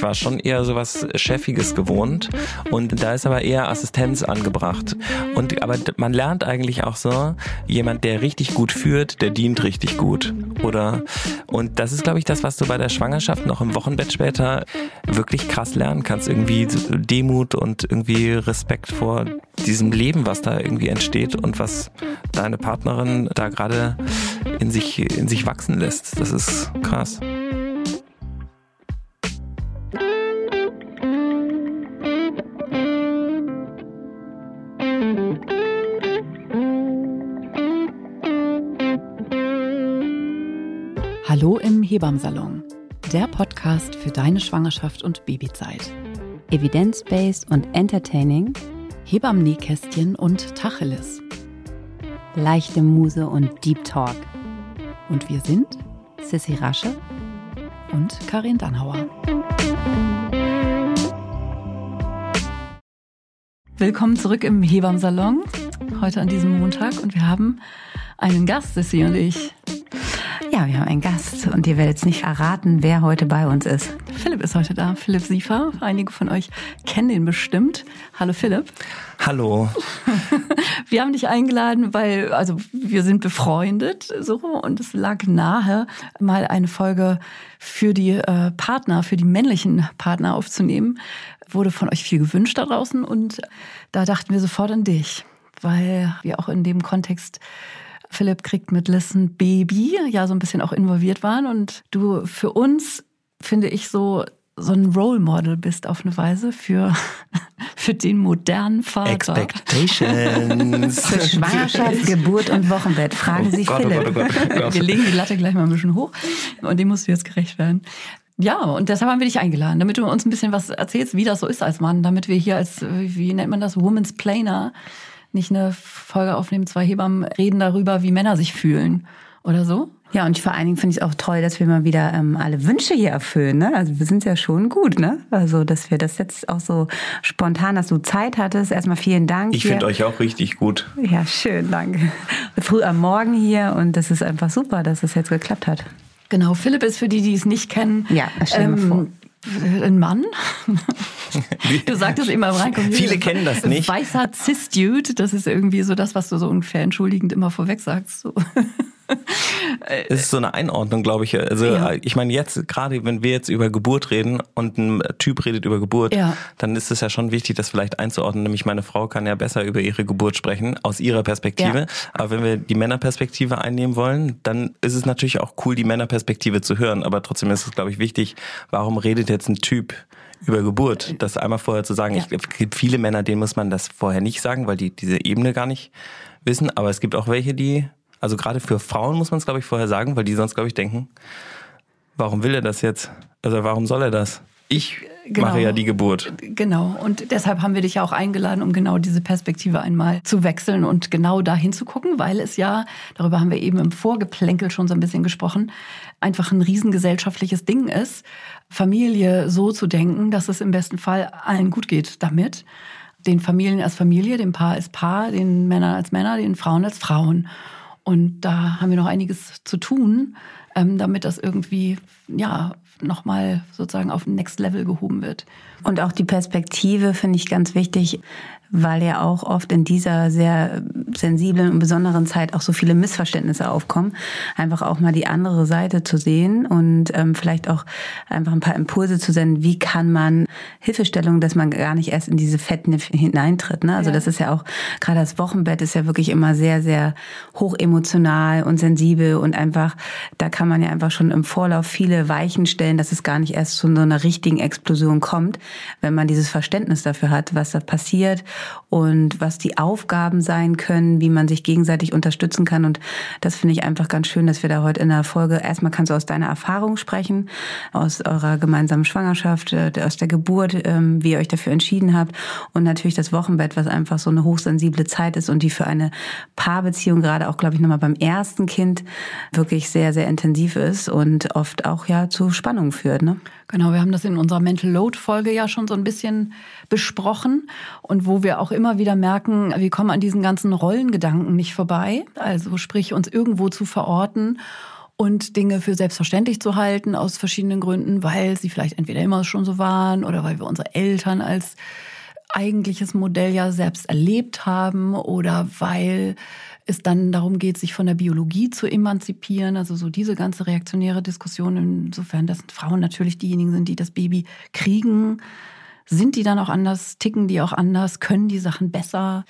Ich war schon eher so was Chefiges gewohnt und da ist aber eher Assistenz angebracht. Und aber man lernt eigentlich auch so, jemand, der richtig gut führt, der dient richtig gut. Oder und das ist, glaube ich, das, was du bei der Schwangerschaft noch im Wochenbett später wirklich krass lernen kannst. Irgendwie Demut und irgendwie Respekt vor diesem Leben, was da irgendwie entsteht und was deine Partnerin da gerade in sich, in sich wachsen lässt. Das ist krass. Hallo im Hebammsalon, der Podcast für deine Schwangerschaft und Babyzeit. Evidence-based und entertaining, Hebammen-Nähkästchen und Tacheles. leichte Muse und Deep Talk. Und wir sind Sissy Rasche und Karin Dannhauer. Willkommen zurück im Hebammsalon, heute an diesem Montag. Und wir haben einen Gast, Sissy und ich. Wir haben einen Gast und ihr werdet jetzt nicht erraten, wer heute bei uns ist. Philipp ist heute da. Philipp Siefer. Einige von euch kennen ihn bestimmt. Hallo Philipp. Hallo. Wir haben dich eingeladen, weil, also wir sind befreundet so und es lag nahe, mal eine Folge für die äh, Partner, für die männlichen Partner aufzunehmen. Wurde von euch viel gewünscht da draußen und da dachten wir sofort an dich, weil wir auch in dem Kontext Philipp kriegt mit Listen Baby ja so ein bisschen auch involviert waren und du für uns, finde ich, so so ein Role Model bist auf eine Weise für, für den modernen Vater. Expectations. Für Schwangerschaft, Geburt und Wochenbett. Fragen Sie Oh Gott, oh Philipp. Oh Gott, oh Gott. Wir legen die Latte gleich mal ein bisschen hoch und dem musst du jetzt gerecht werden. Ja, und deshalb haben wir dich eingeladen, damit du uns ein bisschen was erzählst, wie das so ist als Mann, damit wir hier als, wie nennt man das, Woman's Planer, nicht eine Folge aufnehmen, zwei Hebammen reden darüber, wie Männer sich fühlen oder so. Ja, und vor allen Dingen finde ich es auch toll, dass wir mal wieder ähm, alle Wünsche hier erfüllen. Ne? Also wir sind ja schon gut, ne? Also, dass wir das jetzt auch so spontan, dass du Zeit hattest. Erstmal vielen Dank. Ich finde euch auch richtig gut. Ja, schön, danke. Früh am Morgen hier und das ist einfach super, dass es jetzt geklappt hat. Genau, Philipp ist für die, die es nicht kennen, Ja, stell mal vor. Ein Mann. Du sagtest immer im Reinkommen. Viele kennen das nicht. Weißer Cis-Dude, das ist irgendwie so das, was du so ungefähr entschuldigend immer vorweg sagst. So. Es ist so eine Einordnung, glaube ich. Also Ja. ich meine jetzt gerade, wenn wir jetzt über Geburt reden und ein Typ redet über Geburt, Ja. dann ist es ja schon wichtig, das vielleicht einzuordnen. Nämlich meine Frau kann ja besser über ihre Geburt sprechen aus ihrer Perspektive. Ja. Aber wenn wir die Männerperspektive einnehmen wollen, dann ist es natürlich auch cool, die Männerperspektive zu hören. Aber trotzdem ist es, glaube ich, wichtig. Warum redet jetzt ein Typ über Geburt? Das einmal vorher zu sagen. Ja. Ich, es gibt viele Männer, denen muss man das vorher nicht sagen, weil die diese Ebene gar nicht wissen. Aber es gibt auch welche, die also gerade für Frauen muss man es, glaube ich, vorher sagen, weil die sonst, glaube ich, denken, warum will er das jetzt? Also warum soll er das? Ich Genau. mache ja die Geburt. Genau. Und deshalb haben wir dich ja auch eingeladen, um genau diese Perspektive einmal zu wechseln und genau da hinzugucken, weil es ja, darüber haben wir eben im Vorgeplänkel schon so ein bisschen gesprochen, einfach ein riesengesellschaftliches Ding ist, Familie so zu denken, dass es im besten Fall allen gut geht damit. Den Familien als Familie, dem Paar als Paar, den Männern als Männer, den Frauen als Frauen. Und da haben wir noch einiges zu tun, ähm, damit das irgendwie, ja, nochmal sozusagen auf Next Level gehoben wird. Und auch die Perspektive finde ich ganz wichtig, weil ja auch oft in dieser sehr sensiblen und besonderen Zeit auch so viele Missverständnisse aufkommen. Einfach auch mal die andere Seite zu sehen und ähm, vielleicht auch einfach ein paar Impulse zu senden, wie kann man Hilfestellung, dass man gar nicht erst in diese Fettnäpfchen hineintritt. Ne? Also Ja. das ist ja auch, gerade das Wochenbett ist ja wirklich immer sehr, sehr hochemotional und sensibel und einfach, da kann man ja einfach schon im Vorlauf viele Weichen stellen, dass es gar nicht erst zu so einer richtigen Explosion kommt, wenn man dieses Verständnis dafür hat, was da passiert und was die Aufgaben sein können, wie man sich gegenseitig unterstützen kann. Und das finde ich einfach ganz schön, dass wir da heute in der Folge, erstmal kannst du aus deiner Erfahrung sprechen, aus eurer gemeinsamen Schwangerschaft, äh, aus der Geburt, ähm, wie ihr euch dafür entschieden habt und natürlich das Wochenbett, was einfach so eine hochsensible Zeit ist und die für eine Paarbeziehung gerade auch, glaube ich, nochmal beim ersten Kind wirklich sehr, sehr intensiv ist und oft auch ja zu Spannungen führt. Ne? Genau, wir haben das in unserer Mental Load Folge ja schon so ein bisschen besprochen und wo wir auch immer wieder merken, wir kommen an diesen ganzen Rollengedanken nicht vorbei. Also sprich, uns irgendwo zu verorten und Dinge für selbstverständlich zu halten aus verschiedenen Gründen, weil sie vielleicht entweder immer schon so waren oder weil wir unsere Eltern als eigentliches Modell ja selbst erlebt haben oder weil es dann darum geht, sich von der Biologie zu emanzipieren. Also so diese ganze reaktionäre Diskussion, insofern, dass Frauen natürlich diejenigen sind, die das Baby kriegen. Sind die dann auch anders? Ticken die auch anders? Können die Sachen besser?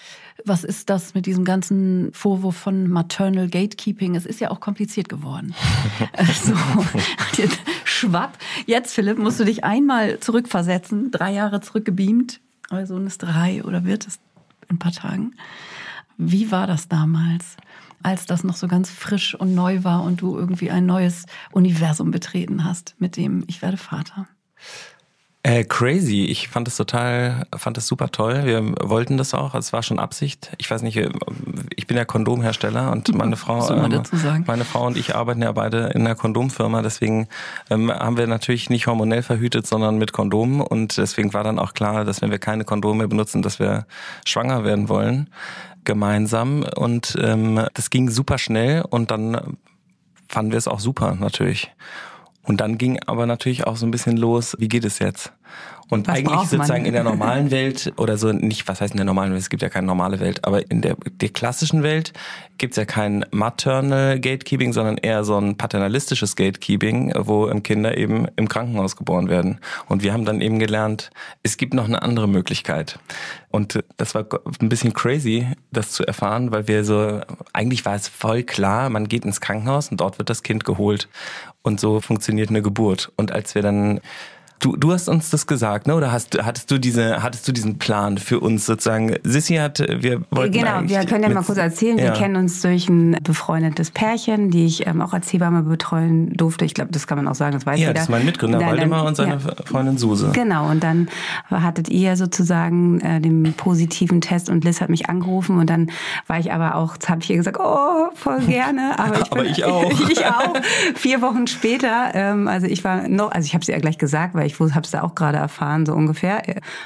Was ist das mit diesem ganzen Vorwurf von Maternal Gatekeeping? Es ist ja auch kompliziert geworden. so, schwapp. Jetzt, Philipp, musst du dich einmal zurückversetzen, drei Jahre zurückgebeamt. Euer Sohn ist drei oder wird es in ein paar Tagen. Wie war das damals, als das noch so ganz frisch und neu war und du irgendwie ein neues Universum betreten hast mit dem Ich werde Vater? Äh, crazy. Ich fand es total, fand es super toll. Wir wollten das auch. Es war schon Absicht. Ich weiß nicht, ich bin ja Kondomhersteller und meine Frau, ähm, meine Frau und ich arbeiten ja beide in einer Kondomfirma. Deswegen ähm, haben wir natürlich nicht hormonell verhütet, sondern mit Kondomen. Und deswegen war dann auch klar, dass wenn wir keine Kondome benutzen, dass wir schwanger werden wollen gemeinsam. Und ähm, das ging super schnell und dann fanden wir es auch super natürlich. Und dann ging aber natürlich auch so ein bisschen los, wie geht es jetzt? Und was eigentlich sozusagen in der normalen Welt oder so nicht, was heißt in der normalen Welt? Es gibt ja keine normale Welt, aber in der, der klassischen Welt gibt es ja kein maternal Gatekeeping, sondern eher so ein paternalistisches Gatekeeping, wo Kinder eben im Krankenhaus geboren werden. Und wir haben dann eben gelernt, es gibt noch eine andere Möglichkeit. Und das war ein bisschen crazy, das zu erfahren, weil wir so, eigentlich war es voll klar, man geht ins Krankenhaus und dort wird das Kind geholt. Und so funktioniert eine Geburt. Und als wir dann Du, du hast uns das gesagt, ne? Oder hast, hattest du diese, hattest du diesen Plan für uns sozusagen? Sissy hat, wir wollten Genau, wir können ja mal kurz erzählen. Ja. Wir kennen uns durch ein befreundetes Pärchen, die ich ähm, auch als Hebamme betreuen durfte. Ich glaube, das kann man auch sagen, das weiß ja, jeder. das ist mein Mitgründer dann, Waldemar und seine ja. Freundin Suse. Genau, und dann hattet ihr sozusagen äh, den positiven Test und Liz hat mich angerufen und dann war ich aber auch, habe ich ihr gesagt, oh, voll gerne. Aber ich, aber ich auch. ich auch. Vier Wochen später, ähm, also ich war noch, also ich habe es ihr ja gleich gesagt, weil ich habe es da auch gerade erfahren, so ungefähr.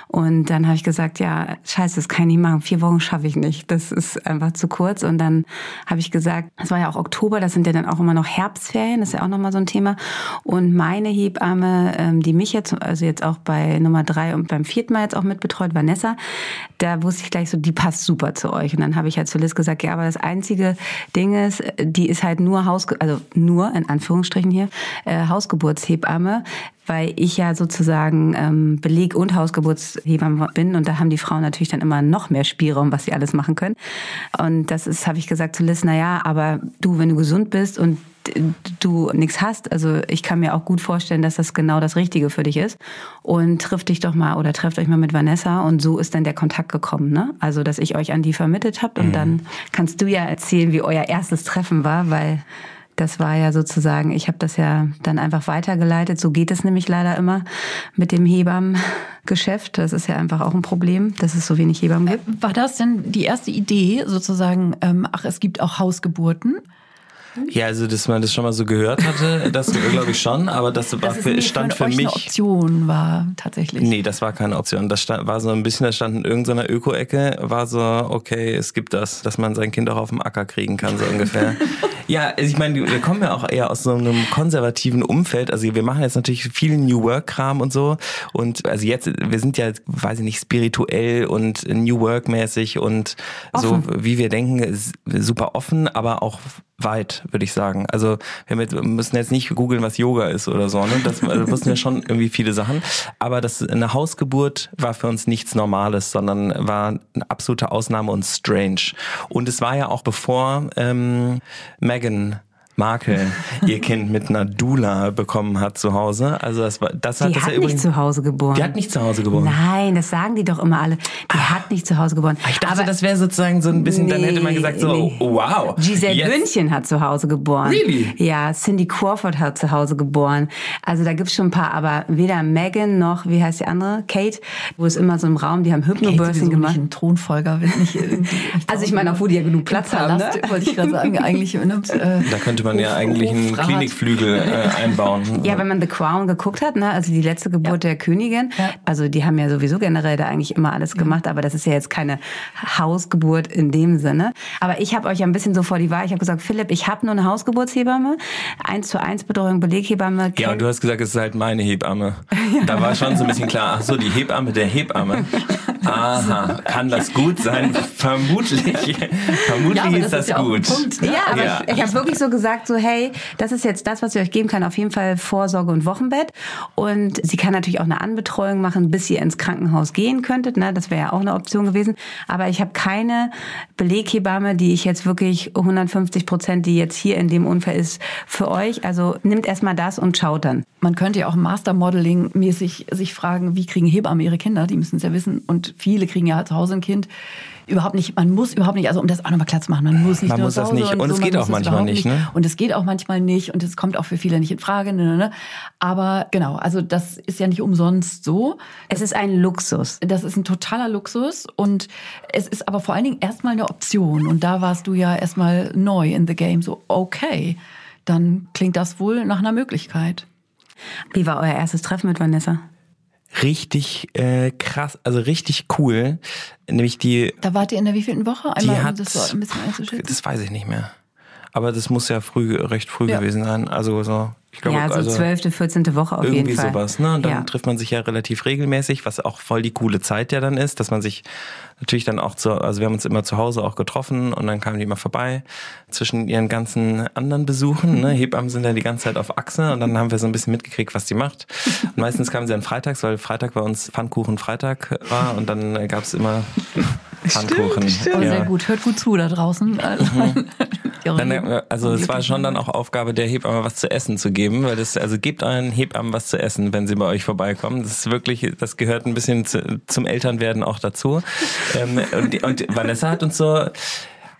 Und dann habe ich gesagt, ja, scheiße, das kann ich nicht machen. Vier Wochen schaffe ich nicht. Das ist einfach zu kurz. Und dann habe ich gesagt, es war ja auch Oktober, das sind ja dann auch immer noch Herbstferien, das ist ja auch nochmal so ein Thema. Und meine Hebamme, ähm, die mich jetzt, also jetzt auch bei Nummer drei und beim vierten Mal jetzt auch mitbetreut, Vanessa, da wusste ich gleich so, die passt super zu euch. Und dann habe ich halt zu Liz gesagt, ja, aber das einzige Ding ist, die ist halt nur Haus, also nur in Anführungsstrichen hier, äh, Hausgeburtshebamme weil ich ja sozusagen ähm, Beleg- und Hausgeburtshebamme bin und da haben die Frauen natürlich dann immer noch mehr Spielraum, was sie alles machen können. Und das ist, habe ich gesagt zu Liz, na ja, aber du, wenn du gesund bist und du nichts hast, also ich kann mir auch gut vorstellen, dass das genau das Richtige für dich ist. Und triff dich doch mal oder trefft euch mal mit Vanessa und so ist dann der Kontakt gekommen, ne? Also dass ich euch an die vermittelt habt und mhm. dann kannst du ja erzählen, wie euer erstes Treffen war, weil das war ja sozusagen, ich habe das ja dann einfach weitergeleitet. So geht es nämlich leider immer mit dem Hebammengeschäft. Das ist ja einfach auch ein Problem, dass es so wenig Hebammen gibt. War das denn die erste Idee, sozusagen, ähm, ach, es gibt auch Hausgeburten? Ja, also dass man das schon mal so gehört hatte, das glaube ich schon, aber das, das war für, stand für, mich. Eine Option war tatsächlich. Nee, das war keine Option. Das stand, war so ein bisschen, das stand in irgendeiner Öko-Ecke, war so, okay, es gibt das, dass man sein Kind auch auf dem Acker kriegen kann, so ungefähr. ja, also ich meine, wir kommen ja auch eher aus so einem konservativen Umfeld. Also wir machen jetzt natürlich viel New Work-Kram und so. Und also jetzt, wir sind ja, weiß ich nicht, spirituell und New Work-mäßig und offen. so, wie wir denken, super offen, aber auch weit, würde ich sagen. Also wir müssen jetzt nicht googeln, was Yoga ist oder so. Ne? Das, das wussten ja schon irgendwie viele Sachen. Aber das eine Hausgeburt war für uns nichts Normales, sondern war eine absolute Ausnahme und strange. Und es war ja auch bevor ähm, Megan Markel ihr Kind mit einer Dula bekommen hat zu Hause. Also das war, das hat die das hat ja übrigens, nicht zu Hause geboren. Die hat nicht zu Hause geboren. Nein, das sagen die doch immer alle. Die ah. hat nicht zu Hause geboren. Ich dachte, Aber das wäre sozusagen so ein bisschen, nee, dann hätte man gesagt so, nee. oh, wow. Giselle Jetzt. Bündchen hat zu Hause geboren. Really? Ja, Cindy Crawford hat zu Hause geboren. Also da gibt's schon ein paar, aber weder Megan noch, wie heißt die andere? Kate, wo es immer so im Raum, die haben Hypnobirthing gemacht. Nicht ein Thronfolger, wenn nicht also ich meine, auch wo die ja genug Platz haben. Ne? Wollte ich gerade sagen, eigentlich. Ne, äh, da könnte man ja eigentlich einen Hofrat. Klinikflügel äh, einbauen. Ja, wenn man The Crown geguckt hat, ne, also die letzte Geburt der Königin, Ja. also die haben ja sowieso generell da eigentlich immer alles gemacht, aber das ist ja jetzt keine Hausgeburt in dem Sinne. Aber ich habe euch ja ein bisschen so vor die Wahl. Ich habe gesagt, Philipp, ich habe nur eine Hausgeburtshebamme, eins zu eins Betreuung, Beleghebamme. Ja, und du hast gesagt, es ist halt meine Hebamme. Da war schon so ein bisschen klar, ach so, die Hebamme der Hebamme. Aha, kann das gut sein? Vermutlich. Vermutlich Ja, ist das ja auch ein gut. Punkt, ne? Ja, aber Ja. ich, ich habe wirklich so gesagt, so hey, das ist jetzt das, was ich euch geben kann. Auf jeden Fall Vorsorge und Wochenbett. Und sie kann natürlich auch eine Anbetreuung machen, bis ihr ins Krankenhaus gehen könntet. Ne? Das wäre ja auch eine Option gewesen. Aber ich habe keine Beleghebamme, die ich jetzt wirklich 150 Prozent, die jetzt hier in dem Unfall ist, für euch. Also nimmt erstmal das und schaut dann. Man könnte ja auch Mastermodeling-mäßig sich fragen, wie kriegen Hebammen ihre Kinder? Die müssen es ja wissen. Und viele kriegen ja zu Hause ein Kind. Überhaupt nicht, man muss überhaupt nicht, also um das auch nochmal klar zu machen, man muss nicht Man nur muss das nicht. Und es so, geht man auch manchmal überhaupt nicht, ne? Und es geht auch manchmal nicht und es kommt auch für viele nicht in Frage. Ne, ne, ne. Aber genau, also das ist ja nicht umsonst so. Es ist ein Luxus. Das ist ein totaler Luxus und es ist aber vor allen Dingen erstmal eine Option. Und da warst du ja erstmal neu in the game. So, okay, dann klingt das wohl nach einer Möglichkeit. Wie war euer erstes Treffen mit Vanessa? Richtig äh, krass, also richtig cool. Nämlich die, Da wart ihr in der wievielten Woche? die Einmal, um hat, das so ein bisschen einzuschätzen. das weiß ich nicht mehr. Aber das muss ja früh, recht früh Ja. gewesen sein. Also so, ich glaube, ja, so also, zwölfte, 14. Woche auf irgendwie jeden Fall. sowas. Ne? Und dann ja. trifft man sich ja relativ regelmäßig, was auch voll die coole Zeit ja dann ist, dass man sich natürlich dann auch zu, also wir haben uns immer zu Hause auch getroffen und dann kamen die mal vorbei zwischen ihren ganzen anderen Besuchen. Ne? Hebammen sind ja die ganze Zeit auf Achse und dann haben wir so ein bisschen mitgekriegt, was die macht. Und meistens kamen sie dann freitags, weil Freitag bei uns Pfannkuchen Freitag war und dann gab's immer Pfannkuchen. Oh, Ja. sehr gut, hört gut zu da draußen. Also, Ihre Hebammen. äh, also es war schon dann auch Aufgabe der Hebamme, was zu essen zu geben, weil das, also gebt euren Hebammen was zu essen, wenn sie bei euch vorbeikommen. Das ist wirklich, das gehört ein bisschen zu, zum Elternwerden auch dazu. ähm, und, und Vanessa hat uns so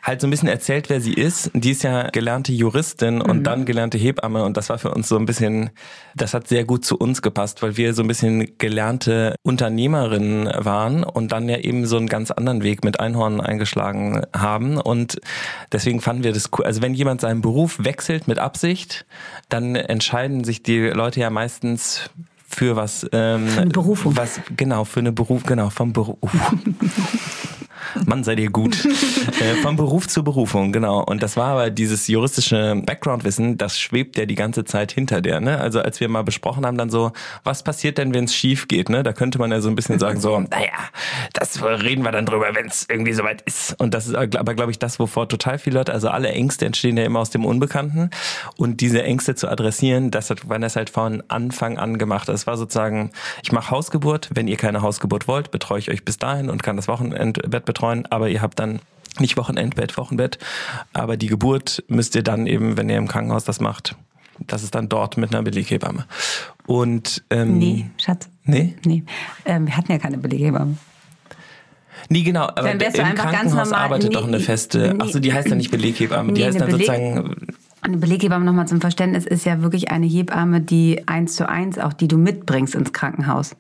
halt so ein bisschen erzählt, wer sie ist. Die ist ja gelernte Juristin und dann gelernte Hebamme und das war für uns so ein bisschen, das hat sehr gut zu uns gepasst, weil wir so ein bisschen gelernte Unternehmerinnen waren und dann ja eben so einen ganz anderen Weg mit Einhorn eingeschlagen haben und deswegen fanden wir das cool. Also wenn jemand seinen Beruf wechselt mit Absicht, dann entscheiden sich die Leute ja meistens für was ähm, eine Berufung. was genau für eine Beruf genau vom Beruf Mann, seid ihr gut. äh, vom Beruf zur Berufung, genau. Und das war aber dieses juristische Background-Wissen, das schwebt ja die ganze Zeit hinter der. Ne? Also als wir mal besprochen haben, dann so, was passiert denn, wenn es schief geht? Ne? Da könnte man ja so ein bisschen sagen, so, naja, das reden wir dann drüber, wenn es irgendwie soweit ist. Und das ist aber, glaube ich, das, wovor total viele Leute, also alle Ängste entstehen ja immer aus dem Unbekannten. Und diese Ängste zu adressieren, das hat Vanessa halt von Anfang an gemacht. Es war sozusagen, ich mache Hausgeburt, wenn ihr keine Hausgeburt wollt, betreue ich euch bis dahin und kann das Wochenendbett betreuen, aber ihr habt dann nicht Wochenendbett, Wochenbett, aber die Geburt müsst ihr dann eben, wenn ihr im Krankenhaus das macht, das ist dann dort mit einer Beleghebamme. Und ähm, Nee, Schatz. Nee? Nee. Ähm, wir hatten ja keine Beleghebamme. Nee, genau, aber im Krankenhaus arbeitet nee, doch eine feste, nee. ach so, die heißt ja nicht Beleghebamme, die Nee, heißt eine dann Beleg- sozusagen, Eine Beleghebamme nochmal zum Verständnis ist ja wirklich eine Hebamme, die eins zu eins, auch die du mitbringst ins Krankenhaus.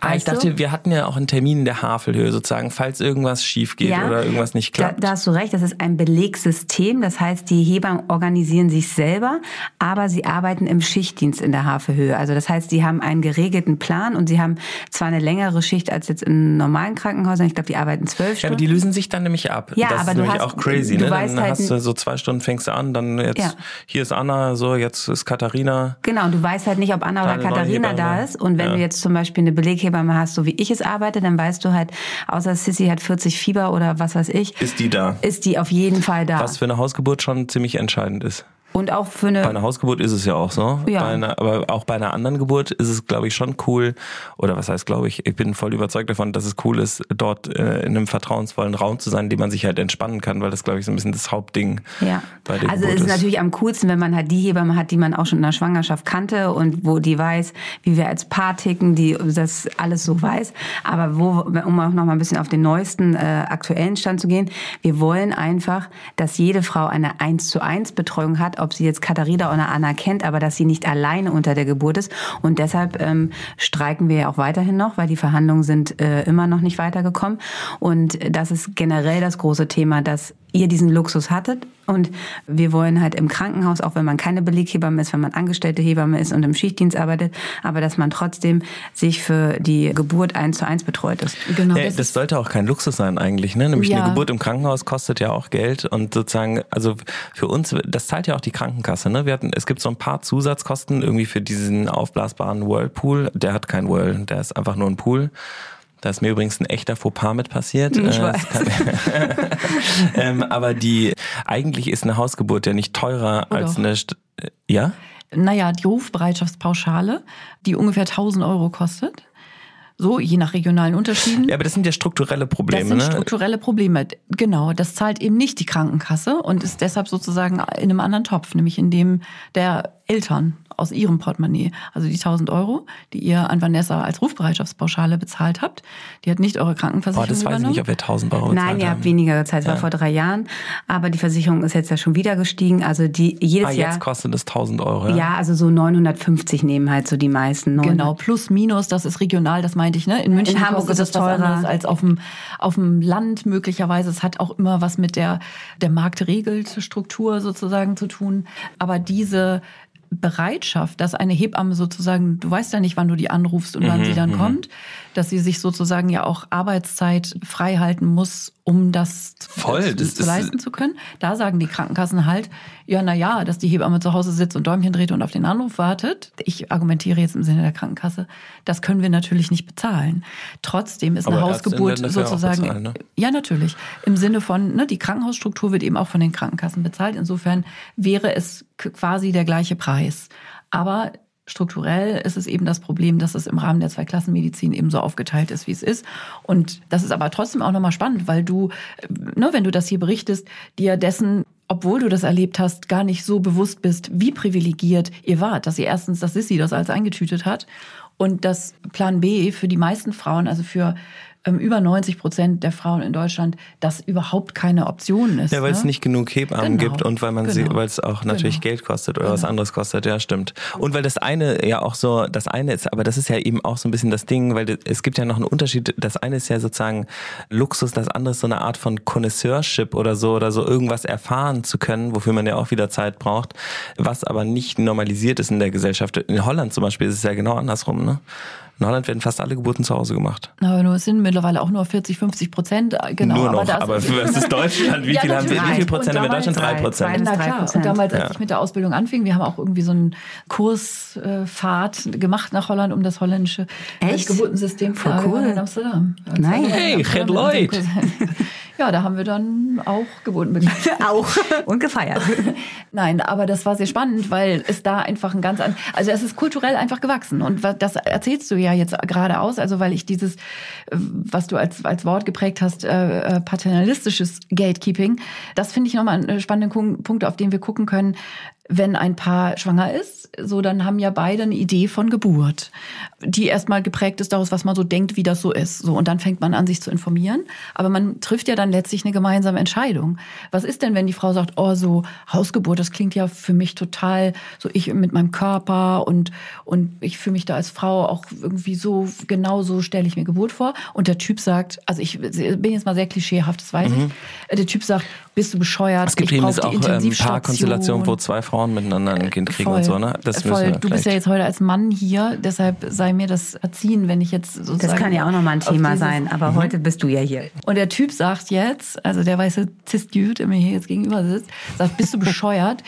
Ah, ich Weißt du? dachte, wir hatten ja auch einen Termin in der Havelhöhe sozusagen, falls irgendwas schief geht oder irgendwas nicht da, klappt. da hast du recht, das ist ein Belegssystem. Das heißt, die Hebammen organisieren sich selber, aber sie arbeiten im Schichtdienst in der Havelhöhe. Also das heißt, sie haben einen geregelten Plan und sie haben zwar eine längere Schicht als jetzt in normalen Krankenhäusern. Ich glaube, die arbeiten zwölf Ja, aber Stunden. die lösen sich dann nämlich ab. Ja, das aber ist du nämlich hast- auch crazy, du ne? weißt Dann halt hast du so zwei Stunden fängst du an, dann jetzt Ja. hier ist Anna, so jetzt ist Katharina. Genau, und du weißt halt nicht, ob Anna oder Katharina da ist. Und wenn Ja. du jetzt zum Beispiel eine Beleghebamme hast, so wie ich es arbeite, dann weißt du halt, außer Sissy hat 40 Fieber oder was weiß ich, Ist die da? ist die auf jeden Fall da. Was für eine Hausgeburt schon ziemlich entscheidend ist. Und auch für Bei eine, einer Hausgeburt ist es ja auch so. Ja. Bei einer, aber auch bei einer anderen Geburt ist es, glaube ich, schon cool. Oder was heißt, glaube ich, ich bin voll überzeugt davon, dass es cool ist, dort äh, in einem vertrauensvollen Raum zu sein, in dem man sich halt entspannen kann, weil das, glaube ich, so ein bisschen das Hauptding ja. bei der Also Geburt es ist ist. natürlich am coolsten, wenn man halt die Hebamme hat, die man auch schon in der Schwangerschaft kannte und wo die weiß, wie wir als Paar ticken, die das alles so weiß. Aber wo, um auch noch mal ein bisschen auf den neuesten äh, aktuellen Stand zu gehen, wir wollen einfach, dass jede Frau eine 1 zu 1 Betreuung hat, ob sie jetzt Katharina oder Anna kennt, aber dass sie nicht alleine unter der Geburt ist. Und deshalb ähm, streiken wir ja auch weiterhin noch, weil die Verhandlungen sind äh, immer noch nicht weitergekommen. Und das ist generell das große Thema, dass ihr diesen Luxus hattet, Und wir wollen halt im Krankenhaus, auch wenn man keine Beleghebamme ist, wenn man angestellte Hebamme ist und im Schichtdienst arbeitet, aber dass man trotzdem sich für die Geburt eins zu eins betreut ist. Genau. Ja, das, sollte auch kein Luxus sein eigentlich, ne? Nämlich ja. eine Geburt im Krankenhaus kostet ja auch Geld und sozusagen, also für uns, das zahlt ja auch die Krankenkasse, ne? Wir hatten, es gibt so ein paar Zusatzkosten irgendwie für diesen aufblasbaren Whirlpool. Der hat kein Whirl, der ist einfach nur ein Pool. Da ist mir übrigens ein echter Fauxpas mit passiert. Ich äh, weiß. ähm, aber die eigentlich ist eine Hausgeburt ja nicht teurer Oder als eine. St äh, ja? Naja, die Rufbereitschaftspauschale, die ungefähr 1000 Euro kostet. So, je nach regionalen Unterschieden. Ja, aber das sind ja strukturelle Probleme. Das sind ne? strukturelle Probleme. Genau, das zahlt eben nicht die Krankenkasse und ist deshalb sozusagen in einem anderen Topf, nämlich in dem der Eltern aus ihrem Portemonnaie. Also die 1000 Euro, die ihr an Vanessa als Rufbereitschaftspauschale bezahlt habt, die hat nicht eure Krankenversicherung Boah, das weiß ich nicht, ob wir 1000 Euro bezahlt Nein, ihr habt weniger gezahlt. Das ja. war vor drei Jahren. Aber die Versicherung ist jetzt ja schon wieder gestiegen. Also die jedes ah, jetzt Jahr. jetzt kostet es 1000 Euro. Ja? ja, also so 950 nehmen halt so die meisten. 900. Genau, plus minus, das ist regional, das meinte ich. Ne? In München In Hamburg ist es teurer als auf dem, auf dem Land möglicherweise. Es hat auch immer was mit der, der Struktur sozusagen zu tun. Aber diese Bereitschaft, dass eine Hebamme sozusagen, du weißt ja nicht, wann du die anrufst und wann sie mhm, dann mhm. kommt, dass sie sich sozusagen ja auch Arbeitszeit frei halten muss, um das, Voll, das, das zu leisten zu können. Da sagen die Krankenkassen halt, ja, na ja, dass die Hebamme zu Hause sitzt und Däumchen dreht und auf den Anruf wartet. Ich argumentiere jetzt im Sinne der Krankenkasse. Das können wir natürlich nicht bezahlen. Trotzdem ist eine Aber Hausgeburt sozusagen, bezahlen, ne? ja, natürlich. Im Sinne von, ne, die Krankenhausstruktur wird eben auch von den Krankenkassen bezahlt. Insofern wäre es quasi der gleiche Preis. Aber strukturell ist es eben das Problem, dass es im Rahmen der Zweiklassenmedizin eben so aufgeteilt ist, wie es ist. Und das ist aber trotzdem auch nochmal spannend, weil du, ne, wenn du das hier berichtest, dir dessen obwohl du das erlebt hast, gar nicht so bewusst bist, wie privilegiert ihr wart, dass ihr erstens, dass Sissi das alles eingetütet hat und dass Plan B für die meisten Frauen, also für über 90 Prozent der Frauen in Deutschland das überhaupt keine Option ist. Ja, weil ne? es nicht genug Hebammen genau. gibt und weil man genau. sie, weil es auch natürlich genau. Geld kostet oder was genau. anderes kostet, ja, stimmt. Und weil das eine ja auch so, das eine ist, aber das ist ja eben auch so ein bisschen das Ding, weil es gibt ja noch einen Unterschied. Das eine ist ja sozusagen Luxus, das andere ist so eine Art von Connoisseurship oder so oder so irgendwas erfahren zu können, wofür man ja auch wieder Zeit braucht, was aber nicht normalisiert ist in der Gesellschaft. In Holland zum Beispiel ist es ja genau andersrum, ne? In Holland werden fast alle Geburten zu Hause gemacht. Aber nur, es sind mittlerweile auch nur 40, 50 Prozent. Genau, nur noch, aber, aber für ist Deutschland? Wie ja, viel haben wir? Wie viel Prozent haben wir in Deutschland? Drei Prozent. Na klar. Und damals, als ja. ich mit der Ausbildung anfing, wir haben auch irgendwie so einen Kursfahrt äh, gemacht nach Holland, um das holländische Echt? Geburtensystem zu cool. in Amsterdam. Nein. Hey, Red Lloyd. Ja, da haben wir dann auch Geburten begleitet. auch. Und gefeiert. Nein, aber das war sehr spannend, weil es da einfach ein ganz, also es ist kulturell einfach gewachsen. Und das erzählst du ja jetzt gerade aus, also weil ich dieses, was du als, als Wort geprägt hast, äh, äh, paternalistisches Gatekeeping, das finde ich nochmal einen spannenden Punkt, auf den wir gucken können wenn ein Paar schwanger ist, so dann haben ja beide eine Idee von Geburt, die erstmal geprägt ist daraus, was man so denkt, wie das so ist. So und dann fängt man an, sich zu informieren. Aber man trifft ja dann letztlich eine gemeinsame Entscheidung. Was ist denn, wenn die Frau sagt, oh so Hausgeburt, das klingt ja für mich total so ich mit meinem Körper und und ich fühle mich da als Frau auch irgendwie so genau so stelle ich mir Geburt vor. Und der Typ sagt, also ich bin jetzt mal sehr klischeehaft, das weiß mhm. ich. Der Typ sagt, bist du bescheuert? Es gibt ich eben auch ähm, ein paar Konstellationen, wo zwei Frauen miteinander ein Kind kriegen Voll. und so, ne? Das Voll. Du bist ja jetzt heute als Mann hier, deshalb sei mir das erziehen, wenn ich jetzt sozusagen. Das kann ja auch nochmal ein Thema sein, aber mhm. heute bist du ja hier. Und der Typ sagt jetzt, also der weiße Cis-Dude, der mir hier jetzt gegenüber sitzt, sagt, bist du bescheuert?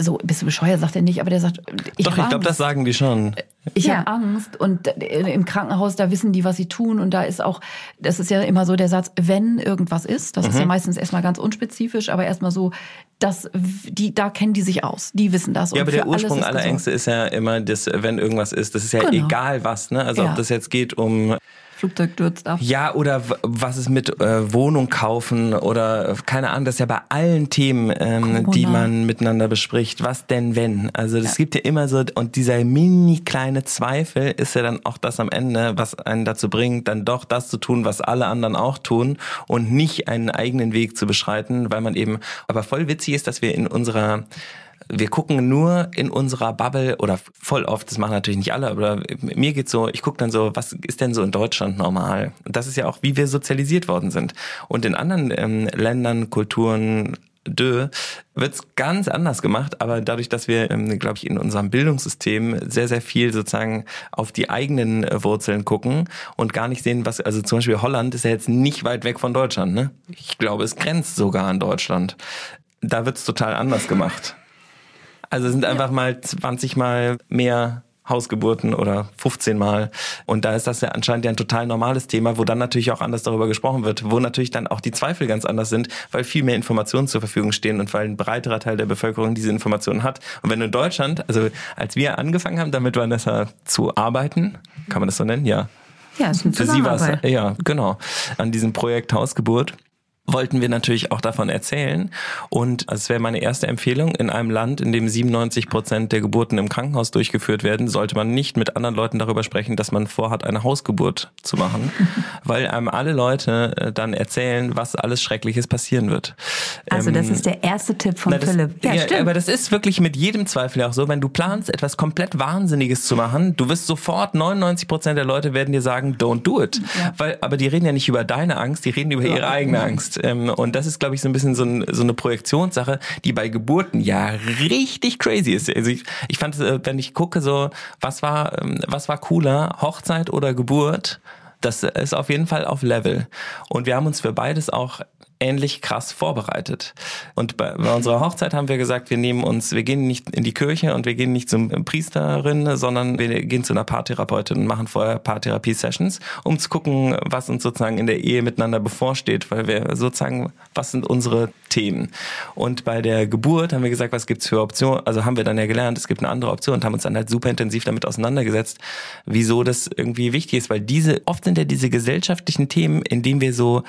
So, bist du bescheuert, sagt er nicht, aber der sagt, ich Doch, ich glaube, das sagen die schon. Ich ja. habe Angst und im Krankenhaus, da wissen die, was sie tun und da ist auch, das ist ja immer so der Satz, wenn irgendwas ist, das mhm. ist ja mhm. meistens erstmal ganz unspezifisch, aber erstmal so, dass die, da kennen die sich aus, die wissen das. Ja, aber der Ursprung aller Ängste ist ja immer, dass wenn irgendwas ist, das ist ja genau. egal was, ne? Also ja. ob das jetzt geht um Flugzeug stürzt ab. Ja, oder was ist mit äh, Wohnung kaufen oder keine Ahnung, das ist ja bei allen Themen, ähm, die man miteinander bespricht. Was denn wenn? Also es ja. gibt ja immer so, und dieser mini kleine Zweifel ist ja dann auch das am Ende, was einen dazu bringt, dann doch das zu tun, was alle anderen auch tun und nicht einen eigenen Weg zu beschreiten, weil man eben, aber voll witzig ist, dass wir in unserer wir gucken nur in unserer Bubble oder voll oft, das machen natürlich nicht alle, aber mir geht's so, ich gucke dann so, was ist denn so in Deutschland normal? Und das ist ja auch, wie wir sozialisiert worden sind. Und in anderen ähm, Ländern, Kulturen, Dö, wird's ganz anders gemacht. Aber dadurch, dass wir, ähm, glaube ich, in unserem Bildungssystem sehr, sehr viel sozusagen auf die eigenen äh, Wurzeln gucken und gar nicht sehen, was, also zum Beispiel Holland ist ja jetzt nicht weit weg von Deutschland. Ne? Ich glaube, es grenzt sogar an Deutschland. Da wird's total anders gemacht. Also es sind einfach mal 20 Mal mehr Hausgeburten oder 15 Mal. Und da ist das ja anscheinend ja ein total normales Thema, wo dann natürlich auch anders darüber gesprochen wird, wo natürlich dann auch die Zweifel ganz anders sind, weil viel mehr Informationen zur Verfügung stehen und weil ein breiterer Teil der Bevölkerung diese Informationen hat. Und wenn du in Deutschland, also als wir angefangen haben, damit Vanessa zu arbeiten, kann man das so nennen? Ja. Ja, es ist eine Für sie war es, ja, genau, an diesem Projekt Hausgeburt wollten wir natürlich auch davon erzählen. Und es wäre meine erste Empfehlung, in einem Land, in dem 97 Prozent der Geburten im Krankenhaus durchgeführt werden, sollte man nicht mit anderen Leuten darüber sprechen, dass man vorhat, eine Hausgeburt zu machen, weil einem alle Leute äh, dann erzählen, was alles Schreckliches passieren wird. Also das Ähm, ist der erste Tipp von na, das, Philipp. Ja, ja, stimmt. aber das ist wirklich mit jedem Zweifel ja auch so, wenn du planst, etwas komplett Wahnsinniges zu machen, du wirst sofort 99 Prozent der Leute werden dir sagen, don't do it. Weil, aber die reden ja nicht über deine Angst, die reden über ihre eigene Angst. Ähm, und das ist, glaube ich, so ein bisschen so, ein, so eine Projektionssache, die bei Geburten ja richtig crazy ist. Also ich, ich fand, äh, wenn ich gucke, so, was war, ähm, was war cooler, Hochzeit oder Geburt? Das ist auf jeden Fall auf Level. Und wir haben uns für beides auch ähnlich krass vorbereitet. Und bei, bei unserer Hochzeit haben wir gesagt, wir nehmen uns, wir gehen nicht in die Kirche und wir gehen nicht zum Priesterin, sondern wir gehen zu einer Paartherapeutin und machen vorher Paartherapie-Sessions, um zu gucken, was uns sozusagen in der Ehe miteinander bevorsteht, weil wir sozusagen, was sind unsere Themen? Und bei der Geburt haben wir gesagt, was gibt's für Optionen? Also haben wir dann ja gelernt, es gibt eine andere Option und haben uns dann halt super intensiv damit auseinandergesetzt, wieso das irgendwie wichtig ist, weil diese, oft sind ja diese gesellschaftlichen Themen, in denen wir so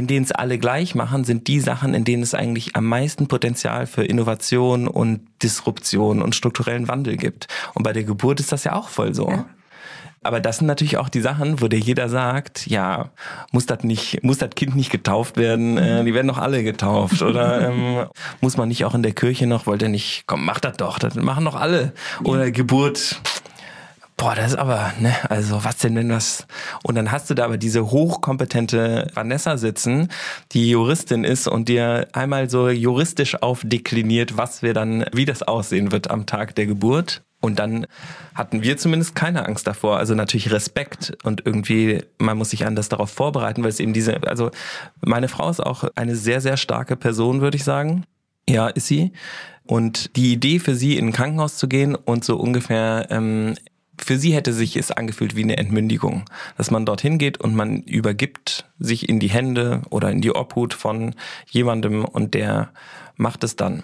in denen es alle gleich machen, sind die Sachen, in denen es eigentlich am meisten Potenzial für Innovation und Disruption und strukturellen Wandel gibt. Und bei der Geburt ist das ja auch voll so. Aber das sind natürlich auch die Sachen, wo dir jeder sagt, ja, muss das nicht, muss das Kind nicht getauft werden? Äh, die werden doch alle getauft. Oder ähm, muss man nicht auch in der Kirche noch, wollt ihr nicht, komm, mach das doch, das machen doch alle. Oder Geburt, Boah, das ist aber, ne, also was denn, wenn das... Und dann hast du da aber diese hochkompetente Vanessa sitzen, die Juristin ist und dir einmal so juristisch aufdekliniert, was wir dann, wie das aussehen wird am Tag der Geburt. Und dann hatten wir zumindest keine Angst davor. Also natürlich Respekt und irgendwie, man muss sich anders darauf vorbereiten, weil es eben diese, also meine Frau ist auch eine sehr, sehr starke Person, würde ich sagen. Ja, ist sie. Und die Idee für sie, in ein Krankenhaus zu gehen und so ungefähr ähm, für sie hätte sich es angefühlt wie eine Entmündigung, dass man dorthin geht und man übergibt sich in die Hände oder in die Obhut von jemandem und der macht es dann.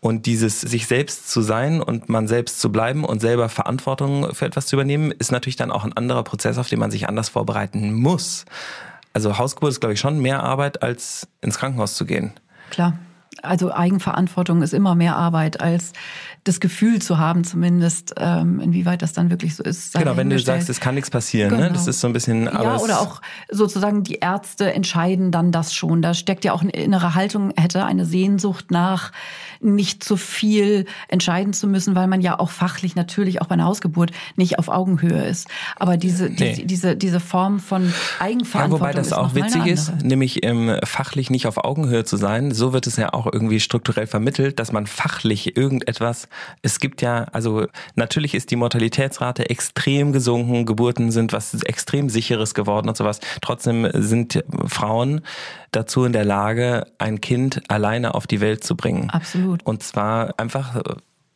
Und dieses sich selbst zu sein und man selbst zu bleiben und selber Verantwortung für etwas zu übernehmen, ist natürlich dann auch ein anderer Prozess, auf den man sich anders vorbereiten muss. Also Hausgeburt ist, glaube ich, schon mehr Arbeit, als ins Krankenhaus zu gehen. Klar. Also Eigenverantwortung ist immer mehr Arbeit, als das Gefühl zu haben, zumindest, ähm, inwieweit das dann wirklich so ist. Genau, wenn du sagst, es kann nichts passieren, ne? Genau. Das ist so ein bisschen. Aber ja, oder auch sozusagen die Ärzte entscheiden dann das schon. Da steckt ja auch eine innere Haltung, hätte eine Sehnsucht nach, nicht zu viel entscheiden zu müssen, weil man ja auch fachlich natürlich auch bei einer Hausgeburt nicht auf Augenhöhe ist. Aber diese, die, Nee. diese, diese Form von Ja, Eigenverantwortung wobei das ist auch witzig ist, nämlich ähm, fachlich nicht auf Augenhöhe zu sein. So wird es ja auch irgendwie strukturell vermittelt, dass man fachlich irgendetwas, es gibt ja, also natürlich ist die Mortalitätsrate extrem gesunken, Geburten sind was extrem sicheres geworden und sowas. Trotzdem sind Frauen dazu in der Lage, ein Kind alleine auf die Welt zu bringen. Absolut. Und zwar einfach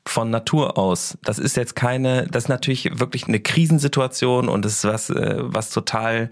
von Natur aus. Das ist jetzt keine, das ist natürlich wirklich eine Krisensituation und das ist was, äh, was total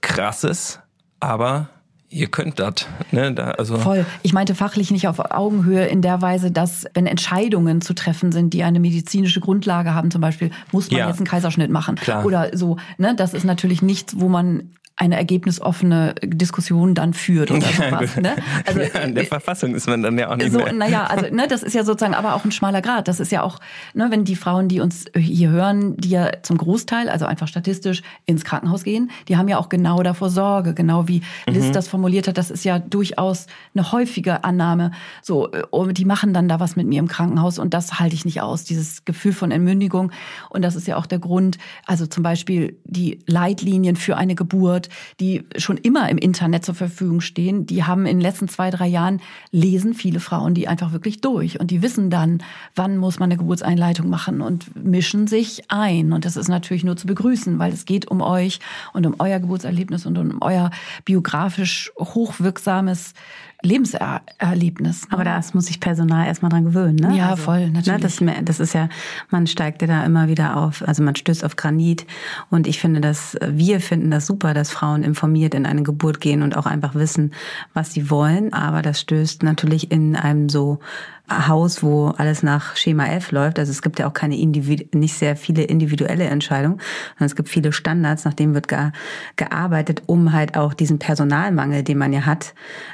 krasses, aber ihr könnt das. Ne? Da, also Voll. Ich meinte fachlich nicht auf Augenhöhe in der Weise, dass wenn Entscheidungen zu treffen sind, die eine medizinische Grundlage haben, zum Beispiel, muss man Ja. jetzt einen Kaiserschnitt machen Klar. oder so. Ne? Das ist natürlich nichts, wo man eine ergebnisoffene Diskussion dann führt oder sowas. Ne? Also, ja, in der Verfassung ist man dann ja auch nicht so, mehr. naja, also ne, das ist ja sozusagen aber auch ein schmaler Grad. Das ist ja auch, ne, wenn die Frauen, die uns hier hören, die ja zum Großteil, also einfach statistisch, ins Krankenhaus gehen, die haben ja auch genau davor Sorge, genau wie Liz das formuliert hat. Das ist ja durchaus eine häufige Annahme. So, äh, oh, die machen dann da was mit mir im Krankenhaus und das halte ich nicht aus, dieses Gefühl von Entmündigung. Und das ist ja auch der Grund, also zum Beispiel die Leitlinien für eine Geburt wird, die schon immer im Internet zur Verfügung stehen, die haben in den letzten zwei, drei Jahren lesen viele Frauen die einfach wirklich durch und die wissen dann, wann muss man eine Geburtseinleitung machen und mischen sich ein. Und das ist natürlich nur zu begrüßen, weil es geht um euch und um euer Geburtserlebnis und um euer biografisch hochwirksames Lebenserlebnis. Ne? Aber das muss sich Personal erstmal dran gewöhnen, ne? Ja, also, voll, natürlich. Ne, das, das, ist ja, man steigt ja da immer wieder auf, also man stößt auf Granit. Und ich finde das, wir finden das super, dass Frauen informiert in eine Geburt gehen und auch einfach wissen, was sie wollen. Aber das stößt natürlich in einem so Haus, wo alles nach Schema F läuft. Also es gibt ja auch keine Individu nicht sehr viele individuelle Entscheidungen, sondern es gibt viele Standards, nach denen wird ge gearbeitet, um halt auch diesen Personalmangel, den man ja hat,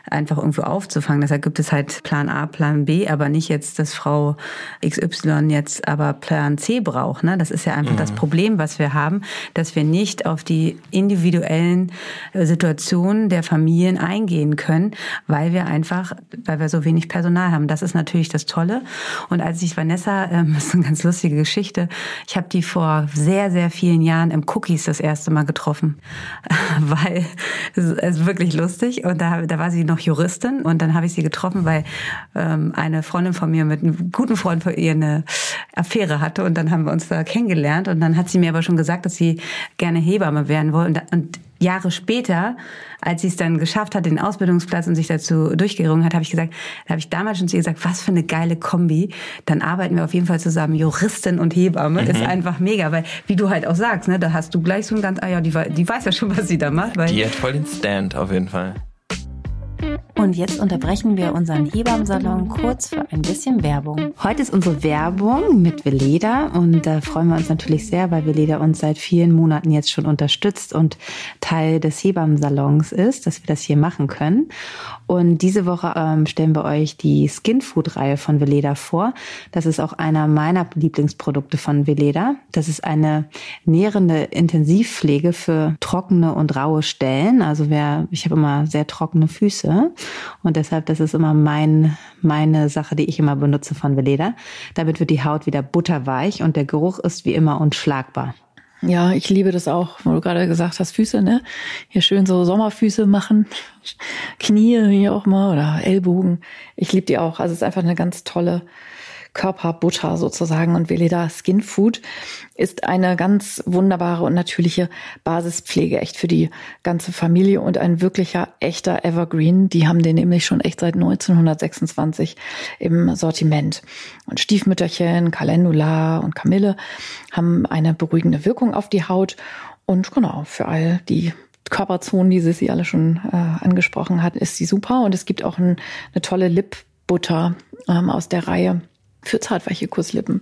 einfach irgendwo aufzufangen. Deshalb gibt es halt Plan A, Plan B, aber nicht jetzt, dass Frau XY jetzt aber Plan C braucht. Ne? Das ist ja einfach mhm. das Problem, was wir haben, dass wir nicht auf die individuellen Situationen der Familien eingehen können, weil wir einfach, weil wir so wenig Personal haben. Das ist natürlich natürlich das Tolle. Und als ich Vanessa, ähm, das ist eine ganz lustige Geschichte, ich habe die vor sehr, sehr vielen Jahren im Cookies das erste Mal getroffen, weil es ist wirklich lustig. Und da, da war sie noch Juristin und dann habe ich sie getroffen, weil ähm, eine Freundin von mir mit einem guten Freund von ihr eine Affäre hatte und dann haben wir uns da kennengelernt und dann hat sie mir aber schon gesagt, dass sie gerne Hebamme werden wollen und Jahre später, als sie es dann geschafft hat, den Ausbildungsplatz und sich dazu durchgerungen hat, habe ich gesagt, da habe ich damals schon zu ihr gesagt, was für eine geile Kombi. Dann arbeiten wir auf jeden Fall zusammen. Juristin und Hebamme mhm. ist einfach mega, weil wie du halt auch sagst, ne, da hast du gleich so ein ganz, ah ja, die, die weiß ja schon, was sie da macht. Weil die hat voll den Stand auf jeden Fall. Und jetzt unterbrechen wir unseren Hebammsalon kurz für ein bisschen Werbung. Heute ist unsere Werbung mit Veleda und da freuen wir uns natürlich sehr, weil Veleda uns seit vielen Monaten jetzt schon unterstützt und Teil des Hebammsalons ist, dass wir das hier machen können. Und diese Woche ähm, stellen wir euch die Skin Food Reihe von Veleda vor. Das ist auch einer meiner Lieblingsprodukte von Veleda. Das ist eine nährende Intensivpflege für trockene und raue Stellen. Also wer, ich habe immer sehr trockene Füße und deshalb, das ist immer mein, meine Sache, die ich immer benutze von Veleda. Damit wird die Haut wieder butterweich und der Geruch ist wie immer unschlagbar. Ja, ich liebe das auch, wo du gerade gesagt hast, Füße, ne? Hier schön so Sommerfüße machen, Knie hier auch mal oder Ellbogen. Ich liebe die auch. Also es ist einfach eine ganz tolle Körperbutter sozusagen. Und Veleda Skin Food ist eine ganz wunderbare und natürliche Basispflege, echt für die ganze Familie und ein wirklicher, echter Evergreen. Die haben den nämlich schon echt seit 1926 im Sortiment. Und Stiefmütterchen, Calendula und Kamille haben eine beruhigende Wirkung auf die Haut. Und genau, für all die Körperzonen, die sie alle schon äh, angesprochen hat, ist sie super. Und es gibt auch ein, eine tolle Lipbutter ähm, aus der Reihe für zartweiche Kusslippen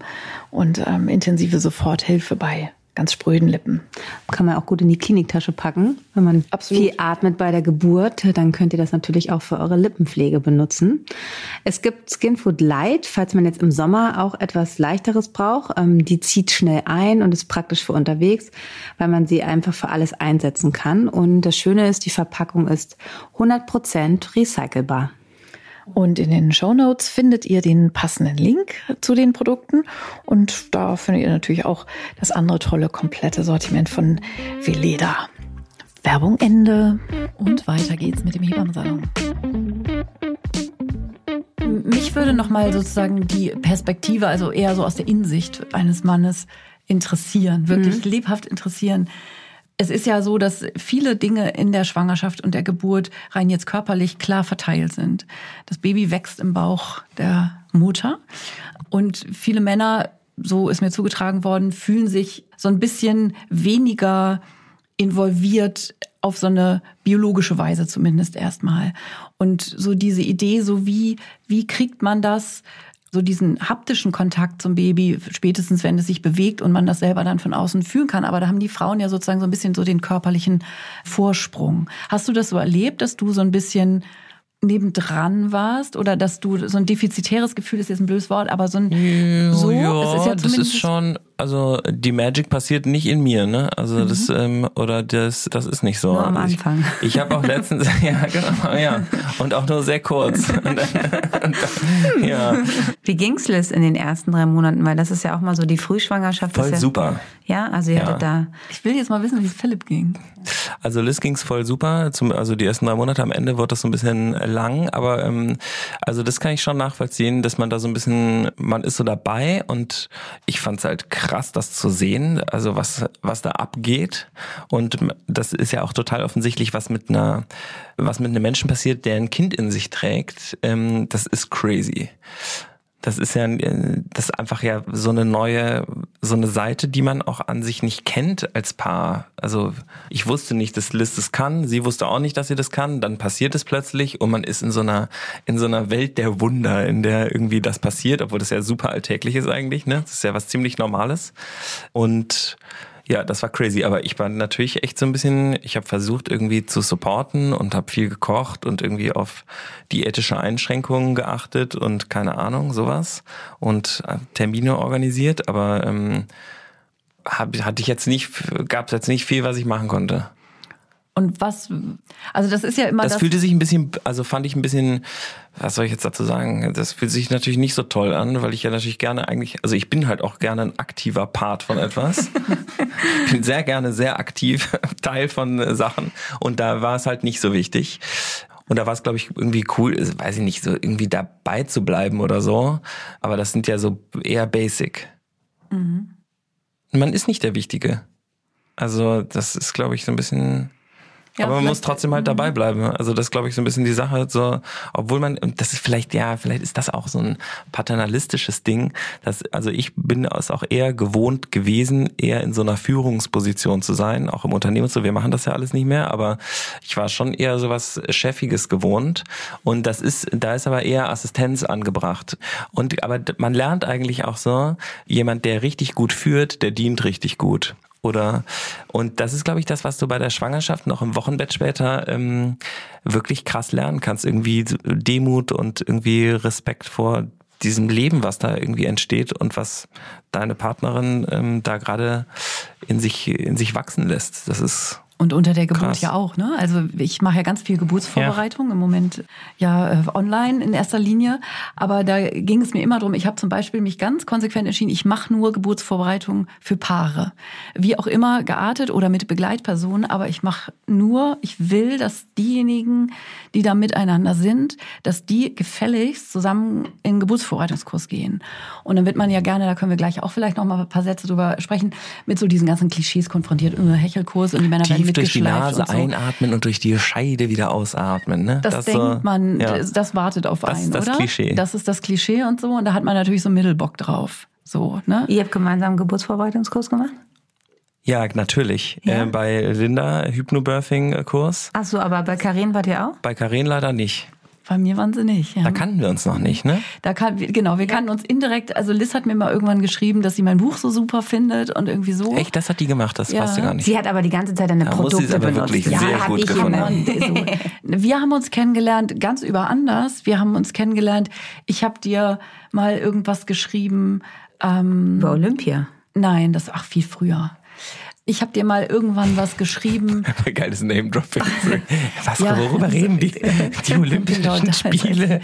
und ähm, intensive Soforthilfe bei ganz spröden Lippen. Kann man auch gut in die Kliniktasche packen. Wenn man Absolut. viel atmet bei der Geburt, dann könnt ihr das natürlich auch für eure Lippenpflege benutzen. Es gibt Skinfood Light, falls man jetzt im Sommer auch etwas leichteres braucht. Ähm, die zieht schnell ein und ist praktisch für unterwegs, weil man sie einfach für alles einsetzen kann. Und das Schöne ist, die Verpackung ist 100% recycelbar. Und in den Show Notes findet ihr den passenden Link zu den Produkten. Und da findet ihr natürlich auch das andere tolle, komplette Sortiment von Veleda. Werbung Ende. Und weiter geht's mit dem Hebammsalon. Mich würde nochmal sozusagen die Perspektive, also eher so aus der Innensicht eines Mannes interessieren, wirklich mhm. lebhaft interessieren es ist ja so, dass viele Dinge in der Schwangerschaft und der Geburt rein jetzt körperlich klar verteilt sind. Das Baby wächst im Bauch der Mutter und viele Männer, so ist mir zugetragen worden, fühlen sich so ein bisschen weniger involviert auf so eine biologische Weise zumindest erstmal. Und so diese Idee, so wie, wie kriegt man das so diesen haptischen Kontakt zum Baby, spätestens wenn es sich bewegt und man das selber dann von außen fühlen kann. Aber da haben die Frauen ja sozusagen so ein bisschen so den körperlichen Vorsprung. Hast du das so erlebt, dass du so ein bisschen nebendran warst oder dass du so ein defizitäres Gefühl ist jetzt ein blödes Wort, aber so ein so ja, ist ja das ist schon also die Magic passiert nicht in mir, ne? Also mhm. das ähm, oder das das ist nicht so. Nur am Anfang. Ich, ich habe auch letztens ja genau ja und auch nur sehr kurz. und dann, und dann, ja. Wie ging's Liz in den ersten drei Monaten? Weil das ist ja auch mal so die Frühschwangerschaft. Voll ja, super. Ja, also ihr ja. hattet da. Ich will jetzt mal wissen, wie es Philipp ging. Also Liz ging's voll super. Zum, also die ersten drei Monate am Ende wird das so ein bisschen lang, aber ähm, also das kann ich schon nachvollziehen, dass man da so ein bisschen, man ist so dabei und ich fand's halt krass, das zu sehen, also was, was da abgeht. Und das ist ja auch total offensichtlich, was mit einer, was mit einem Menschen passiert, der ein Kind in sich trägt. Ähm, das ist crazy. Das ist ja, das ist einfach ja so eine neue, so eine Seite, die man auch an sich nicht kennt als Paar. Also ich wusste nicht, dass Liz das kann, sie wusste auch nicht, dass sie das kann. Dann passiert es plötzlich und man ist in so einer, in so einer Welt der Wunder, in der irgendwie das passiert, obwohl das ja super alltäglich ist eigentlich. Ne, das ist ja was ziemlich Normales und ja, das war crazy, aber ich war natürlich echt so ein bisschen, ich habe versucht irgendwie zu supporten und habe viel gekocht und irgendwie auf die ethische Einschränkungen geachtet und keine Ahnung, sowas und äh, Termine organisiert, aber ähm, hab, hatte ich jetzt nicht, gab es jetzt nicht viel, was ich machen konnte. Und was, also das ist ja immer das. Das fühlte sich ein bisschen, also fand ich ein bisschen, was soll ich jetzt dazu sagen? Das fühlt sich natürlich nicht so toll an, weil ich ja natürlich gerne eigentlich, also ich bin halt auch gerne ein aktiver Part von etwas. bin sehr gerne sehr aktiv Teil von Sachen und da war es halt nicht so wichtig. Und da war es, glaube ich, irgendwie cool, weiß ich nicht, so irgendwie dabei zu bleiben oder so. Aber das sind ja so eher basic. Mhm. Man ist nicht der Wichtige. Also das ist, glaube ich, so ein bisschen ja, aber man muss trotzdem halt dabei mhm. bleiben. Also das glaube ich so ein bisschen die Sache. So, obwohl man, und das ist vielleicht, ja, vielleicht ist das auch so ein paternalistisches Ding. Dass, also ich bin es auch eher gewohnt gewesen, eher in so einer Führungsposition zu sein, auch im Unternehmen so. Wir machen das ja alles nicht mehr, aber ich war schon eher so was Chefiges gewohnt. Und das ist, da ist aber eher Assistenz angebracht. Und aber man lernt eigentlich auch so, jemand, der richtig gut führt, der dient richtig gut. Oder und das ist, glaube ich, das, was du bei der Schwangerschaft noch im Wochenbett später ähm, wirklich krass lernen kannst. Irgendwie Demut und irgendwie Respekt vor diesem Leben, was da irgendwie entsteht und was deine Partnerin ähm, da gerade in sich in sich wachsen lässt. Das ist und unter der Geburt Krass. ja auch, ne? Also ich mache ja ganz viel Geburtsvorbereitung ja. im Moment ja äh, online in erster Linie. Aber da ging es mir immer drum. Ich habe zum Beispiel mich ganz konsequent entschieden, ich mache nur Geburtsvorbereitung für Paare. Wie auch immer geartet oder mit Begleitpersonen, aber ich mache nur, ich will, dass diejenigen, die da miteinander sind, dass die gefälligst zusammen in den Geburtsvorbereitungskurs gehen. Und dann wird man ja gerne, da können wir gleich auch vielleicht noch mal ein paar Sätze drüber sprechen, mit so diesen ganzen Klischees konfrontiert, Hechelkurs und die Männer werden tief durch die Nase und so. einatmen und durch die Scheide wieder ausatmen. Ne? Das, das denkt so, man, ja. das wartet auf das einen, ist das oder? Klischee. Das ist das Klischee und so. Und da hat man natürlich so Mittelbock drauf. So, ne? Ihr habt gemeinsam einen Geburtsvorbereitungskurs gemacht? Ja, natürlich. Ja. Äh, bei Linda Hypnobirthing-Kurs. Ach so, aber bei Karin wart ihr auch? Bei Karin leider nicht. Bei mir waren sie nicht. Ja. Da kannten wir uns noch nicht, ne? Da kann, genau, wir ja. kannten uns indirekt. Also Liz hat mir mal irgendwann geschrieben, dass sie mein Buch so super findet und irgendwie so. Echt, das hat die gemacht, das ja. du gar nicht. Sie hat aber die ganze Zeit eine da Produkte muss aber benutzt. Wirklich ja, sehr gut ich gefunden. So. Wir haben uns kennengelernt ganz über anders. Wir haben uns kennengelernt. Ich habe dir mal irgendwas geschrieben. Ähm, über Olympia? Nein, das ach viel früher. Ich habe dir mal irgendwann was geschrieben. Geiles Name-Dropping. Was, ja, worüber reden die? Die Olympischen Spiele.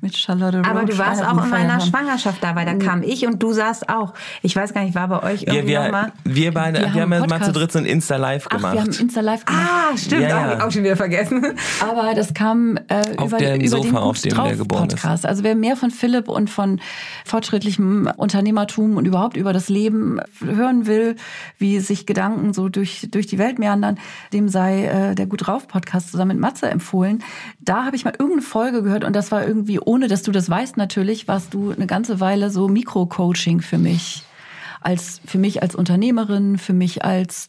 Mit Charlotte Roach. Aber du warst auch in meiner Schwangerschaft da, weil da kam ich und du saßt auch. Ich weiß gar nicht, war bei euch irgendwie wir, wir, mal? Wir beide, wir, wir haben, haben mal zu dritt so ein Insta-Live gemacht. Ach, wir haben Insta-Live gemacht. Ah, stimmt, ja, ja. auch, auch schon wieder vergessen. Aber das kam äh, auf über, dem über Sofa, den auf dem der geboren Podcast. Ist. Also wer mehr von Philipp und von fortschrittlichem Unternehmertum und überhaupt über das Leben hören will, wie sich Gedanken so durch, durch die Welt meandern, dem sei äh, der Gut drauf Podcast zusammen mit Matze empfohlen. Da habe ich mal irgendeine Folge gehört und das war irgendwie ohne dass du das weißt natürlich, warst du eine ganze Weile so Mikro-Coaching für mich. Als, für mich als Unternehmerin, für mich als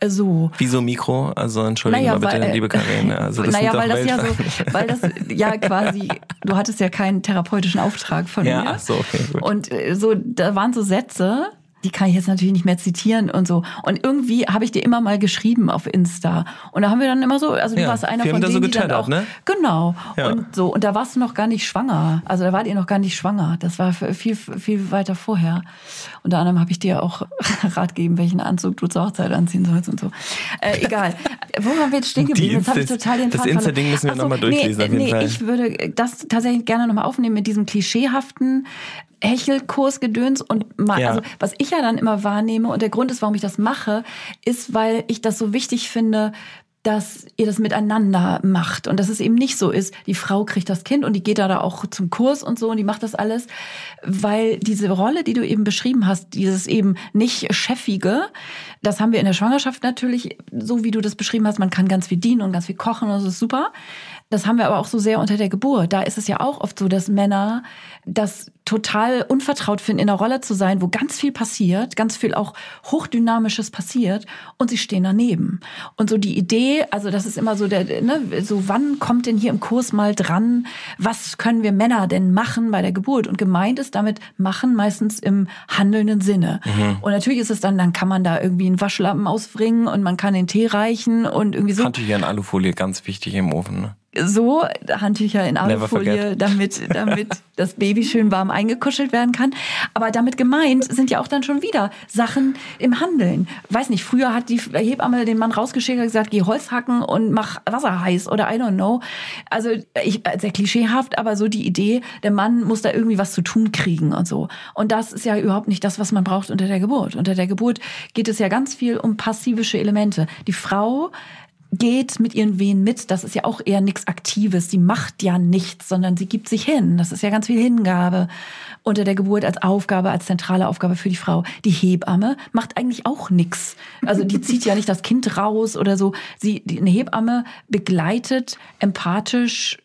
äh, so. Wieso Mikro? Also entschuldigen naja, mal bitte, weil, liebe Karin. Also das naja, weil das ja so, weil das ja quasi, du hattest ja keinen therapeutischen Auftrag von ja, mir. Ach so, okay, gut. Und äh, so, da waren so Sätze, die kann ich jetzt natürlich nicht mehr zitieren und so. Und irgendwie habe ich dir immer mal geschrieben auf Insta. Und da haben wir dann immer so, also du ja, warst einer von denen, so die dann auch, ne? genau. Ja. Und so. Und da warst du noch gar nicht schwanger. Also da wart ihr noch gar nicht schwanger. Das war viel, viel weiter vorher. Unter anderem habe ich dir auch Rat gegeben, welchen Anzug du zur Hochzeit anziehen sollst und so. Äh, egal. Wo haben wir jetzt stehen geblieben? Jetzt habe ich total den Das Insta-Ding müssen wir so, nochmal durchlesen. Nee, nee, ich würde das tatsächlich gerne nochmal aufnehmen mit diesem klischeehaften Hechelkursgedöns und mal, Ja. also was ich ja dann immer wahrnehme und der Grund ist, warum ich das mache, ist, weil ich das so wichtig finde, dass ihr das miteinander macht und dass es eben nicht so ist, die Frau kriegt das Kind und die geht da, da auch zum Kurs und so und die macht das alles, weil diese Rolle, die du eben beschrieben hast, dieses eben nicht chefige, das haben wir in der Schwangerschaft natürlich, so wie du das beschrieben hast, man kann ganz viel dienen und ganz viel kochen und das ist super. Das haben wir aber auch so sehr unter der Geburt. Da ist es ja auch oft so, dass Männer das total unvertraut finden, in einer Rolle zu sein, wo ganz viel passiert, ganz viel auch hochdynamisches passiert und sie stehen daneben. Und so die Idee, also das ist immer so der, ne, so wann kommt denn hier im Kurs mal dran, was können wir Männer denn machen bei der Geburt? Und gemeint ist damit machen meistens im handelnden Sinne. Und natürlich ist es dann, dann kann man da irgendwie einen Waschlappen ausbringen und man kann den Tee reichen und irgendwie so Handtücher in Alufolie, ganz wichtig im Ofen. Ne? So Handtücher in Alufolie, damit, damit das Baby schön warm eingekuschelt werden kann. Aber damit gemeint sind ja auch dann schon wieder Sachen im Handeln. Weiß nicht, früher hat die Hebamme den Mann rausgeschickt und gesagt, geh Holz hacken und mach Wasser heiß oder I don't know. Also ich, sehr klischeehaft, aber so die Idee, der Mann muss da irgendwie was zu tun kriegen und so. Und das ist ja überhaupt nicht das, was man braucht unter der Geburt. Unter der Geburt geht es ja ganz viel um passivische Elemente. Die Frau geht mit ihren Wehen mit. Das ist ja auch eher nichts Aktives. Die macht ja nichts, sondern sie gibt sich hin. Das ist ja ganz viel Hingabe unter der Geburt als Aufgabe, als zentrale Aufgabe für die Frau. Die Hebamme macht eigentlich auch nichts. Also die zieht ja nicht das Kind raus oder so. Sie, die, eine Hebamme begleitet empathisch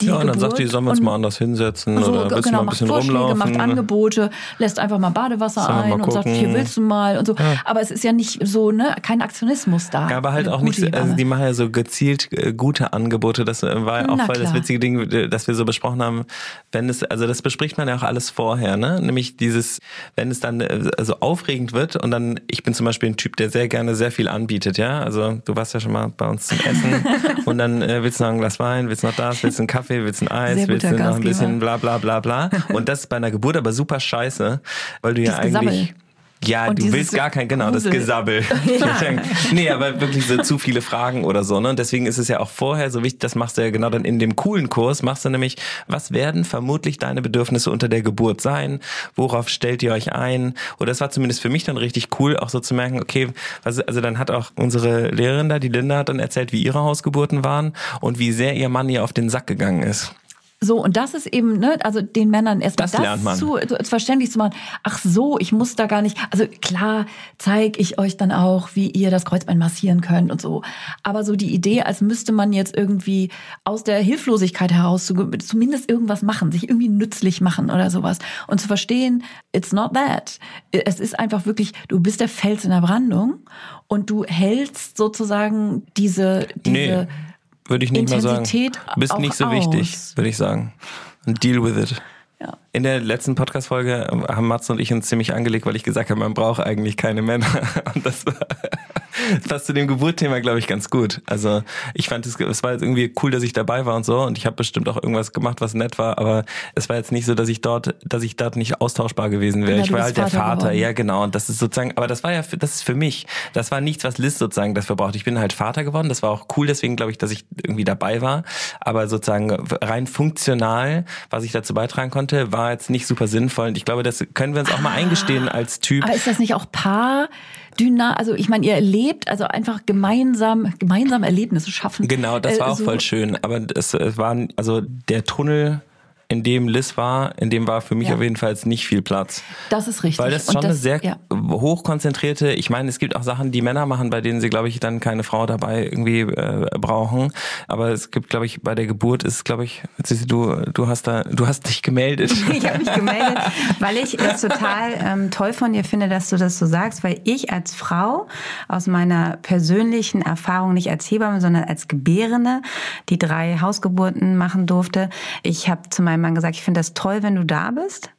die Ja, und dann sagt die, sollen wir uns mal anders hinsetzen so, oder willst du genau, mal ein macht bisschen Vorschläge, rumlaufen? macht Angebote, lässt einfach mal Badewasser Sollen wir ein mal und sagt, gucken? hier willst du mal und so. Aber es ist ja nicht so, ne, kein Aktionismus da. Ja, aber halt Eine auch nicht, gute also Hebamme. die machen ja so gezielt äh, gute Angebote. Das äh, war ja auch Na voll das klar. witzige Ding, äh, das wir so besprochen haben. Wenn es, also das bespricht man ja auch alles vorher, ne? Nämlich dieses, wenn es dann äh, also aufregend wird und dann, ich bin zum Beispiel ein Typ, der sehr gerne sehr viel anbietet, ja. Also du warst ja schon mal bei uns zum Essen und dann äh, willst du noch ein Glas Wein, willst du noch das, willst du einen Kaffee, willst du ein Eis, Sehr willst noch ein bisschen bla bla bla bla. Und das ist bei einer Geburt aber super scheiße, weil du ja Dieses Gesabbel. Ja, Und du willst gar kein, genau, das Grusel. Gesabbel. nee, aber wirklich so zu viele Fragen oder so, ne? Und deswegen ist es ja auch vorher so wichtig, das machst du ja genau dann in dem coolen Kurs, machst du nämlich, was werden vermutlich deine Bedürfnisse unter der Geburt sein? Worauf stellt ihr euch ein? Oder das war zumindest für mich dann richtig cool, auch so zu merken, okay, was, also dann hat auch unsere Lehrerin da, die Linda, hat dann erzählt, wie ihre Hausgeburten waren und wie sehr ihr Mann ihr auf den Sack gegangen ist. So, und das ist eben, ne, also den Männern erstmal Das das. Zu, zu, verständlich zu machen. Ach so, ich muss da gar nicht. Also klar zeige ich euch dann auch, wie ihr das Kreuzbein massieren könnt und so. Aber so die Idee, als müsste man jetzt irgendwie aus der Hilflosigkeit heraus zu, zumindest irgendwas machen, sich irgendwie nützlich machen oder sowas. Und zu verstehen, it's not that. Es ist einfach wirklich, du bist der Fels in der Brandung und du hältst sozusagen diese, diese Nee. Würde ich nicht mal sagen. Intensität bist nicht so wichtig, aus. würde ich sagen. And deal with it. Ja. In der letzten Podcast-Folge haben Mats und ich uns ziemlich angelegt, weil ich gesagt habe, man braucht eigentlich keine Männer. Und das war, das passt zu dem Geburtthema, glaube ich, ganz gut. Also ich fand es, es war jetzt irgendwie cool, dass ich dabei war und so. Und ich habe bestimmt auch irgendwas gemacht, was nett war. Aber es war jetzt nicht so, dass ich dort, dass ich dort nicht austauschbar gewesen wäre. Ja, ich du war halt der Vater Vater. geworden. Ja, genau. Und das ist sozusagen, aber das war ja, für, das ist für mich. Das war nichts, was Liz sozusagen dafür braucht. Ich bin halt Vater geworden. Das war auch cool. Deswegen glaube ich, dass ich irgendwie dabei war. Aber sozusagen rein funktional, was ich dazu beitragen konnte, war jetzt nicht super sinnvoll. Und ich glaube, das können wir uns auch mal eingestehen als Typ. Aber ist das nicht auch Paar? Dynam also ich meine, ihr erlebt also einfach gemeinsam gemeinsam Erlebnisse schaffen. Genau, das Äh, war auch so- voll schön. Aber es, es war, also der Tunnel, in dem Liz war, in dem war für mich Ja. auf jeden Fall nicht viel Platz. Das ist richtig. Weil das schon eine sehr ja. Hochkonzentrierte, ich meine, es gibt auch Sachen, die Männer machen, bei denen sie, glaube ich, dann keine Frau dabei irgendwie äh, brauchen. Aber es gibt, glaube ich, bei der Geburt ist, glaube ich, du, du hast da, du hast dich gemeldet. Ich habe mich gemeldet, weil ich das total ähm, toll von dir finde, dass du das so sagst, weil ich als Frau aus meiner persönlichen Erfahrung, nicht als Hebamme, sondern als Gebärende, die drei Hausgeburten machen durfte, ich habe zu meinem Mann gesagt, ich finde das toll, wenn du da bist.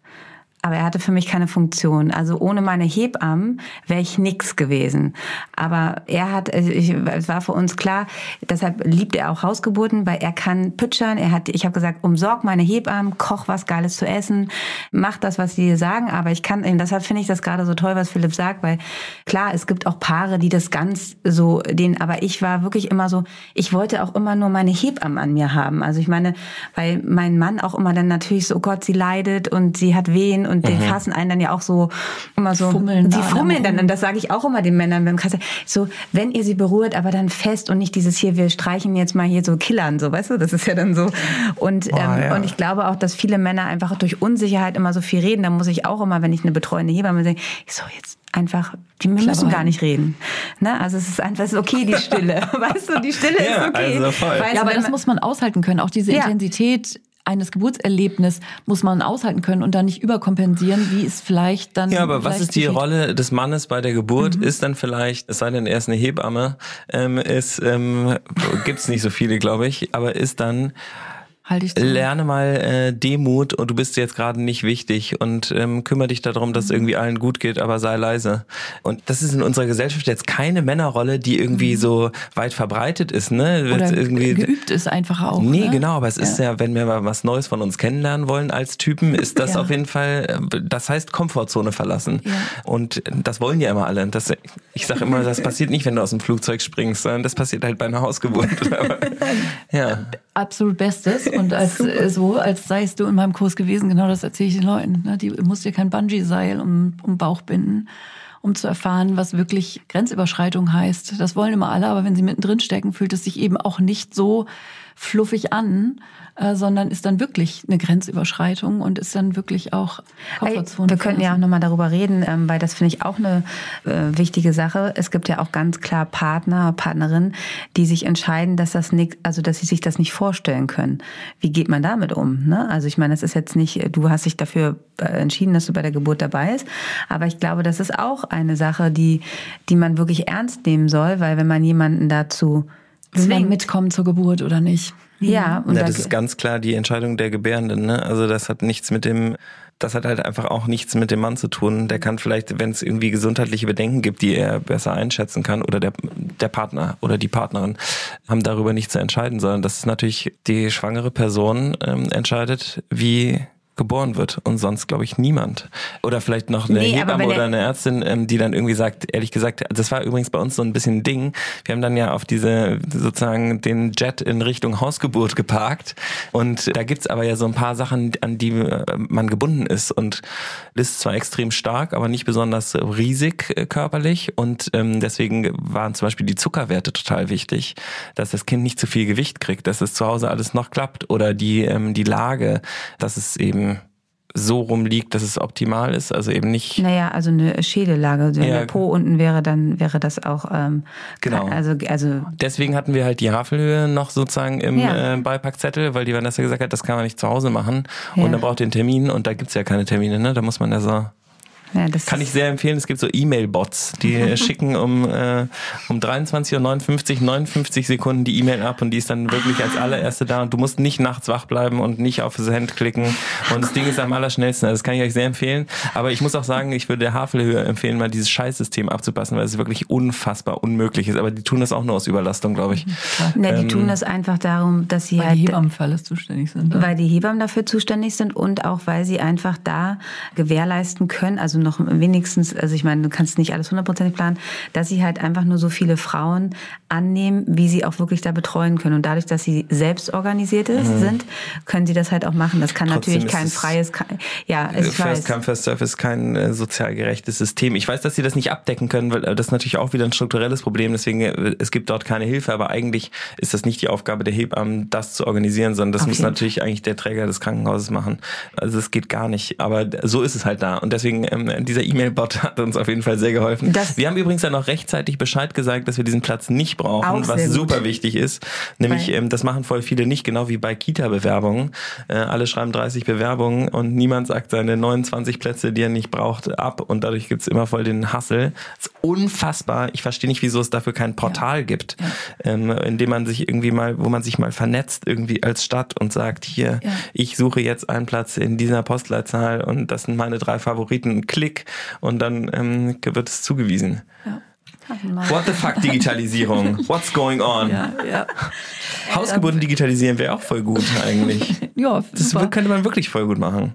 Aber er hatte für mich keine Funktion. Also ohne meine Hebammen wäre ich nix gewesen. Aber er hat, also ich, es war für uns klar, deshalb liebt er auch Hausgeburten, weil er kann pütschern. Er hat, ich habe gesagt, umsorg meine Hebammen, koch was Geiles zu essen, mach das, was die dir sagen. Aber ich kann, deshalb finde ich das gerade so toll, was Philipp sagt, weil klar, es gibt auch Paare, die das ganz so, den, aber ich war wirklich immer so, ich wollte auch immer nur meine Hebammen an mir haben. Also ich meine, weil mein Mann auch immer dann natürlich so, oh Gott, sie leidet und sie hat Wehen und die fassen einen dann ja auch so immer so. Fummeln die fummeln dann und das sage ich auch immer den Männern beim Kasse. So, wenn ihr sie berührt, aber dann fest und nicht dieses hier, wir streichen jetzt mal hier so Killern, so, weißt du, das ist ja dann so. Und, Boah, ähm, ja. und ich glaube auch, dass viele Männer einfach durch Unsicherheit immer so viel reden. Da muss ich auch immer, wenn ich eine betreuende Hebamme sehe, ich so, jetzt einfach, die wir müssen gar nicht reden. Ne? Also es ist einfach, es ist okay, die Stille. weißt du, die Stille Ja, ist okay. also voll. Weißt Ja, aber das muss man aushalten können. Auch diese Ja. Intensität eines Geburtserlebnisses muss man aushalten können und dann nicht überkompensieren, wie es vielleicht dann. Ja, aber was ist die geschieht. Rolle des Mannes bei der Geburt? Mhm. Ist dann vielleicht, es sei denn, er ist eine Hebamme, ähm, ist, ähm, gibt's nicht so viele, glaube ich, aber ist dann, Halte ich lerne mal äh, Demut und du bist jetzt gerade nicht wichtig und ähm, kümmere dich darum, dass es irgendwie allen gut geht, aber sei leise. Und das ist in unserer Gesellschaft jetzt keine Männerrolle, die irgendwie so weit verbreitet ist, ne? Oder irgendwie, geübt ist einfach auch. Nee, ne? genau, aber es ist ja, wenn wir mal was Neues von uns kennenlernen wollen als Typen, ist das Ja. auf jeden Fall, äh, das heißt Komfortzone verlassen. Ja. Und das wollen ja immer alle. Das, ich sage immer, das passiert nicht, wenn du aus dem Flugzeug springst, sondern das passiert halt bei einer Hausgeburt. Aber, ja. absolut Bestes und als äh, so, als seist du in meinem Kurs gewesen, genau das erzähle ich den Leuten. Ne? Die musst dir kein Bungee-Seil um, um Bauch binden, um zu erfahren, was wirklich Grenzüberschreitung heißt. Das wollen immer alle, aber wenn sie mittendrin stecken, fühlt es sich eben auch nicht so fluffig an, äh, sondern ist dann wirklich eine Grenzüberschreitung und ist dann wirklich auch Komfortzone. wir könnten ja auch nochmal darüber reden, ähm, weil das finde ich auch eine äh, wichtige Sache. Es gibt ja auch ganz klar Partner, Partnerinnen, die sich entscheiden, dass das nicht, also dass sie sich das nicht vorstellen können. Wie geht man damit um? Ne? Also ich meine, das ist jetzt nicht, du hast dich dafür äh, entschieden, dass du bei der Geburt dabei bist, aber ich glaube, das ist auch eine Sache, die, die man wirklich ernst nehmen soll, weil wenn man jemanden dazu Will man zwingt, mitkommen zur Geburt oder nicht? ja, und ja, da- das ist ganz klar die Entscheidung der Gebärenden. Ne? Also das hat nichts mit dem, das hat halt einfach auch nichts mit dem Mann zu tun. Der kann vielleicht, wenn es irgendwie gesundheitliche Bedenken gibt, die er besser einschätzen kann, oder der, der Partner oder die Partnerin, haben darüber nicht zu entscheiden, sondern das ist natürlich die schwangere Person ähm, entscheidet, wie geboren wird und sonst glaube ich niemand. Oder vielleicht noch eine Nee, Hebamme er- oder eine Ärztin, ähm, die dann irgendwie sagt, ehrlich gesagt, das war übrigens bei uns so ein bisschen ein Ding. Wir haben dann ja auf diese sozusagen den Jet in Richtung Hausgeburt geparkt. Und da gibt's aber ja so ein paar Sachen, an die äh, man gebunden ist. Und ist zwar extrem stark, aber nicht besonders riesig äh, körperlich. Und ähm, deswegen waren zum Beispiel die Zuckerwerte total wichtig, dass das Kind nicht zu viel Gewicht kriegt, dass es zu Hause alles noch klappt oder die ähm, die Lage, dass es eben so rumliegt, dass es optimal ist, also eben nicht Naja, also eine Schädellage. Wenn Ja. der Po unten wäre, dann wäre das auch. Ähm, Genau. Also, also Deswegen hatten wir halt die Havelhöhe noch sozusagen im Ja. äh, Beipackzettel, weil die Vanessa gesagt hat, das kann man nicht zu Hause machen. Ja. Und dann braucht ihr einen Termin und da gibt's ja keine Termine, ne? Da muss man ja so. Ja, das Kann ich sehr empfehlen, es gibt so E-Mail-Bots, die schicken um, äh, um 23.59 Uhr 59 Sekunden die E-Mail ab und die ist dann wirklich als allererste da und du musst nicht nachts wach bleiben und nicht auf das Hand klicken und das Ding ist am allerschnellsten. Also das kann ich euch sehr empfehlen. Aber ich muss auch sagen, ich würde der Havelhöhe empfehlen, mal dieses Scheißsystem abzupassen, weil es wirklich unfassbar unmöglich ist. Aber die tun das auch nur aus Überlastung, glaube ich. Ne, die ähm, tun das einfach darum, dass sie Weil halt die Hebammen für alles zuständig sind. ne? weil die Hebammen dafür zuständig sind und auch weil sie einfach da gewährleisten können, also noch wenigstens, also ich meine, du kannst nicht alles hundertprozentig planen, dass sie halt einfach nur so viele Frauen annehmen, wie sie auch wirklich da betreuen können. Und dadurch, dass sie selbst organisiert ist, sind, können sie das halt auch machen. Das kann Mhm. Trotzdem natürlich kein es- freies, ja, ich First weiß. Come, First Serve ist kein äh, sozial gerechtes System. Ich weiß, dass sie das nicht abdecken können, weil äh, das ist natürlich auch wieder ein strukturelles Problem. Deswegen, äh, es gibt dort keine Hilfe, aber eigentlich ist das nicht die Aufgabe der Hebammen, das zu organisieren, sondern das Auf muss natürlich eigentlich der Träger des Krankenhauses machen. Also es geht gar nicht. Aber so ist es halt da. Und deswegen, ähm, dieser E-Mail-Bot hat uns auf jeden Fall sehr geholfen. Das- wir haben übrigens dann auch rechtzeitig Bescheid gesagt, dass wir diesen Platz nicht brauchen, Auch was sehr gut. super wichtig ist. Nämlich, ähm, das machen voll viele nicht, genau wie bei Kita-Bewerbungen. Äh, alle schreiben 30 Bewerbungen und niemand sagt seine 29 Plätze, die er nicht braucht, ab. Und dadurch gibt's immer voll den Hassel. Das ist unfassbar. Ich verstehe nicht, wieso es dafür kein Portal gibt, ähm, in dem man sich irgendwie mal, wo man sich mal vernetzt irgendwie als Stadt und sagt, hier, Ja. ich suche jetzt einen Platz in dieser Postleitzahl und das sind meine drei Favoriten. Klick und dann ähm, wird es zugewiesen. Ja. What the fuck Digitalisierung? What's going on? Ja, ja. Hausgeburten digitalisieren wäre auch voll gut eigentlich. ja Das super. könnte man wirklich voll gut machen.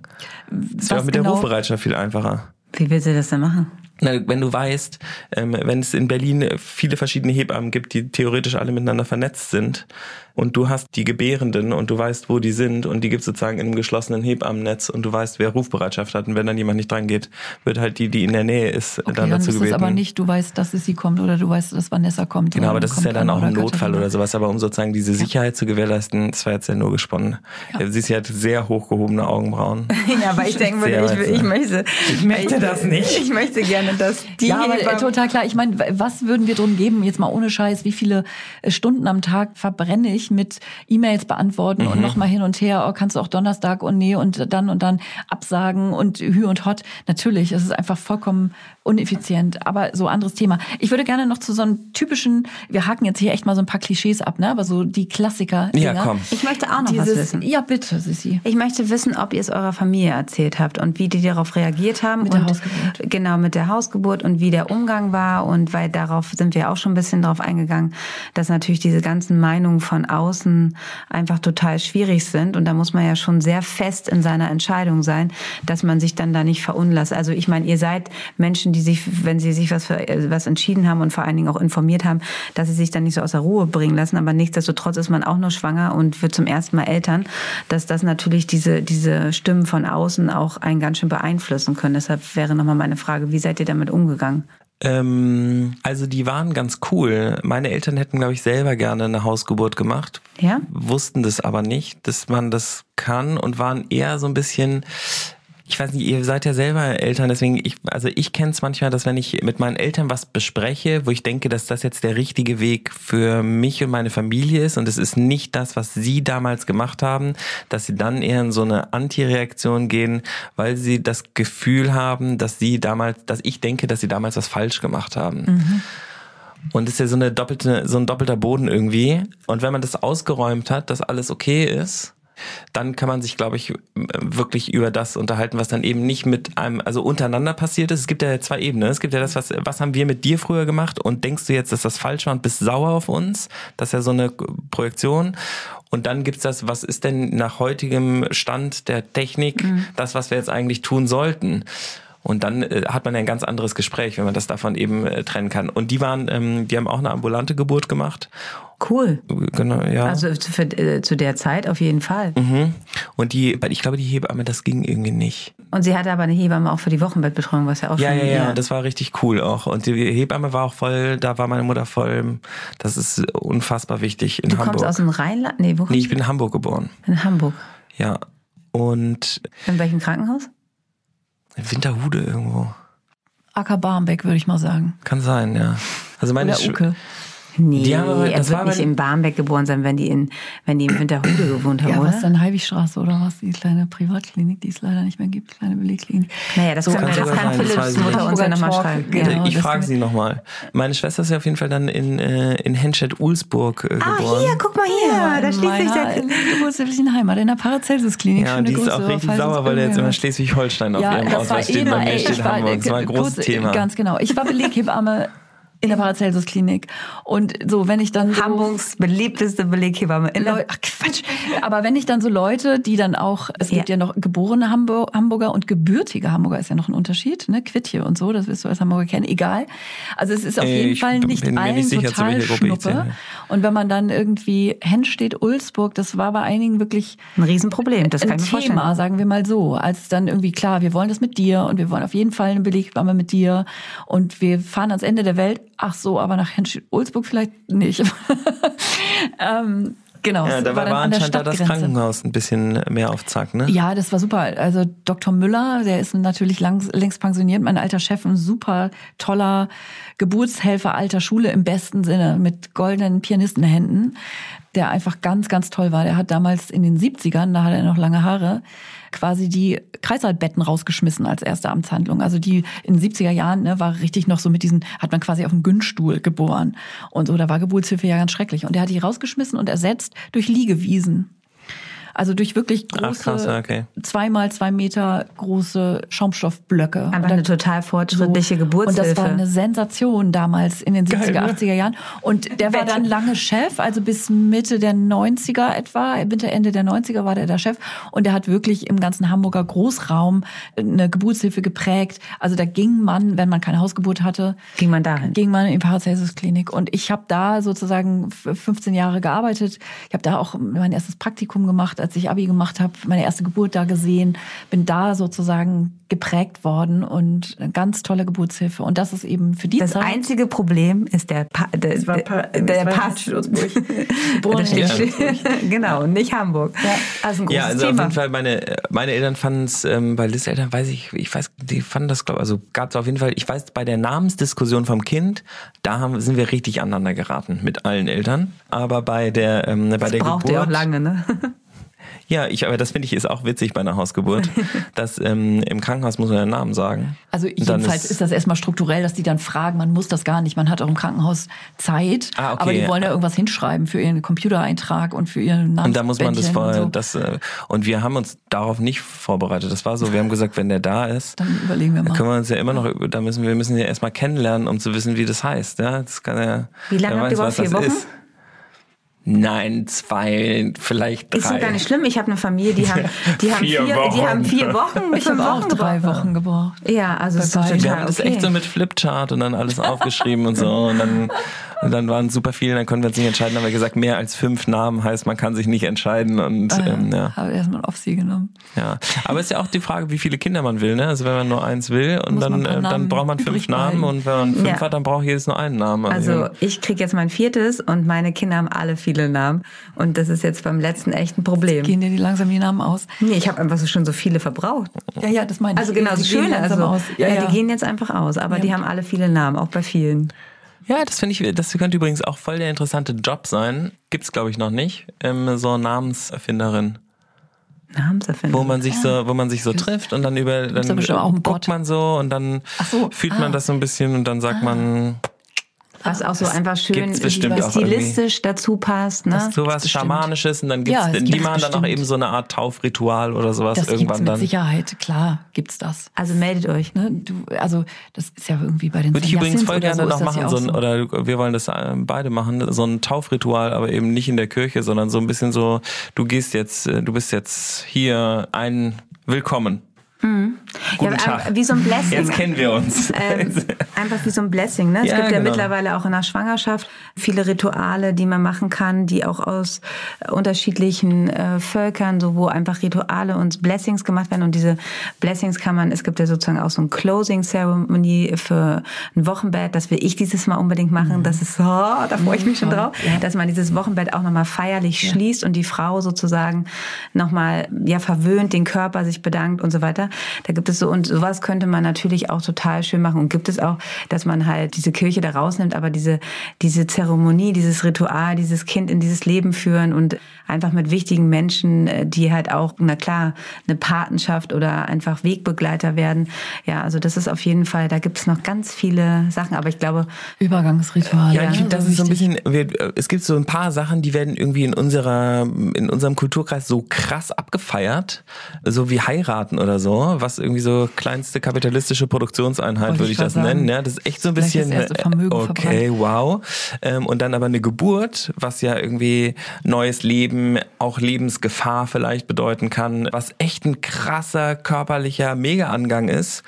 Das wäre auch mit der genau- Rufbereitschaft viel einfacher. Wie willst du das denn machen? wenn du weißt, ähm, wenn es in Berlin viele verschiedene Hebammen gibt, die theoretisch alle miteinander vernetzt sind, und du hast die Gebärenden und du weißt, wo die sind und die gibt sozusagen in einem geschlossenen Hebammennetz und du weißt, wer Rufbereitschaft hat und wenn dann jemand nicht dran geht, wird halt die, die in der Nähe ist, okay, dann, dann dazu ist gebeten. es aber nicht, du weißt, dass es sie kommt oder du weißt, dass Vanessa kommt. Genau, aber das ist ja dann auch ein Notfall oder sowas, aber um sozusagen diese Sicherheit zu gewährleisten, das war jetzt ja nur gesponnen. Ja. Sie ja sehr hochgehobene Augenbrauen. Ja, aber ich denke, ich, ich möchte, Ich möchte das nicht. Ich möchte gerne, dass die ja, aber äh, Hebammen- total klar. Ich meine, was würden wir drum geben? Jetzt mal ohne Scheiß, wie viele Stunden am Tag verbrenne ich mit E-Mails beantworten Mhm. und nochmal hin und her? Oh, kannst du auch Donnerstag und nee und dann und dann absagen und hü und hot? Natürlich, es ist einfach vollkommen uneffizient. Aber so anderes Thema. Ich würde gerne noch zu so einem typischen, wir haken jetzt hier echt mal so ein paar Klischees ab, ne? Aber so die Klassiker. Ja, komm. Ich möchte auch noch Dieses, was wissen. Ja, bitte, Sissi. Ich möchte wissen, ob ihr es eurer Familie erzählt habt und wie die darauf reagiert haben. Mit der Hausgeburt. Genau, mit der Hausgeburt und wie der Umgang war. Und weil darauf sind wir auch schon ein bisschen drauf eingegangen, dass natürlich diese ganzen Meinungen von außen einfach total schwierig sind. Und da muss man ja schon sehr fest in seiner Entscheidung sein, dass man sich dann da nicht verunlasst. Also ich meine, ihr seid Menschen, die sich, wenn sie sich was für was entschieden haben und vor allen Dingen auch informiert haben, dass sie sich dann nicht so aus der Ruhe bringen lassen. Aber nichtsdestotrotz ist man auch nur schwanger und wird zum ersten Mal Eltern, dass das natürlich diese, diese Stimmen von außen auch einen ganz schön beeinflussen können. Deshalb wäre nochmal meine Frage, wie seid ihr damit umgegangen? Ähm, also die waren ganz cool. Meine Eltern hätten, glaube ich, selber gerne eine Hausgeburt gemacht. Ja? Wussten das aber nicht, dass man das kann und waren eher so ein bisschen ich weiß nicht, ihr seid ja selber Eltern, deswegen, ich, also ich kenne es manchmal, dass wenn ich mit meinen Eltern was bespreche, wo ich denke, dass das jetzt der richtige Weg für mich und meine Familie ist und es ist nicht das, was sie damals gemacht haben, dass sie dann eher in so eine Antireaktion gehen, weil sie das Gefühl haben, dass sie damals, dass ich denke, dass sie damals was falsch gemacht haben. Und es ist ja so eine doppelte, so ein doppelter Boden irgendwie. Und wenn man das ausgeräumt hat, dass alles okay ist, dann kann man sich, glaube ich, wirklich über das unterhalten, was dann eben nicht mit einem, also untereinander passiert ist. Es gibt ja zwei Ebenen. Es gibt ja das, was, was haben wir mit dir früher gemacht und denkst du jetzt, dass das falsch war und bist sauer auf uns? Das ist ja so eine Projektion. Und dann gibt's das, was ist denn nach heutigem Stand der Technik das, was wir jetzt eigentlich tun sollten? Und dann äh, hat man ja ein ganz anderes Gespräch, wenn man das davon eben äh, trennen kann. Und die waren, ähm, die haben auch eine ambulante Geburt gemacht. Cool. Genau, ja. Also für, äh, zu der Zeit auf jeden Fall. mhm. Und die, weil ich glaube, die Hebamme, das ging irgendwie nicht. Und sie hatte aber eine Hebamme auch für die Wochenbettbetreuung, was ja auch Ja, schon... ja, ja, das war richtig cool auch. Und die Hebamme war auch voll, da war meine Mutter voll, das ist unfassbar wichtig in Du Hamburg. kommst aus dem Rheinland? Nee, wo nee, ich bin in Hamburg geboren. In Hamburg. Ja. Und In welchem Krankenhaus? in Winterhude irgendwo. Acker Barmbek, würde ich mal sagen. Kann sein, ja. Also meine Oder Sch- Uke. Nee, Die haben aber- er das wird war nicht in Barmbek geboren sein, wenn die in, wenn die in Winterhude gewohnt haben, Ja, oder? was dann Heiwigstraße oder was? Die kleine Privatklinik, die es leider nicht mehr gibt, kleine Belegklinik. Naja, das, So kann, kann das kann sein, Philipps ich Mutter uns ja nochmal schreiben. genau. Ja. ich frage sie nochmal. Meine Schwester ist ja auf jeden Fall dann in, äh, in Henstedt-Ulsburg äh, Ah, geboren. hier, guck mal hier, da in schließt sich der... geburtstäglichen Heimat, in der Paracelsus-Klinik. Ja, und Schöne die ist Grüße, auch richtig sauer, weil da jetzt immer. Schleswig-Holstein auf ja, ihrem Ausweis steht. Bei mir steht Hamburg. Das war ein großes Thema. Ganz genau. Ich war Beleghebamme in der Paracelsus-Klinik. Und so, wenn ich dann so Hamburgs beliebteste Beleghebamme. In der Leu Ach Quatsch. Aber wenn ich dann so Leute, die dann auch, es gibt Ja. ja noch geborene Hamburg Hamburger und gebürtige Hamburger ist ja noch ein Unterschied, ne? Quittje und so, das wirst du als Hamburger kennen, egal. Also es ist auf jeden ich Fall nicht allen nicht sicher, total Schnuppe. zähle. Und wenn man dann irgendwie Henstedt Ulsburg, das war bei einigen wirklich ein Riesenproblem, das kann ein ich mir Thema, vorstellen. sagen wir mal so. Als dann irgendwie klar, wir wollen das mit dir und wir wollen auf jeden Fall eine Beleghebamme mit dir und wir fahren ans Ende der Welt. Ach so, aber nach Henstedt-Ulsburg vielleicht nicht. ähm, genau. Ja, es da war, war anscheinend da das. Krankenhaus ein bisschen mehr auf Zack, ne? Ja, das war super. Also Dr. Müller, der ist natürlich lang, längst pensioniert, mein alter Chef, ein super toller Geburtshelfer alter Schule im besten Sinne, mit goldenen Pianistenhänden, der einfach ganz, ganz toll war. Der hat damals in den 70ern, da hat er noch lange Haare, quasi die Kreißsaalbetten rausgeschmissen als erste Amtshandlung. Also die in den 70er Jahren ne, war richtig noch so mit diesen, hat man quasi auf dem Günststuhl geboren. Und so, da war Geburtshilfe ja ganz schrecklich. Und der hat die rausgeschmissen und ersetzt durch Liegewiesen. Also durch wirklich große, Ach, krass, okay. zweimal zwei Meter große Schaumstoffblöcke. Einfach eine total fortschrittliche Geburtshilfe. Und das war eine Sensation damals in den 70er, Geil, ne? 80er Jahren. Und der war dann lange Chef, also bis Mitte der 90er etwa, Mitte, Ende der 90er war der der Chef. Und der hat wirklich im ganzen Hamburger Großraum eine Geburtshilfe geprägt. Also da ging man, wenn man keine Hausgeburt hatte, Ging man dahin? ging man in die Paracelsus Klinik. Und ich habe da sozusagen 15 Jahre gearbeitet. Ich habe da auch mein erstes Praktikum gemacht, als ich Abi gemacht habe, meine erste Geburt da gesehen, bin da sozusagen geprägt worden und eine ganz tolle Geburtshilfe. Und das ist eben für die Das Zeit. einzige Problem ist der, pa der, war der, Pa- der das war steht- in genau, nicht Hamburg. Ja. Also ein großes Ja, also Thema. auf jeden Fall, meine, meine Eltern fanden es, ähm, bei Liz Eltern weiß ich, ich weiß, die fanden das, glaube also gab es auf jeden Fall, ich weiß, bei der Namensdiskussion vom Kind, da haben, sind wir richtig aneinander geraten mit allen Eltern. Aber bei der, ähm, bei der Braucht Geburt. ihr auch lange, ne? Ja, ich, aber das finde ich ist auch witzig bei einer Hausgeburt, dass ähm, im Krankenhaus muss man den Namen sagen. Also Und jedenfalls ist, das erstmal strukturell, dass die dann fragen, man muss das gar nicht. Man hat auch im Krankenhaus Zeit, Ah, okay. aber die wollen ja irgendwas hinschreiben für ihren Computereintrag und für ihren Namen. Und da muss man das vorher, das, äh, und wir haben uns darauf nicht vorbereitet. Das war so, wir haben gesagt, wenn der da ist, Dann überlegen wir mal. können wir uns ja immer noch, da müssen wir müssen ja erstmal kennenlernen, um zu wissen, wie das heißt. Ja, das kann ja. Wie lange habt ihr überhaupt? was Vier Wochen? ist. Nein, zwei, vielleicht drei. Ist ja gar nicht schlimm. Ich habe eine Familie, die haben, die haben Vier vier, Wochen. die haben vier Wochen, Ich fünf habe auch Wochen drei gebraucht. Wochen gebraucht. Ja, also ist doch beiden. total Wir haben das okay. echt so mit Flipchart und dann alles aufgeschrieben und so. Und dann, und dann waren super viele, dann konnten wir uns nicht entscheiden. Dann haben wir gesagt, mehr als fünf Namen heißt, man kann sich nicht entscheiden. Und Ah, ähm, ja, Habe erstmal auf sie genommen. ja. Aber es ist ja auch die Frage, wie viele Kinder man will. Ne? Also wenn man nur eins will und Muss dann, äh, dann braucht man fünf Namen und wenn man fünf Ja. hat, dann braucht jedes nur einen Namen. Also ich krieg jetzt mein viertes und meine Kinder haben alle viele Namen. Und das ist jetzt beim letzten echt ein Problem. Gehen dir die langsam die Namen aus? Nee, ich habe einfach so schon so viele verbraucht. Ja, ja, das meine ich. Also genau, gehen Schöne, also aus. ja, die gehen jetzt einfach aus, aber Ja. die haben alle viele Namen, auch bei vielen. Ja, das finde ich, das könnte übrigens auch voll der interessante Job sein. Gibt's glaube ich noch nicht. Ähm, so Namenserfinderin. Namenserfinder. Wo man sich so, wo man sich so trifft und dann über, da dann guckt man so und dann so, fühlt ah. man das so ein bisschen und dann sagt man, Was auch so einfach schön gibt's bestimmt stilistisch dazu passt. Ne? sowas bestimmt. Schamanisches und dann gibt's, Ja, es die gibt's machen dann auch bestimmt. eben so eine Art Taufritual oder sowas Das gibt's irgendwann mit dann. Sicherheit, klar, gibt's das. Also meldet euch. Ne, du, also das ist ja irgendwie bei den Würde ich übrigens voll gerne so noch machen, ja so ein, oder wir wollen das äh, beide machen, so ein Taufritual, aber eben nicht in der Kirche, sondern so ein bisschen so, du gehst jetzt, äh, du bist jetzt hier ein Willkommen. Guten ja, Tag. Wie so ein Blessing. Jetzt kennen wir uns. ähm, einfach wie so ein Blessing. Ne? Es Ja, gibt ja genau. mittlerweile auch in der Schwangerschaft viele Rituale, die man machen kann, die auch aus äh, unterschiedlichen äh, Völkern, so wo einfach Rituale und Blessings gemacht werden. Und diese Blessings kann man, es gibt ja sozusagen auch so ein Closing Ceremony für ein Wochenbett. Das will ich dieses Mal unbedingt machen. Das ist so, da freue ich mich schon toll. drauf, Ja. dass man dieses Wochenbett auch nochmal feierlich schließt und die Frau sozusagen nochmal ja verwöhnt, den Körper sich bedankt und so weiter. Da gibt es so, und sowas könnte man natürlich auch total schön machen. Und gibt es auch, dass man halt diese Kirche da rausnimmt, aber diese, diese Zeremonie, dieses Ritual, dieses Kind in dieses Leben führen und einfach mit wichtigen Menschen, äh, die halt auch, na klar, eine Patenschaft oder einfach Wegbegleiter werden. Ja, also das ist auf jeden Fall, da gibt es noch ganz viele Sachen, aber ich glaube, Übergangsrituale. Ja, ich finde, das ist so ein bisschen, wir, es gibt so ein paar Sachen, die werden irgendwie in unserer, in unserem Kulturkreis so krass abgefeiert, so wie heiraten oder so, was irgendwie so kleinste kapitalistische Produktionseinheit, Wollte würde ich ich das sagen. nennen. Ja, das ist echt so ein Vielleicht bisschen, erste Vermögen okay, wow. Ähm, und dann aber eine Geburt, was ja irgendwie neues Leben, auch Lebensgefahr vielleicht bedeuten kann, was echt ein krasser körperlicher Mega-Angang ist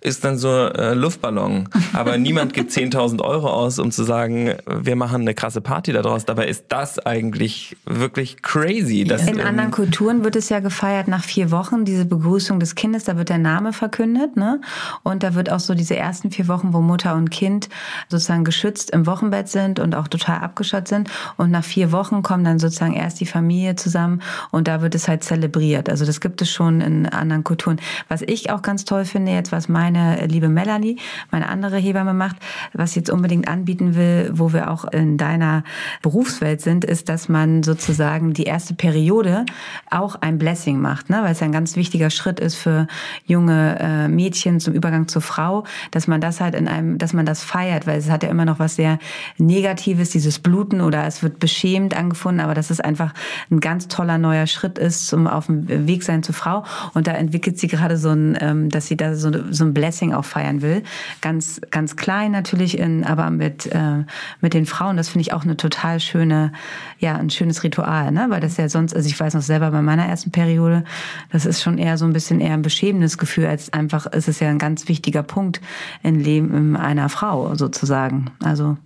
ist dann so äh, Luftballon. Aber niemand gibt 10.000 Euro aus, um zu sagen, wir machen eine krasse Party daraus. Dabei ist das eigentlich wirklich crazy. Dass, In ähm, anderen Kulturen wird es ja gefeiert nach vier Wochen, diese Begrüßung des Kindes, da wird der Name verkündet, ne? Und da wird auch so diese ersten vier Wochen, wo Mutter und Kind sozusagen geschützt im Wochenbett sind und auch total abgeschottet sind. Und nach vier Wochen kommen dann sozusagen erst die Familie zusammen und da wird es halt zelebriert. Also das gibt es schon in anderen Kulturen. Was ich auch ganz toll finde jetzt, was mein meine liebe Melanie, meine andere Hebamme macht, was sie jetzt unbedingt anbieten will, wo wir auch in deiner Berufswelt sind, ist, dass man sozusagen die erste Periode auch ein Blessing macht, ne? weil es ein ganz wichtiger Schritt ist für junge äh, Mädchen zum Übergang zur Frau, dass man das halt in einem, dass man das feiert, weil es hat ja immer noch was sehr Negatives, dieses Bluten oder es wird beschämt angefunden, aber dass es einfach ein ganz toller neuer Schritt ist zum auf dem Weg sein zur Frau und da entwickelt sie gerade so ein, ähm, dass sie da so, so ein Blessing auch feiern will, ganz ganz klein natürlich, in, aber mit äh, mit den Frauen, das finde ich auch eine total schöne, ja ein schönes Ritual, ne, weil das ja sonst, also ich weiß noch selber bei meiner ersten Periode, das ist schon eher so ein bisschen eher ein beschämendes Gefühl als einfach, es ist ja ein ganz wichtiger Punkt im Leben einer Frau sozusagen. Also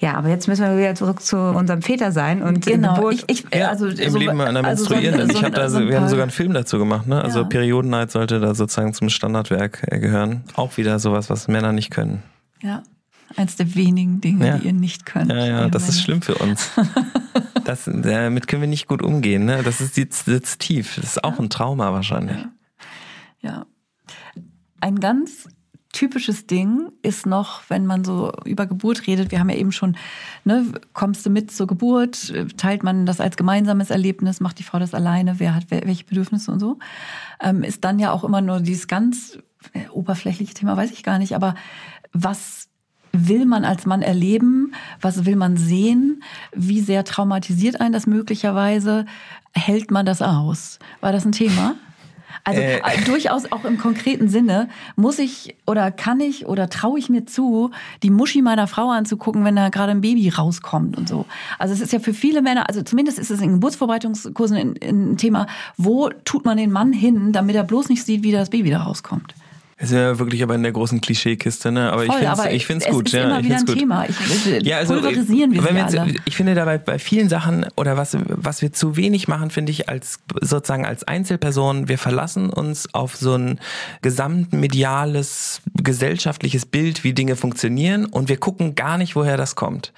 ja, aber jetzt müssen wir wieder zurück zu unserem Väter sein und genau. Ich, ich, ja, also im so, Leben einer also Menstruierenden. So ich habe da, so wir haben sogar einen Film dazu gemacht. Ne? Also ja. Periodenheit sollte da sozusagen zum Standardwerk äh, gehören. Auch wieder sowas, was Männer nicht können. Ja, eins der wenigen Dinge, ja. die ihr nicht könnt. Ja, ja, das Männer. ist schlimm für uns. das, damit können wir nicht gut umgehen. Ne? Das ist sitzt, sitzt tief. Das ist auch ein Trauma wahrscheinlich. ja. ja. Ein ganz typisches Ding ist noch, wenn man so über Geburt redet, wir haben ja eben schon, ne, kommst du mit zur Geburt, teilt man das als gemeinsames Erlebnis, macht die Frau das alleine, wer hat welche Bedürfnisse und so, ähm, ist dann ja auch immer nur dieses ganz äh, oberflächliche Thema, weiß ich gar nicht, aber was will man als Mann erleben? Was will man sehen? Wie sehr traumatisiert einen das möglicherweise? Hält man das aus? War das ein Thema? Also äh. äh. durchaus auch im konkreten Sinne muss ich oder kann ich oder traue ich mir zu, die Muschi meiner Frau anzugucken, wenn da gerade ein Baby rauskommt und so. Also es ist ja für viele Männer, also zumindest ist es in Geburtsvorbereitungskursen ein Thema, wo tut man den Mann hin, damit er bloß nicht sieht, wie das Baby da rauskommt. Wir sind ja wirklich aber in der großen Klischeekiste, ne? Aber Voll, ich finde es ich find's gut. Ist ja, immer ich wieder ein gut. Thema. Ich, ja, also, pulverisieren wir, wenn wir jetzt, alle. Ich finde dabei bei vielen Sachen oder was was wir zu wenig machen, finde ich als sozusagen als Einzelperson. Wir verlassen uns auf so ein gesamtmediales gesellschaftliches Bild, wie Dinge funktionieren, und wir gucken gar nicht, woher das kommt.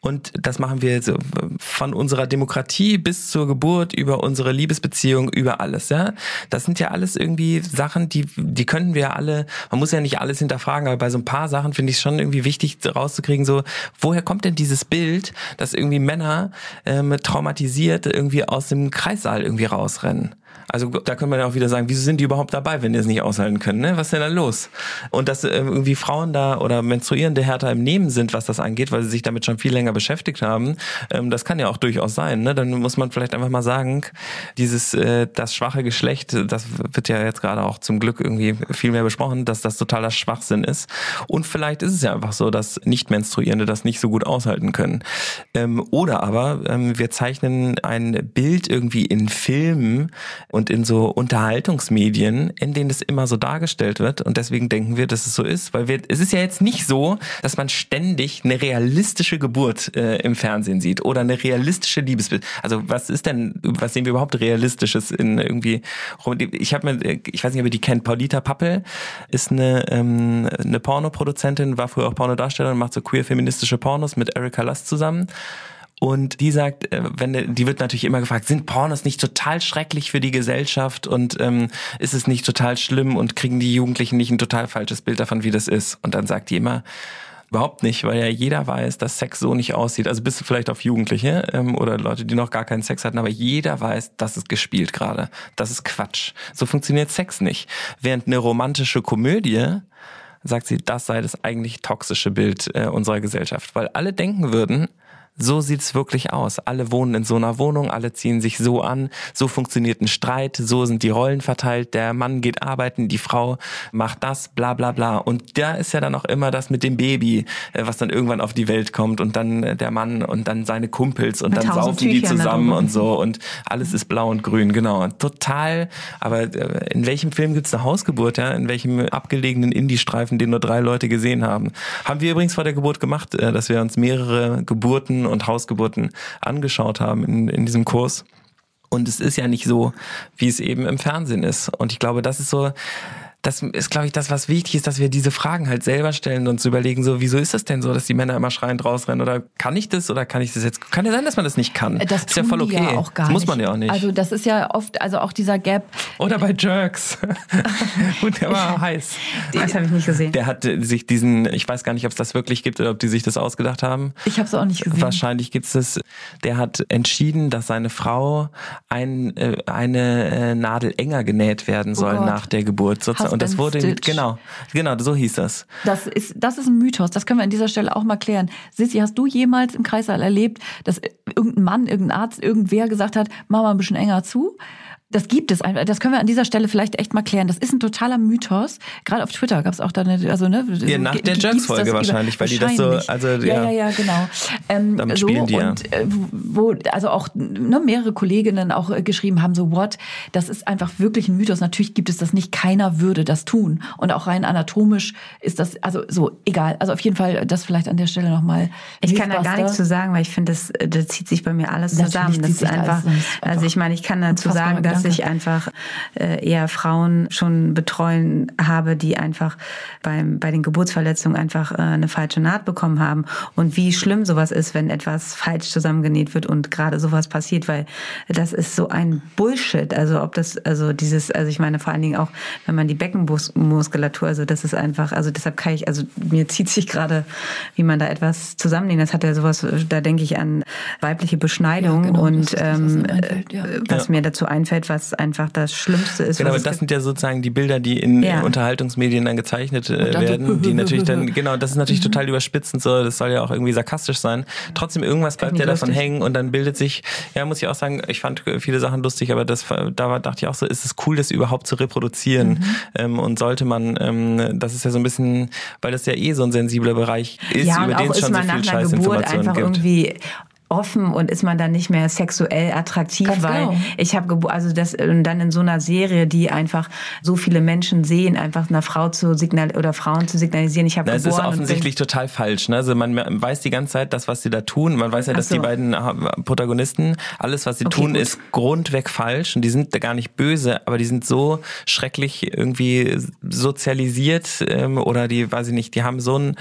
Und das machen wir so von unserer Demokratie bis zur Geburt über unsere Liebesbeziehung über alles. Ja, das sind ja alles irgendwie Sachen, die die könnten wir alle, man muss ja nicht alles hinterfragen, aber bei so ein paar Sachen finde ich es schon irgendwie wichtig rauszukriegen, so, woher kommt denn dieses Bild, dass irgendwie Männer ähm, traumatisiert irgendwie aus dem Kreissaal irgendwie rausrennen? Also da könnte man ja auch wieder sagen, wieso sind die überhaupt dabei, wenn die es nicht aushalten können? Ne? Was ist denn da los? Und dass äh, irgendwie Frauen da oder Menstruierende härter im Nehmen sind, was das angeht, weil sie sich damit schon viel länger beschäftigt haben, ähm, das kann ja auch durchaus sein. Ne? Dann muss man vielleicht einfach mal sagen, dieses äh, das schwache Geschlecht, das wird ja jetzt gerade auch zum Glück irgendwie viel mehr besprochen, dass das totaler Schwachsinn ist. Und vielleicht ist es ja einfach so, dass Nicht-Menstruierende das nicht so gut aushalten können. Ähm, oder aber ähm, wir zeichnen ein Bild irgendwie in Filmen und in so Unterhaltungsmedien, in denen das immer so dargestellt wird. Und deswegen denken wir, dass es so ist, weil wir, es ist ja jetzt nicht so, dass man ständig eine realistische Geburt äh, im Fernsehen sieht oder eine realistische Liebesbild. Also was ist denn, was sehen wir überhaupt realistisches in irgendwie? Ich habe mir, ich weiß nicht, ob ihr die kennt. Paulita Pappel ist eine ähm, eine Pornoproduzentin, war früher auch Pornodarstellerin, macht so queer feministische Pornos mit Erika Last zusammen. Und die sagt, äh, wenn die wird natürlich immer gefragt, sind Pornos nicht total schrecklich für die Gesellschaft und ähm, ist es nicht total schlimm und kriegen die Jugendlichen nicht ein total falsches Bild davon, wie das ist? Und dann sagt die immer, Überhaupt nicht, weil ja jeder weiß, dass Sex so nicht aussieht. Also bist du vielleicht auf Jugendliche ähm, oder Leute, die noch gar keinen Sex hatten, aber jeder weiß, das ist gespielt gerade. Das ist Quatsch. So funktioniert Sex nicht. Während eine romantische Komödie sagt sie, das sei das eigentlich toxische Bild äh, unserer Gesellschaft, weil alle denken würden, so sieht's wirklich aus. Alle wohnen in so einer Wohnung, alle ziehen sich so an, so funktioniert ein Streit, so sind die Rollen verteilt, der Mann geht arbeiten, die Frau macht das, bla bla bla. Und da ist ja dann auch immer das mit dem Baby, äh, was dann irgendwann auf die Welt kommt und dann äh, der Mann und dann seine Kumpels und mit dann saufen die zusammen und so und alles ist blau und grün, genau. Total, aber äh, in welchem Film gibt's eine Hausgeburt, ja? In welchem abgelegenen Indie-Streifen, den nur drei Leute gesehen haben? Haben wir übrigens vor der Geburt gemacht, dass wir uns mehrere Geburten und Hausgeburten angeschaut haben in, in diesem Kurs. Und es ist ja nicht so, wie es eben im Fernsehen ist. Und ich glaube, das ist so, das ist, glaube ich, das, was wichtig ist, dass wir diese Fragen halt selber stellen und uns überlegen, so, wieso ist das denn so, dass die Männer immer schreiend rausrennen? Oder kann ich das oder kann ich das jetzt? Kann ja sein, dass man das nicht kann. Das ist ja voll okay. Ja auch gar das muss man ja auch nicht. Also das ist ja oft, also auch dieser Gap. Oder bei Jerks. und der war heiß. Das habe ich nicht gesehen. Der hat sich diesen, ich weiß gar nicht, ob es das wirklich gibt oder ob die sich das ausgedacht haben. Ich habe es auch nicht gesehen. Wahrscheinlich gibt es das. Der hat entschieden, dass seine Frau ein, äh, eine äh, Nadel enger genäht werden soll oh nach der Geburt. Sozusagen. Und das wurde Stitch. genau, genau, so hieß das. Das ist, das ist ein Mythos. Das können wir an dieser Stelle auch mal klären. Sissi, hast du jemals im Kreissaal erlebt, dass irgendein Mann, irgendein Arzt, irgendwer gesagt hat, mach mal ein bisschen enger zu? Das gibt es einfach. Das können wir an dieser Stelle vielleicht echt mal klären. Das ist ein totaler Mythos. Gerade auf Twitter gab es auch da eine, also ne, ja, nach der Jerks-Folge wahrscheinlich, weil wahrscheinlich. die das so, also ja, ja, ja, genau. Ähm, Damit so, spielen die ja. Und äh, wo also auch ne, mehrere Kolleginnen auch äh, geschrieben haben, so what, das ist einfach wirklich ein Mythos. Natürlich gibt es das nicht. Keiner würde das tun. Und auch rein anatomisch ist das also so egal. Also auf jeden Fall das vielleicht an der Stelle nochmal. Ich kann da gar nichts zu sagen, weil ich finde, das, das zieht sich bei mir alles zusammen. Das ist einfach, also ich meine, ich kann dazu sagen, dass dass ich einfach äh, eher Frauen schon betreuen habe, die einfach beim, bei den Geburtsverletzungen einfach äh, eine falsche Naht bekommen haben. Und wie schlimm sowas ist, wenn etwas falsch zusammengenäht wird und gerade sowas passiert, weil das ist so ein Bullshit. Also ob das, also dieses, also ich meine vor allen Dingen auch, wenn man die Beckenmuskulatur, also das ist einfach, also deshalb kann ich, also mir zieht sich gerade, wie man da etwas zusammennäht. Das hat ja sowas, da denke ich an weibliche Beschneidung ja, genau, und ähm, einfällt, ja. was ja. mir dazu einfällt, was einfach das Schlimmste ist. Genau, aber das sind ja sozusagen die Bilder, die in ja. Unterhaltungsmedien dann gezeichnet äh, werden, die natürlich dann, genau, das ist natürlich mhm. total überspitzend so, das soll ja auch irgendwie sarkastisch sein. Trotzdem irgendwas bleibt ja davon hängen und dann bildet sich, ja, muss ich auch sagen, ich fand viele Sachen lustig, aber das, da war, dachte ich auch so, ist es cool, das überhaupt zu reproduzieren mhm. ähm, und sollte man, ähm, das ist ja so ein bisschen, weil das ja eh so ein sensibler Bereich ist, ja, über den es schon so viel Scheißinformationen gibt. Irgendwie offen und ist man dann nicht mehr sexuell attraktiv, Ganz weil genau. ich habe also das und dann in so einer Serie, die einfach so viele Menschen sehen, einfach einer Frau zu signal oder Frauen zu signalisieren, ich habe geboren. Das ist offensichtlich total falsch. Ne? Also man weiß die ganze Zeit, das was sie da tun. Man weiß ja, dass so. die beiden Protagonisten alles, was sie okay, tun, gut. ist grundweg falsch und die sind da gar nicht böse, aber die sind so schrecklich irgendwie sozialisiert ähm, oder die, weiß ich nicht, die haben so ein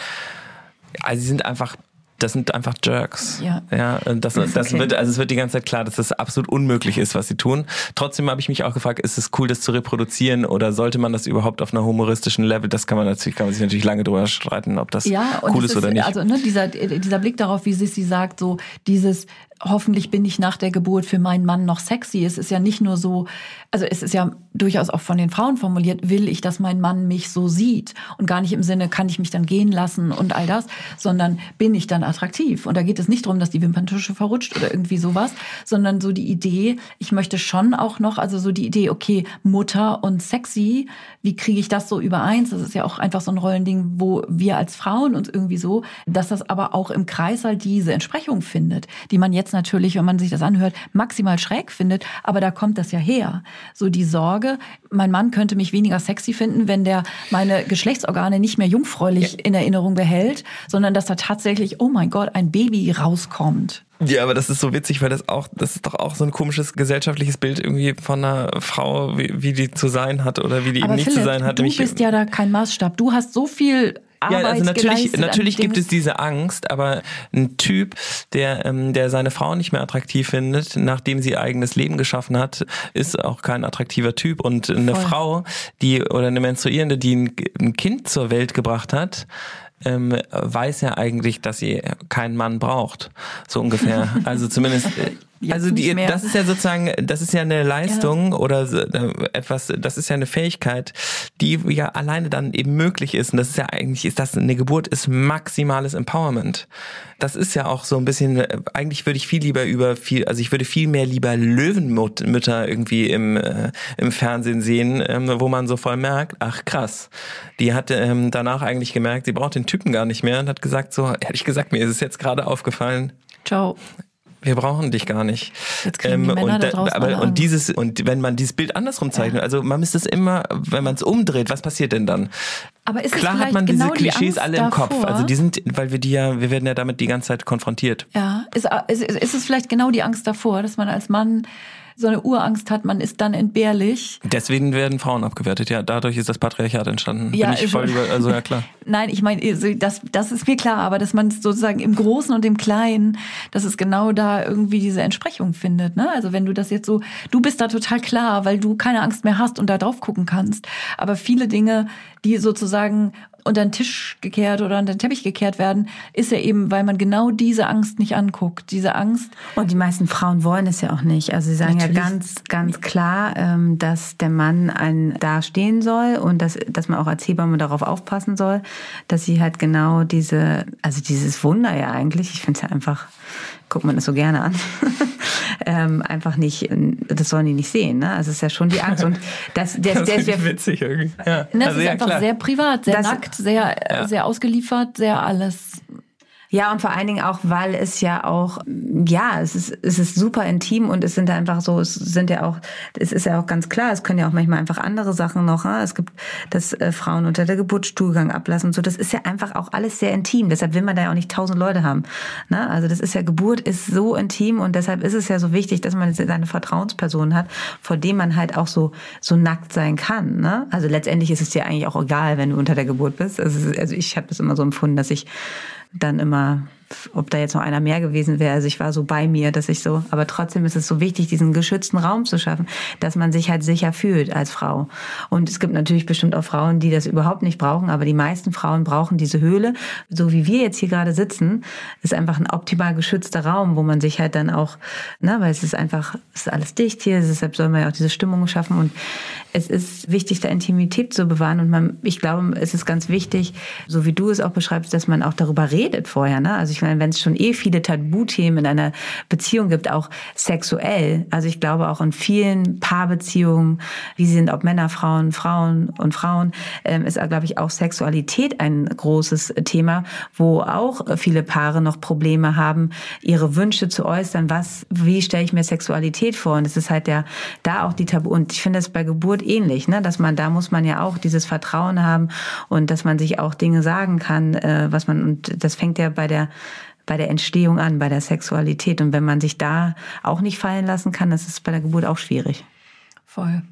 also sie sind einfach das sind einfach Jerks. Ja. Ja, das, das, das okay. wird, also es wird die ganze Zeit klar, dass das absolut unmöglich ist, was sie tun. Trotzdem habe ich mich auch gefragt, ist es cool, das zu reproduzieren oder sollte man das überhaupt auf einer humoristischen Level? Das kann man natürlich, kann man sich natürlich lange drüber streiten, ob das ja, cool ist, ist, oder nicht. Also ne, dieser, dieser Blick darauf, wie Sissy sagt, so dieses hoffentlich bin ich nach der Geburt für meinen Mann noch sexy. Es ist ja nicht nur so, also es ist ja durchaus auch von den Frauen formuliert, will ich, dass mein Mann mich so sieht und gar nicht im Sinne, kann ich mich dann gehen lassen und all das, sondern bin ich dann attraktiv. Und da geht es nicht darum, dass die Wimperntusche verrutscht oder irgendwie sowas, sondern so die Idee, ich möchte schon auch noch, also so die Idee, okay, Mutter und sexy, wie kriege ich das so übereins? Das ist ja auch einfach so ein Rollending, wo wir als Frauen uns irgendwie so, dass das aber auch im Kreis halt diese Entsprechung findet, die man jetzt natürlich, wenn man sich das anhört, maximal schräg findet, aber da kommt das ja her. So die Sorge, mein Mann könnte mich weniger sexy finden, wenn der meine Geschlechtsorgane nicht mehr jungfräulich ja. in Erinnerung behält, sondern dass da tatsächlich, oh mein Gott, ein Baby rauskommt. Ja, aber das ist so witzig, weil das auch, das ist doch auch so ein komisches gesellschaftliches Bild irgendwie von einer Frau, wie, wie die zu sein hat oder wie die aber eben nicht Philipp, zu sein hat. Du bist ja da kein Maßstab. Du hast so viel Arbeit ja, also natürlich, natürlich gibt es diese Angst, aber ein Typ, der, ähm, der seine Frau nicht mehr attraktiv findet, nachdem sie eigenes Leben geschaffen hat, ist auch kein attraktiver Typ. Und eine Voll. Frau, die oder eine Menstruierende, die ein, ein Kind zur Welt gebracht hat, ähm, weiß ja eigentlich, dass sie keinen Mann braucht. So ungefähr. Also zumindest äh, Jetzt also die, das ist ja sozusagen, das ist ja eine Leistung ja. oder äh, etwas, das ist ja eine Fähigkeit, die ja alleine dann eben möglich ist. Und das ist ja eigentlich, ist das eine Geburt ist maximales Empowerment. Das ist ja auch so ein bisschen, eigentlich würde ich viel lieber über viel, also ich würde viel mehr lieber Löwenmütter irgendwie im, äh, im Fernsehen sehen, ähm, wo man so voll merkt, ach krass, die hat ähm, danach eigentlich gemerkt, sie braucht den Typen gar nicht mehr und hat gesagt, so, ehrlich gesagt, mir ist es jetzt gerade aufgefallen. Ciao wir brauchen dich gar nicht. Jetzt kriegen die ähm, Männer und, da draußen aber, und dieses und wenn man dieses Bild andersrum zeichnet, ja. also man müsste es immer, wenn man es umdreht, was passiert denn dann? Aber ist Klar es hat man genau diese Klischees die alle im davor? Kopf. Also die sind, weil wir die ja, wir werden ja damit die ganze Zeit konfrontiert. Ja, ist, ist, ist es vielleicht genau die Angst davor, dass man als Mann so eine Urangst hat, man ist dann entbehrlich. Deswegen werden Frauen abgewertet, ja. Dadurch ist das Patriarchat entstanden. Ja, Bin ich voll über, also ja klar. Nein, ich meine, also das, das ist mir klar, aber dass man sozusagen im Großen und im Kleinen, dass es genau da irgendwie diese Entsprechung findet. Ne? Also wenn du das jetzt so, du bist da total klar, weil du keine Angst mehr hast und da drauf gucken kannst. Aber viele Dinge, die sozusagen unter den Tisch gekehrt oder unter den Teppich gekehrt werden, ist ja eben, weil man genau diese Angst nicht anguckt. Diese Angst. Und die meisten Frauen wollen es ja auch nicht. Also sie sagen Natürlich. ja ganz, ganz klar, ähm, dass der Mann einen da stehen soll und dass, dass man auch als Hebamme darauf aufpassen soll, dass sie halt genau diese, also dieses Wunder ja eigentlich, ich finde es ja einfach, guckt man das so gerne an, ähm, einfach nicht, das sollen die nicht sehen. Ne? Also es ist ja schon die Angst. Und das, der, Das der, ist witzig irgendwie. Ja. Ne, das Also ist ja, einfach klar. sehr privat, sehr Das- nackt, sehr, Ja. sehr ausgeliefert, sehr alles. Ja, und vor allen Dingen auch, weil es ja auch, ja, es ist, es ist super intim und es sind einfach so, es sind ja auch, es ist ja auch ganz klar, es können ja auch manchmal einfach andere Sachen noch, ne? es gibt, dass äh, Frauen unter der Geburt Stuhlgang ablassen und so, das ist ja einfach auch alles sehr intim, deshalb will man da ja auch nicht tausend Leute haben, ne? also das ist ja, Geburt ist so intim und deshalb ist es ja so wichtig, dass man seine Vertrauensperson hat, vor dem man halt auch so, so nackt sein kann, ne? also letztendlich ist es dir eigentlich auch egal, wenn du unter der Geburt bist, also, also ich habe das immer so empfunden, dass ich dann immer, ob da jetzt noch einer mehr gewesen wäre. Also ich war so bei mir, dass ich so, aber trotzdem ist es so wichtig, diesen geschützten Raum zu schaffen, dass man sich halt sicher fühlt als Frau. Und es gibt natürlich bestimmt auch Frauen, die das überhaupt nicht brauchen, aber die meisten Frauen brauchen diese Höhle. So wie wir jetzt hier gerade sitzen, ist einfach ein optimal geschützter Raum, wo man sich halt dann auch, ne, weil es ist einfach, es ist alles dicht hier, deshalb soll man ja auch diese Stimmung schaffen und es ist wichtig, da Intimität zu bewahren. Und man, ich glaube, es ist ganz wichtig, so wie du es auch beschreibst, dass man auch darüber redet vorher. Ne? Also ich meine, wenn es schon eh viele Tabuthemen in einer Beziehung gibt, auch sexuell. Also ich glaube auch in vielen Paarbeziehungen, wie sie sind, ob Männer, Frauen, Frauen und Frauen, ähm, ist, glaube ich, auch Sexualität ein großes Thema, wo auch viele Paare noch Probleme haben, ihre Wünsche zu äußern. Was, wie stelle ich mir Sexualität vor? Und es ist halt ja da auch die Tabu. Und ich finde es bei Geburt ähnlich, ne? dass man, da muss man ja auch dieses Vertrauen haben und dass man sich auch Dinge sagen kann, äh, was man, und das fängt ja bei der, bei der Entstehung an, bei der Sexualität. Und wenn man sich da auch nicht fallen lassen kann, das ist bei der Geburt auch schwierig. Voll.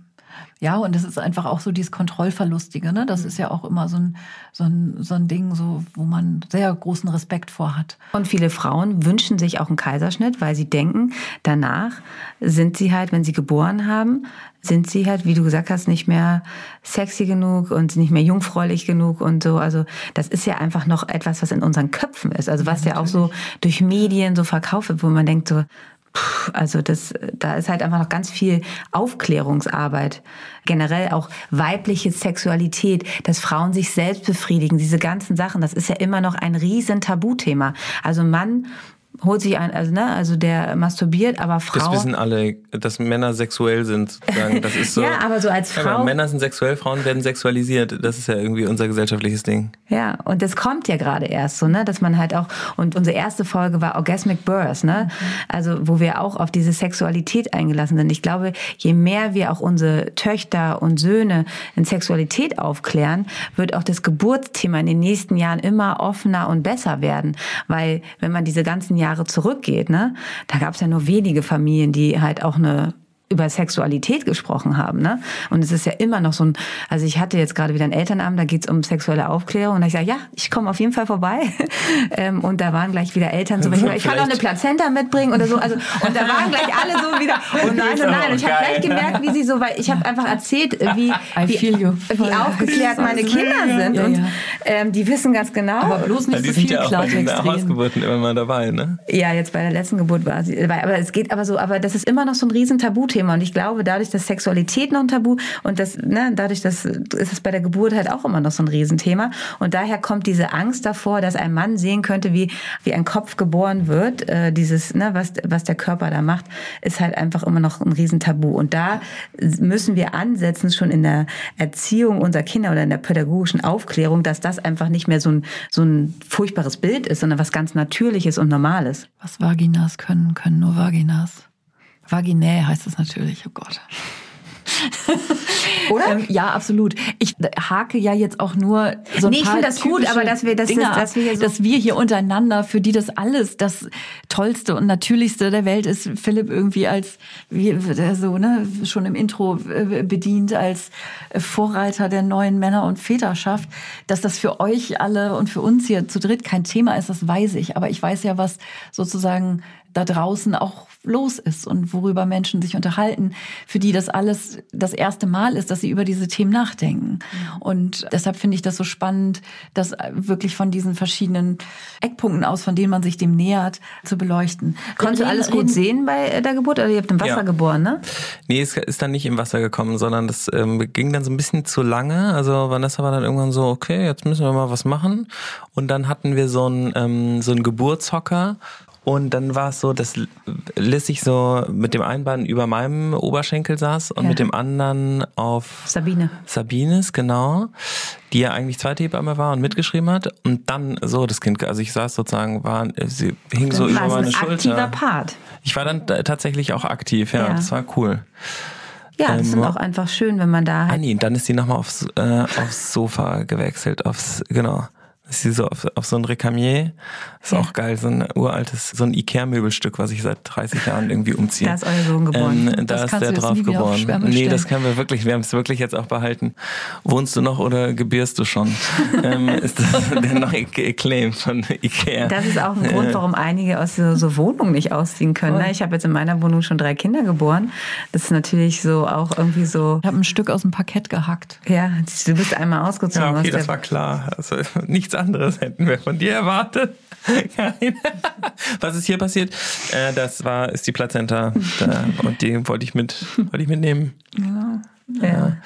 Ja, und das ist einfach auch so dieses Kontrollverlustige, ne? Das ist ja auch immer so ein, so ein, so ein Ding, so, wo man sehr großen Respekt vor hat. Und viele Frauen wünschen sich auch einen Kaiserschnitt, weil sie denken, danach sind sie halt, wenn sie geboren haben, sind sie halt, wie du gesagt hast, nicht mehr sexy genug und nicht mehr jungfräulich genug und so. Also das ist ja einfach noch etwas, was in unseren Köpfen ist. Also was ja, auch so durch Medien so verkauft wird, wo man denkt so, Also das, da ist halt einfach noch ganz viel Aufklärungsarbeit. Generell auch weibliche Sexualität, dass Frauen sich selbst befriedigen, diese ganzen Sachen, das ist ja immer noch ein riesen Tabuthema. Also Mann holt sich ein, also ne, also der masturbiert, aber Frau. Das wissen alle, dass Männer sexuell sind. Sozusagen. Das ist so. ja, aber so als Ja, Frau. Männer sind sexuell, Frauen werden sexualisiert. Das ist ja irgendwie unser gesellschaftliches Ding. Ja, und das kommt ja gerade erst so, ne, dass man halt auch und unsere erste Folge war Orgasmic Birth, ne? Also, wo wir auch auf diese Sexualität eingelassen sind. Ich glaube, je mehr wir auch unsere Töchter und Söhne in Sexualität aufklären, wird auch das Geburtsthema in den nächsten Jahren immer offener und besser werden, weil wenn man diese ganzen Jahre zurückgeht, ne, da gab es ja nur wenige Familien, die halt auch eine über Sexualität gesprochen haben. Ne? Und es ist ja immer noch so ein, also ich hatte jetzt gerade wieder einen Elternabend, da geht's um sexuelle Aufklärung und da ich sage, ja, ich komme auf jeden Fall vorbei. ähm, und da waren gleich wieder Eltern so, ich, ich kann auch eine Plazenta mitbringen oder so. Also, und da waren gleich alle so wieder, oh nein, oh nein. Und ich habe gleich gemerkt, wie sie so, weil ich habe einfach erzählt, wie, I wie, wie aufgeklärt meine Kinder sind. Ja, und ja. Ähm, die wissen ganz genau. Aber bloß nicht Weil die so sind viel ja auch bei den. Hausgeburten immer mal dabei, ne? Ja, jetzt bei der letzten Geburt war sie. Aber es geht aber so, aber das ist immer noch so ein riesen Tabuthema. Und ich glaube, dadurch, dass Sexualität noch ein Tabu und das, ne, dadurch, dass ist es bei der Geburt halt auch immer noch so ein Riesenthema. Und daher kommt diese Angst davor, dass ein Mann sehen könnte, wie, wie ein Kopf geboren wird. Äh, dieses, ne, was, was der Körper da macht, ist halt einfach immer noch ein Riesentabu. Und da müssen wir ansetzen, schon in der Erziehung unserer Kinder oder in der pädagogischen Aufklärung, dass das einfach nicht mehr so ein, so ein furchtbares Bild ist, sondern was ganz Natürliches und Normales. Was Vaginas können, können nur Vaginas. Vaginä heißt es natürlich, oh Gott. Oder? Ähm, ja, absolut. Ich hake ja jetzt auch nur so ein nee, paar ich finde das gut, aber dass wir, das, Dinge das, dass, wir so dass wir hier untereinander, für die das alles das Tollste und Natürlichste der Welt ist, Philipp irgendwie als, wie, so, ne, schon im Intro äh, bedient, als Vorreiter der neuen Männer- und Väterschaft, dass das für euch alle und für uns hier zu dritt kein Thema ist, das weiß ich. Aber ich weiß ja, was sozusagen da draußen auch los ist und worüber Menschen sich unterhalten, für die das alles das erste Mal ist, dass sie über diese Themen nachdenken. Und deshalb finde ich das so spannend, das wirklich von diesen verschiedenen Eckpunkten aus, von denen man sich dem nähert, zu beleuchten. Konntest du alles gut sehen bei der Geburt oder ihr habt im Wasser ja. geboren, ne? Nee, es ist dann nicht im Wasser gekommen, sondern das ähm, ging dann so ein bisschen zu lange. Also Vanessa war dann irgendwann so, okay, jetzt müssen wir mal was machen. Und dann hatten wir so einen, ähm, so einen Geburtshocker und dann war es so, dass Lissig so mit dem einen Bein über meinem Oberschenkel saß und ja. mit dem anderen auf Sabine. Sabines, genau. Die ja eigentlich zweite Hebamme war und mitgeschrieben hat. Und dann so das Kind, also ich saß sozusagen, war, sie hing so über meine Schulter. aktiver Part. Ich war dann tatsächlich auch aktiv, ja. ja. Das war cool. Ja, das ähm, ist auch einfach schön, wenn man da halt. Ah, nee, dann ist sie nochmal aufs, äh, aufs Sofa gewechselt, aufs, genau ist sie so auf, auf so ein Recamier. Ist ja. auch geil, so ein uraltes, so ein Ikea-Möbelstück, was ich seit 30 Jahren irgendwie umziehe. Da ist euer Sohn geboren. Ähm, da ist der drauf geboren. Nee, das können wir wirklich, wir haben es wirklich jetzt auch behalten. Wohnst du noch oder gebierst du schon? ähm, ist das der neue Claim von Ikea. Das ist auch ein Grund, warum einige aus so, so Wohnungen nicht ausziehen können. Ne? Ich habe jetzt in meiner Wohnung schon drei Kinder geboren. Das ist natürlich so auch irgendwie so. Ich habe ein Stück aus dem Parkett gehackt. Ja, du bist einmal ausgezogen. Ja, okay, das war klar. Also nichts anderes hätten wir von dir erwartet. Was ist hier passiert? Äh, das war, ist die Plazenta da, und die wollte ich mit, wollte ich mitnehmen. Ja. ja.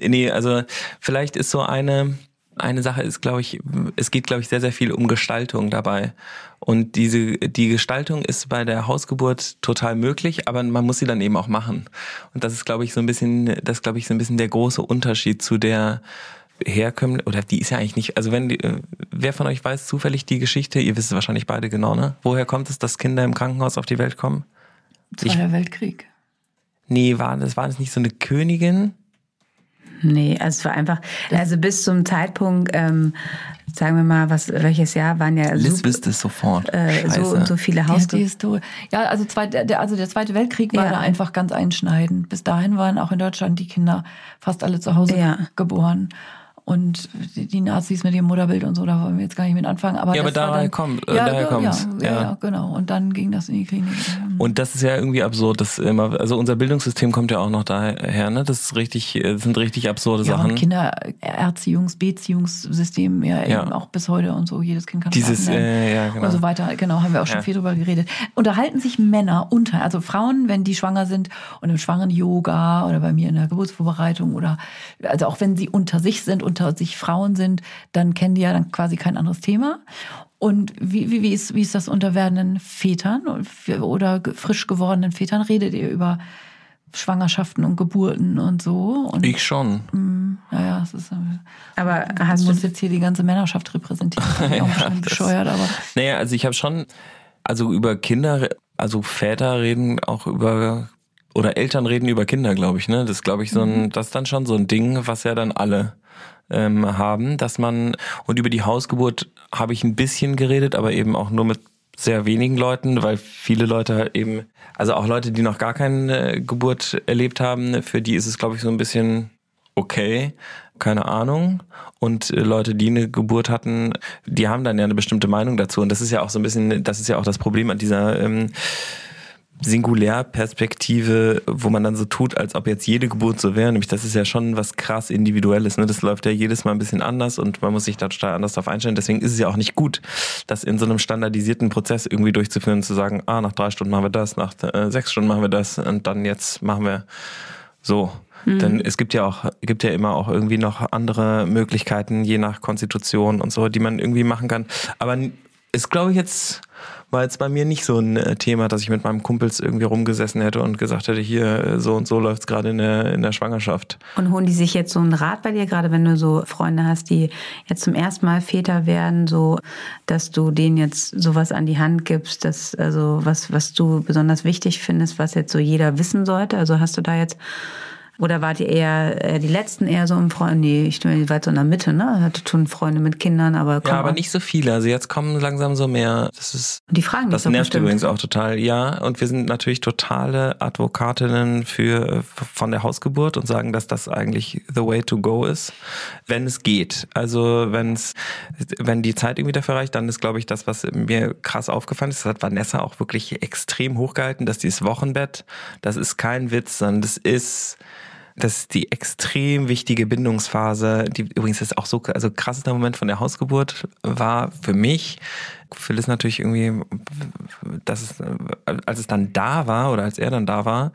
Nee, also vielleicht ist so eine, eine Sache ist, glaube ich, es geht, glaube ich, sehr, sehr viel um Gestaltung dabei. Und diese, die Gestaltung ist bei der Hausgeburt total möglich, aber man muss sie dann eben auch machen. Und das ist, glaube ich, so ein bisschen, das glaube ich, so ein bisschen der große Unterschied zu der, herkömmlich, oder die ist ja eigentlich nicht, also wenn, die, äh, wer von euch weiß zufällig die Geschichte, ihr wisst es wahrscheinlich beide genau, ne? Woher kommt es, dass Kinder im Krankenhaus auf die Welt kommen? Zweiter ich, Weltkrieg. Nee, war das, war das nicht so eine Königin? Nee, also es war einfach, also bis zum Zeitpunkt, ähm, sagen wir mal, was welches Jahr waren ja Liz super, wüsste es sofort. Äh, so und so viele Haus. Ja, ja, also, zweit, der, also der Zweite Weltkrieg war ja. da einfach ganz einschneidend. Bis dahin waren auch in Deutschland die Kinder fast alle zu Hause ja. geboren. Und die Nazis mit ihrem Mutterbild und so, da wollen wir jetzt gar nicht mit anfangen. Aber ja, aber daher kommt, äh, ja, daher kommt's. Ja, ja, ja, genau. Und dann ging das in die Klinik. Und das ist ja irgendwie absurd, dass immer, also unser Bildungssystem kommt ja auch noch daher, ne? Das ist richtig, das sind richtig absurde ja, Sachen. Und Kindererziehungs-, Beziehungssystem, ja, ja, eben auch bis heute und so. Jedes Kind kann Dieses, äh, ja, genau. Und so weiter. Genau, haben wir auch schon viel drüber geredet. Unterhalten sich Männer unter, also Frauen, wenn die schwanger sind und im Schwangeren-Yoga oder bei mir in der Geburtsvorbereitung oder, also auch wenn sie unter sich sind, unter sich Frauen sind, dann kennen die ja dann quasi kein anderes Thema. Und wie, wie, wie, ist, wie ist das unter werdenden Vätern oder frisch gewordenen Vätern? Redet ihr über Schwangerschaften und Geburten und so? Und, ich schon. Mh, mm, ja, ja, es ist. Äh, aber hast du musst jetzt hier die ganze Männerschaft repräsentieren? Das ist ja, auch schon bescheuert, aber. Naja, also ich habe schon, also über Kinder, also Väter reden auch über oder Eltern reden über Kinder, glaube ich, ne? Das ist, glaube ich, so ein, mhm. das ist dann schon so ein Ding, was ja dann alle ähm, haben, dass man, und über die Hausgeburt habe ich ein bisschen geredet, aber eben auch nur mit sehr wenigen Leuten, weil viele Leute halt eben, also auch Leute, die noch gar keine Geburt erlebt haben, für die ist es, glaube ich, so ein bisschen okay, keine Ahnung. Und äh, Leute, die eine Geburt hatten, die haben dann ja eine bestimmte Meinung dazu. Und das ist ja auch so ein bisschen, das ist ja auch das Problem an dieser ähm, Singulärperspektive, wo man dann so tut, als ob jetzt jede Geburt so wäre. Nämlich, das ist ja schon was krass Individuelles. Ne? Das läuft ja jedes Mal ein bisschen anders und man muss sich da total anders darauf einstellen. Deswegen ist es ja auch nicht gut, das in so einem standardisierten Prozess irgendwie durchzuführen und zu sagen, ah, nach drei Stunden machen wir das, nach äh, sechs Stunden machen wir das und dann jetzt machen wir so. Mhm. Denn es gibt ja auch, gibt ja immer auch irgendwie noch andere Möglichkeiten, je nach Konstitution und so, die man irgendwie machen kann. Aber ist, glaube ich, jetzt war jetzt bei mir nicht so ein äh, Thema, dass ich mit meinem Kumpels irgendwie rumgesessen hätte und gesagt hätte, hier äh, so und so läuft's gerade in der, in der Schwangerschaft. Und holen die sich jetzt so einen Rat bei dir, gerade wenn du so Freunde hast, die jetzt zum ersten Mal Väter werden, so dass du denen jetzt sowas an die Hand gibst, dass also was, was du besonders wichtig findest, was jetzt so jeder wissen sollte? Also hast du da jetzt Oder wart ihr eher äh, die letzten eher so im Freund? Nee, ich bin weit so in der Mitte, ne? Hatte schon Freunde mit Kindern, aber Ja, aber nicht so viele. Also jetzt kommen langsam so mehr. Das ist die fragen Das nervt bestimmt. übrigens auch total. Ja, und wir sind natürlich totale Advokatinnen für von der Hausgeburt und sagen, dass das eigentlich the way to go ist, wenn es geht. Also wenn es wenn die Zeit irgendwie dafür reicht, dann ist glaube ich das, was mir krass aufgefallen ist, das hat Vanessa auch wirklich extrem hochgehalten, dass dieses Wochenbett, das ist kein Witz, sondern das ist das ist die extrem wichtige Bindungsphase, die übrigens ist auch so, also krassester Moment von der Hausgeburt war für mich, Phyllis natürlich irgendwie, dass es, als es dann da war oder als er dann da war,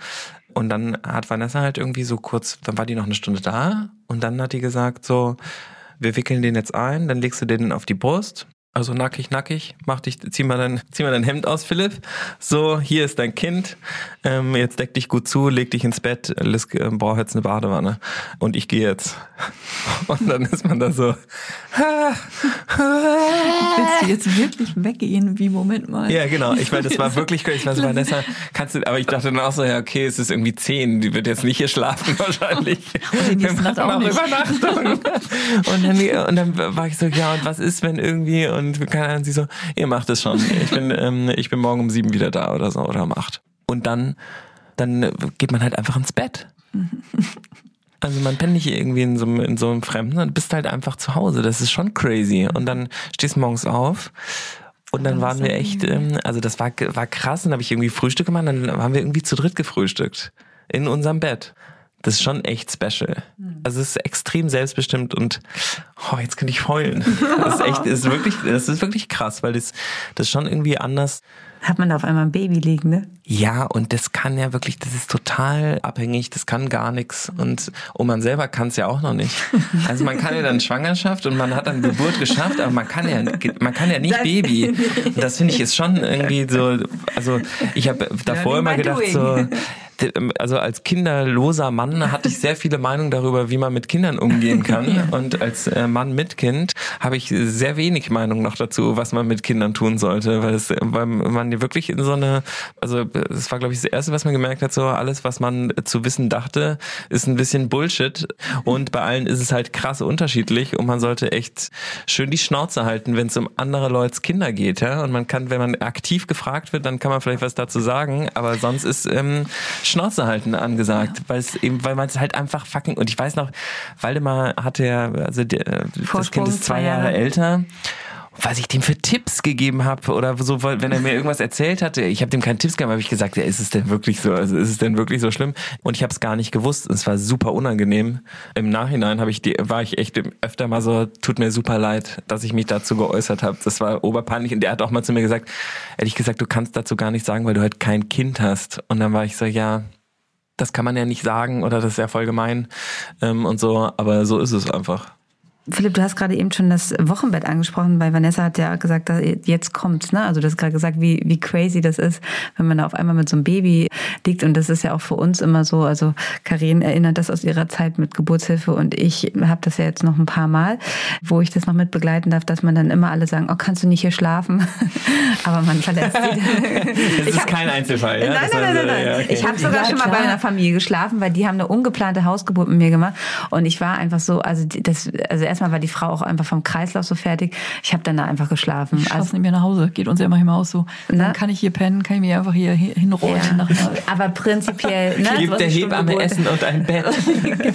und dann hat Vanessa halt irgendwie so kurz, dann war die noch eine Stunde da. Und dann hat die gesagt so, wir wickeln den jetzt ein, dann legst du den auf die Brust also nackig, nackig, mach dich, zieh mal dein, zieh mal dein Hemd aus, Philipp. So, hier ist dein Kind. Ähm, jetzt deck dich gut zu, leg dich ins Bett. Liz äh, braucht jetzt eine Badewanne. Und ich gehe jetzt. Und dann ist man da so. Willst du jetzt wirklich weggehen? Wie, Moment mal. Ja, genau. Ich meine, das war wirklich, ich weiß, Vanessa, kannst du, aber ich dachte dann auch so, ja, okay, es ist irgendwie zehn. Die wird jetzt nicht hier schlafen wahrscheinlich. Und die nächste Nacht auch nicht. Übernachtung. Und dann, und dann war ich so, ja, und was ist, wenn irgendwie, und und keine Ahnung, sie so, ihr macht es schon. Ich bin, ähm, ich bin morgen um sieben wieder da oder so oder um acht. Und dann, dann geht man halt einfach ins Bett. Also man pennt nicht irgendwie in so, in so einem Fremden, und bist halt einfach zu Hause. Das ist schon crazy. Und dann stehst du morgens auf und dann waren wir echt, ähm, also das war, war krass. Und dann habe ich irgendwie Frühstück gemacht, dann haben wir irgendwie zu dritt gefrühstückt. In unserem Bett. Das ist schon echt special. Hm. Also es ist extrem selbstbestimmt und oh, jetzt kann ich heulen. Das ist echt, ist wirklich, das ist wirklich krass, weil das, das ist schon irgendwie anders. Hat man da auf einmal ein Baby liegen, ne? Ja, und das kann ja wirklich, das ist total abhängig, das kann gar nichts. Und, und man selber kann es ja auch noch nicht. Also man kann ja dann Schwangerschaft und man hat dann Geburt geschafft, aber man kann ja, man kann ja nicht das Baby. Und das finde ich ist schon irgendwie so, also ich habe davor immer gedacht doing. so, also als kinderloser Mann hatte ich sehr viele Meinungen darüber, wie man mit Kindern umgehen kann. Und als äh, Mann mit Kind habe ich sehr wenig Meinung noch dazu, was man mit Kindern tun sollte, weil, es, weil man wirklich in so eine, also es war glaube ich das erste, was man gemerkt hat, so alles, was man zu wissen dachte, ist ein bisschen Bullshit. Und bei allen ist es halt krass unterschiedlich und man sollte echt schön die Schnauze halten, wenn es um andere Leute's Kinder geht, ja. Und man kann, wenn man aktiv gefragt wird, dann kann man vielleicht was dazu sagen, aber sonst ist ähm, Schnauze halten angesagt, ja. weil es eben, weil man es halt einfach fucking und ich weiß noch, Waldemar hatte ja, also der, das Kind ist zwei Jahre älter was ich dem für Tipps gegeben habe oder so, wenn er mir irgendwas erzählt hatte, ich habe dem keine Tipps gegeben, habe ich gesagt, ja, ist es denn wirklich so? Also ist es denn wirklich so schlimm? Und ich habe es gar nicht gewusst. Es war super unangenehm. Im Nachhinein habe ich die, war ich echt öfter mal so, tut mir super leid, dass ich mich dazu geäußert habe. Das war oberpeinlich. Und der hat auch mal zu mir gesagt, ehrlich gesagt, du kannst dazu gar nicht sagen, weil du halt kein Kind hast. Und dann war ich so, ja, das kann man ja nicht sagen oder das ist ja voll gemein ähm, und so, aber so ist es einfach. Philipp, du hast gerade eben schon das Wochenbett angesprochen, weil Vanessa hat ja gesagt, jetzt kommt's, ne? Also du hast gerade gesagt, wie, wie crazy das ist, wenn man da auf einmal mit so einem Baby liegt. Und das ist ja auch für uns immer so. Also Karin erinnert das aus ihrer Zeit mit Geburtshilfe und ich habe das ja jetzt noch ein paar Mal, wo ich das noch mit begleiten darf, dass man dann immer alle sagen, oh, kannst du nicht hier schlafen? Aber man verlässt sie. das ist hab, kein Einzelfall, ja? Nein, nein, nein, nein, nein. Okay. Ich habe sogar ja, schon mal bei einer Familie geschlafen, weil die haben eine ungeplante Hausgeburt mit mir gemacht. Und ich war einfach so, also das, also erst erstmal war die Frau auch einfach vom Kreislauf so fertig. Ich habe dann da einfach geschlafen. Ich also nicht mehr nach Hause. Geht uns ja immer aus so. Dann ne? kann ich hier pennen, kann ich mich einfach hier hinrollen. Ja. Aber prinzipiell. Ne, Gibt der Hebamme Essen und ein Bett. genau.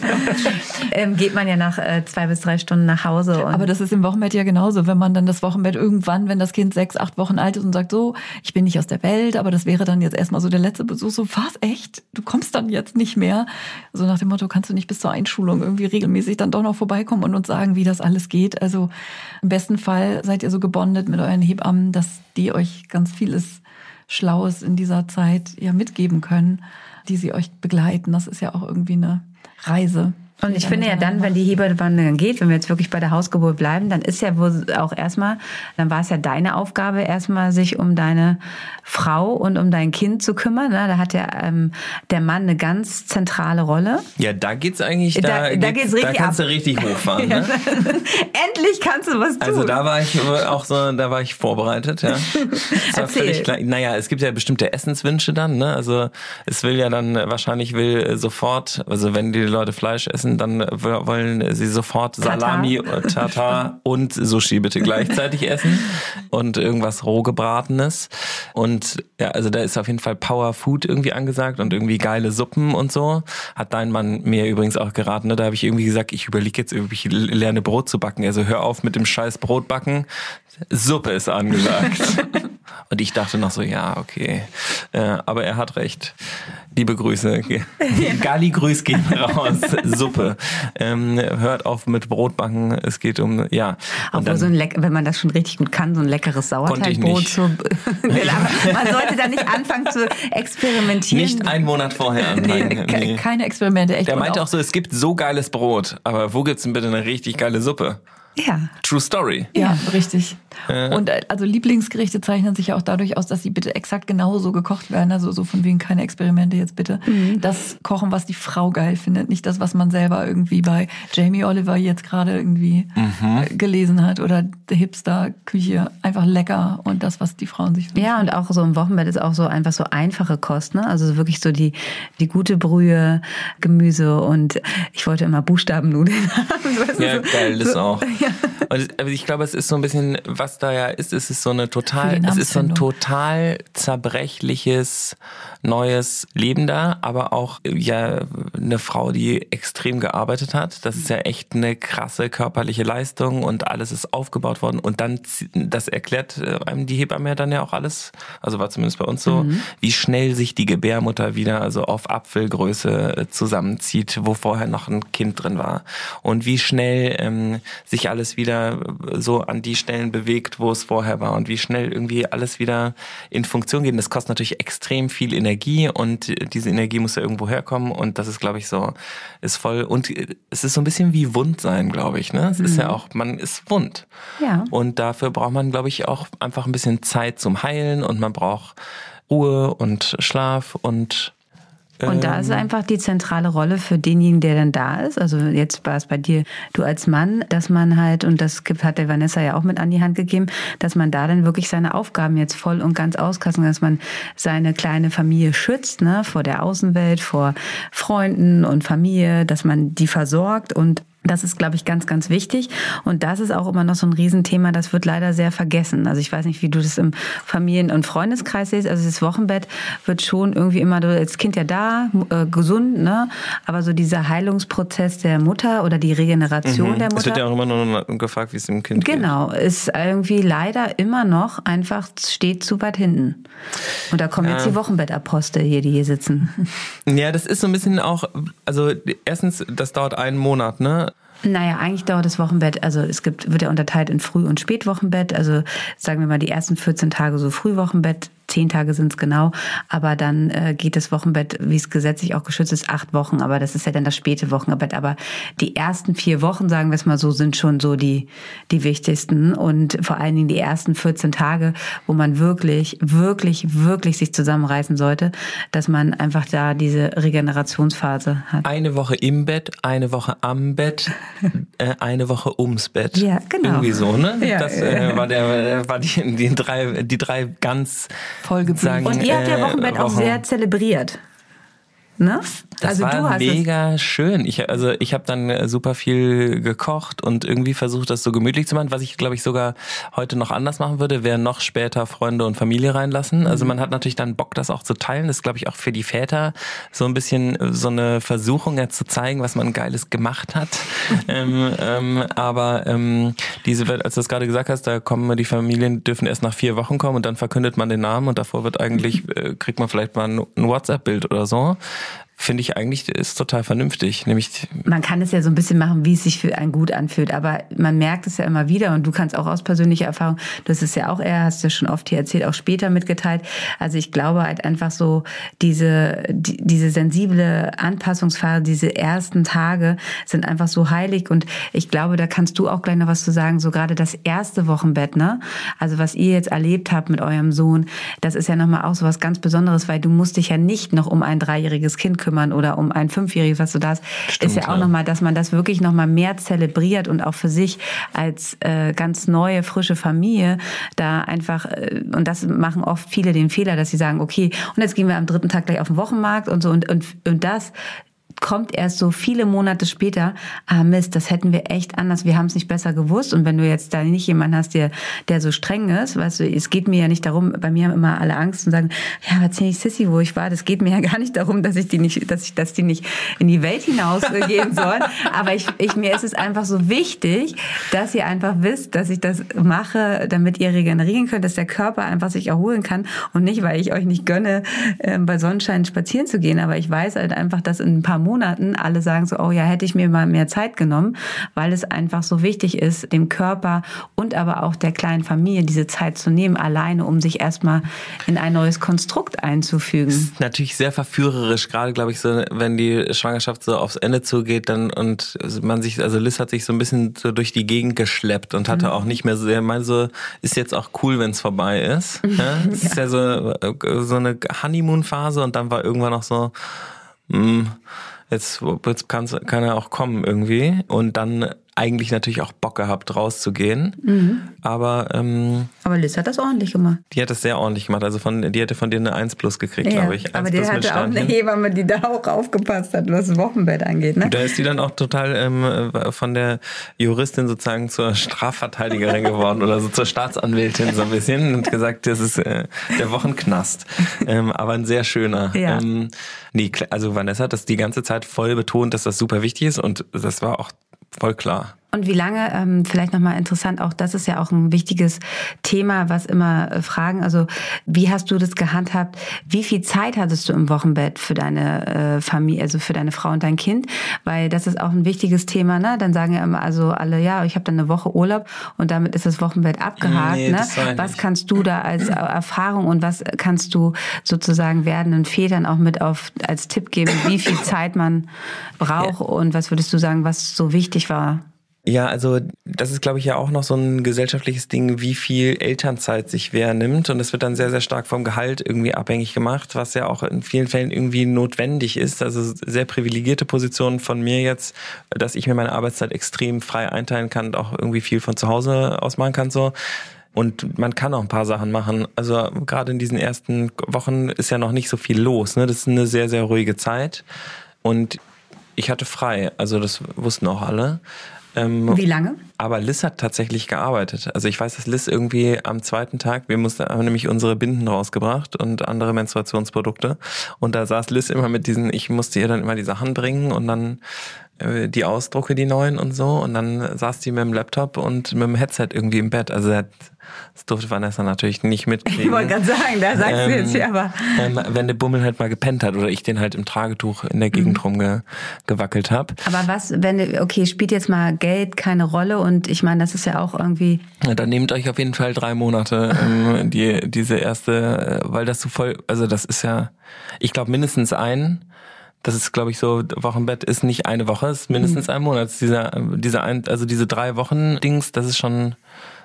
ähm, geht man ja nach äh, zwei bis drei Stunden nach Hause. Aber das ist im Wochenbett ja genauso. Wenn man dann das Wochenbett irgendwann, wenn das Kind sechs, acht Wochen alt ist und sagt, so, ich bin nicht aus der Welt, aber das wäre dann jetzt erstmal so der letzte Besuch. So, was, echt? Du kommst dann jetzt nicht mehr? So nach dem Motto, kannst du nicht bis zur Einschulung irgendwie regelmäßig dann doch noch vorbeikommen und uns sagen, wie das alles alles geht. Also im besten Fall seid ihr so gebondet mit euren Hebammen, dass die euch ganz vieles Schlaues in dieser Zeit ja mitgeben können, die sie euch begleiten. Das ist ja auch irgendwie eine Reise. Und ich finde ja dann, wenn die Hebamme dann geht, wenn wir jetzt wirklich bei der Hausgeburt bleiben, dann ist ja wohl auch erstmal, dann war es ja deine Aufgabe, erstmal sich um deine Frau und um dein Kind zu kümmern. Ne? Da hat ja ähm, der Mann eine ganz zentrale Rolle. Ja, da geht's eigentlich, da, Da- da geht's richtig da kannst ab. du richtig hochfahren. Ne? Endlich kannst du was tun. Also da war ich auch so, da war ich vorbereitet, ja. Es war völlig klar. Naja, es gibt ja bestimmte Essenswünsche dann, ne? Also es will ja dann wahrscheinlich will sofort, also wenn die Leute Fleisch essen, dann wollen sie sofort. Salami, Tata und Sushi bitte gleichzeitig essen und irgendwas rohgebratenes. Und ja, also da ist auf jeden Fall Power Food irgendwie angesagt und irgendwie geile Suppen und so. Hat dein Mann mir übrigens auch geraten. Ne? Da habe ich irgendwie gesagt, ich überlege jetzt irgendwie, ich lerne Brot zu backen. Also hör auf mit dem scheiß Brotbacken. Suppe ist angesagt. und ich dachte noch so, ja, okay. Äh, aber er hat recht. Liebe Grüße. Gali Grüß gehen raus. Suppe. Ähm, hört auf mit Brotbacken. Es geht um, ja. Und Obwohl so ein leck, wenn man das schon richtig gut kann, so ein leckeres Sauerteigbrot zu. Man sollte da nicht anfangen zu experimentieren. nicht einen Monat vorher anfangen. Ke- Nee. Keine Experimente, echt. Der meinte auch so, es gibt so geiles Brot, aber wo gibt's denn bitte eine richtig geile Suppe? Ja. True Story. Ja, richtig. Und äh, also Lieblingsgerichte zeichnen sich ja auch dadurch aus, dass sie bitte exakt genauso gekocht werden. Also so von wegen keine Experimente jetzt bitte. Das Kochen, was die Frau geil findet, nicht das, was man selber irgendwie bei Jamie Oliver jetzt gerade irgendwie äh, gelesen hat oder der Hipster-Küche. Einfach lecker und das, was die Frauen sich wünschen. Ja, und auch so im Wochenbett ist auch so einfach so einfache Kost, ne? Also wirklich so die, die gute Brühe, Gemüse und ich wollte immer Buchstabennudeln haben. Ja, so- geil, das so- auch. Und es- aber ich glaube, es ist so ein bisschen, was da ja ist, es ist so eine total, es ist so ein total zerbrechliches neues Leben da, aber auch ja eine Frau, die extrem gearbeitet hat. Das ist ja echt eine krasse körperliche Leistung und alles ist aufgebaut worden. Und dann das erklärt äh, einem die Hebamme ja dann ja auch alles, also war zumindest bei uns so, wie schnell sich die Gebärmutter wieder also auf Apfelgröße äh, zusammenzieht, wo vorher noch ein Kind drin war. Und wie schnell ähm, sich alles wieder so an die Stellen bewegt, wo es vorher war. Und wie schnell irgendwie alles wieder in Funktion geht. Und das kostet natürlich extrem viel Energie und diese Energie muss ja irgendwo herkommen und das ist, glaube ich, so, ist voll und es ist so ein bisschen wie wund sein, glaube ich. Ne? Es ist ja auch, man ist wund. Ja. Und dafür braucht man, glaube ich, auch einfach ein bisschen Zeit zum Heilen und man braucht Ruhe und Schlaf und Und da ist einfach die zentrale Rolle für denjenigen, der dann da ist. Also jetzt war es bei dir, du als Mann, dass man halt, und das hat der Vanessa ja auch mit an die Hand gegeben, dass man da dann wirklich seine Aufgaben jetzt voll und ganz auskasten, kann, dass man seine kleine Familie schützt, ne, vor der Außenwelt, vor Freunden und Familie, dass man die versorgt und das ist, glaube ich, ganz, ganz wichtig. Und das ist auch immer noch so ein Riesenthema, das wird leider sehr vergessen. Also ich weiß nicht, wie du das im Familien- und Freundeskreis siehst. Also das Wochenbett wird schon irgendwie immer, du als Kind ja da, äh, gesund, ne? Aber so dieser Heilungsprozess der Mutter oder die Regeneration der Mhm. es wird ja Mutter. auch immer nur gefragt, wie es dem Kind Genau, ist irgendwie leider immer noch einfach steht zu weit hinten. Und da kommen jetzt die Wochenbettapostel hier, die hier sitzen. geht. Ja, das ist so ein bisschen auch, also erstens, das dauert einen Monat, ne? Naja, eigentlich dauert das Wochenbett, also es gibt, wird ja unterteilt in Früh- und Spätwochenbett. Also sagen wir mal die ersten 14 Tage so Frühwochenbett, 10 Tage sind es genau. Aber dann äh, geht das Wochenbett, wie es gesetzlich auch geschützt ist, acht Wochen. Aber das ist ja dann das späte Wochenbett. Aber die ersten vier Wochen, sagen wir es mal so, sind schon so die, die wichtigsten. Und vor allen Dingen die ersten 14 Tage, wo man wirklich, wirklich, wirklich sich zusammenreißen sollte, dass man einfach da diese Regenerationsphase hat. Eine Woche im Bett, eine Woche am Bett, äh, eine Woche ums Bett. Ja, genau. Irgendwie so, ne? Ja, das äh, war der, war die, die drei, die drei ganz Vollgeblieben. sagen, Und ihr habt ja äh, Wochenbett auch Wochen. sehr zelebriert. Ne? Das also war du hast mega schön. Ich, also ich habe dann äh, super viel gekocht und irgendwie versucht, das so gemütlich zu machen. Was ich, glaube ich, sogar heute noch anders machen würde, wäre noch später Freunde und Familie reinlassen. Also man hat natürlich dann Bock, das auch zu teilen. Das ist, glaube ich, auch für die Väter so ein bisschen äh, so eine Versuchung, ja, zu zeigen, was man Geiles gemacht hat. ähm, ähm, aber ähm, diese, als du das gerade gesagt hast, da kommen die Familien dürfen erst nach vier Wochen kommen und dann verkündet man den Namen und davor wird eigentlich, äh, kriegt man vielleicht mal ein, ein WhatsApp-Bild oder so finde ich eigentlich ist total vernünftig. Nämlich man kann es ja so ein bisschen machen, wie es sich für einen gut anfühlt, aber man merkt es ja immer wieder und du kannst auch aus persönlicher Erfahrung, das ist ja auch eher, hast du ja schon oft hier erzählt, auch später mitgeteilt. Also ich glaube halt einfach so diese die, diese sensible Anpassungsphase, diese ersten Tage sind einfach so heilig und ich glaube, da kannst du auch gleich noch was zu sagen. So gerade das erste Wochenbett, ne? Also was ihr jetzt erlebt habt mit eurem Sohn, das ist ja nochmal auch so was ganz Besonderes, weil du musst dich ja nicht noch um ein dreijähriges Kind kümmern oder um ein fünfjähriges, was du da hast. Stimmt, ist ja auch ja. nochmal, dass man das wirklich nochmal mehr zelebriert und auch für sich als äh, ganz neue, frische Familie da einfach, äh, und das machen oft viele den Fehler, dass sie sagen, okay, und jetzt gehen wir am dritten Tag gleich auf den Wochenmarkt und so und, und, und das kommt erst so viele Monate später, ah Mist, das hätten wir echt anders, wir haben es nicht besser gewusst. Und wenn du jetzt da nicht jemanden hast, der, der so streng ist, weißt du, es geht mir ja nicht darum, bei mir haben immer alle Angst und sagen, ja, erzähl ich Sissy, wo ich war. Das geht mir ja gar nicht darum, dass ich die nicht, dass ich, dass die nicht in die Welt hinausgehen sollen. Aber ich, ich, mir ist es einfach so wichtig, dass ihr einfach wisst, dass ich das mache, damit ihr regenerieren könnt, dass der Körper einfach sich erholen kann und nicht, weil ich euch nicht gönne, äh, bei Sonnenschein spazieren zu gehen. Aber ich weiß halt einfach, dass in ein paar Monaten Monaten alle sagen so, oh ja, hätte ich mir mal mehr Zeit genommen, weil es einfach so wichtig ist, dem Körper und aber auch der kleinen Familie diese Zeit zu nehmen, alleine, um sich erstmal in ein neues Konstrukt einzufügen. Das ist natürlich sehr verführerisch, gerade glaube ich, so, wenn die Schwangerschaft so aufs Ende zugeht, dann und man sich, also Liz hat sich so ein bisschen so durch die Gegend geschleppt und hatte mhm. auch nicht mehr so, er meinte so, ist jetzt auch cool, wenn es vorbei ist. Ja? Es ja. ist ja so, so eine Honeymoon-Phase und dann war irgendwann noch so, mh, hm, jetzt, jetzt kann, kann er auch kommen irgendwie. Und dann eigentlich natürlich auch Bock gehabt, rauszugehen. Mhm. Aber ähm, aber Liz hat das ordentlich gemacht. Die hat das sehr ordentlich gemacht. Also von, die hätte von dir eine 1 plus gekriegt, ja, glaube ich. aber die hatte auch eine Hebamme, die da auch aufgepasst hat, was das Wochenbett angeht. Ne? Da ist die dann auch total ähm, von der Juristin sozusagen zur Strafverteidigerin geworden oder so zur Staatsanwältin so ein bisschen und gesagt, das ist äh, der Wochenknast. ähm, aber ein sehr schöner. Ja. Ähm, nee, also Vanessa hat das die ganze Zeit voll betont, dass das super wichtig ist und das war auch voll klar. Und wie lange, ähm, vielleicht nochmal interessant, auch das ist ja auch ein wichtiges Thema, was immer äh, fragen, also wie hast du das gehandhabt? Wie viel Zeit hattest du im Wochenbett für deine äh, Familie, also für deine Frau und dein Kind? Weil das ist auch ein wichtiges Thema, ne? Dann sagen ja immer also alle, ja, ich habe dann eine Woche Urlaub und damit ist das Wochenbett abgehakt. Nee, ne? Was kannst du da als Erfahrung und was kannst du sozusagen werdenden Vätern auch mit auf als Tipp geben, wie viel Zeit man braucht ja. und was würdest du sagen, was so wichtig war? Ja, also das ist, glaube ich, ja auch noch so ein gesellschaftliches Ding, wie viel Elternzeit sich wer nimmt. Und das wird dann sehr, sehr stark vom Gehalt irgendwie abhängig gemacht, was ja auch in vielen Fällen irgendwie notwendig ist. Also sehr privilegierte Position von mir jetzt, dass ich mir meine Arbeitszeit extrem frei einteilen kann und auch irgendwie viel von zu Hause aus machen kann. So. Und man kann auch ein paar Sachen machen. Also gerade in diesen ersten Wochen ist ja noch nicht so viel los. Ne? Das ist eine sehr, sehr ruhige Zeit. Und ich hatte frei. Also das wussten auch alle. Ähm, Wie lange? Aber Liz hat tatsächlich gearbeitet. Also ich weiß, dass Liz irgendwie am zweiten Tag, wir mussten, haben nämlich unsere Binden rausgebracht und andere Menstruationsprodukte. Und da saß Liz immer mit diesen, ich musste ihr dann immer die Sachen bringen und dann die Ausdrucke, die neuen und so. Und dann saß die mit dem Laptop und mit dem Headset irgendwie im Bett. Also das durfte Vanessa natürlich nicht mitkriegen. Ich wollte gerade sagen, da sagst ähm, du jetzt ja, aber. Ähm, wenn der Bummel halt mal gepennt hat oder ich den halt im Tragetuch in der Gegend mhm. rumgewackelt habe. Aber was, wenn, okay, spielt jetzt mal Geld keine Rolle und ich meine, das ist ja auch irgendwie. Ja, dann nehmt euch auf jeden Fall drei Monate ähm, die, diese erste, äh, weil das so voll, also das ist ja, ich glaube mindestens ein. Das ist, glaube ich, so, Wochenbett ist nicht eine Woche, ist mindestens mhm. ein Monat. Dieser, dieser ein, also diese drei Wochen Dings, das ist schon,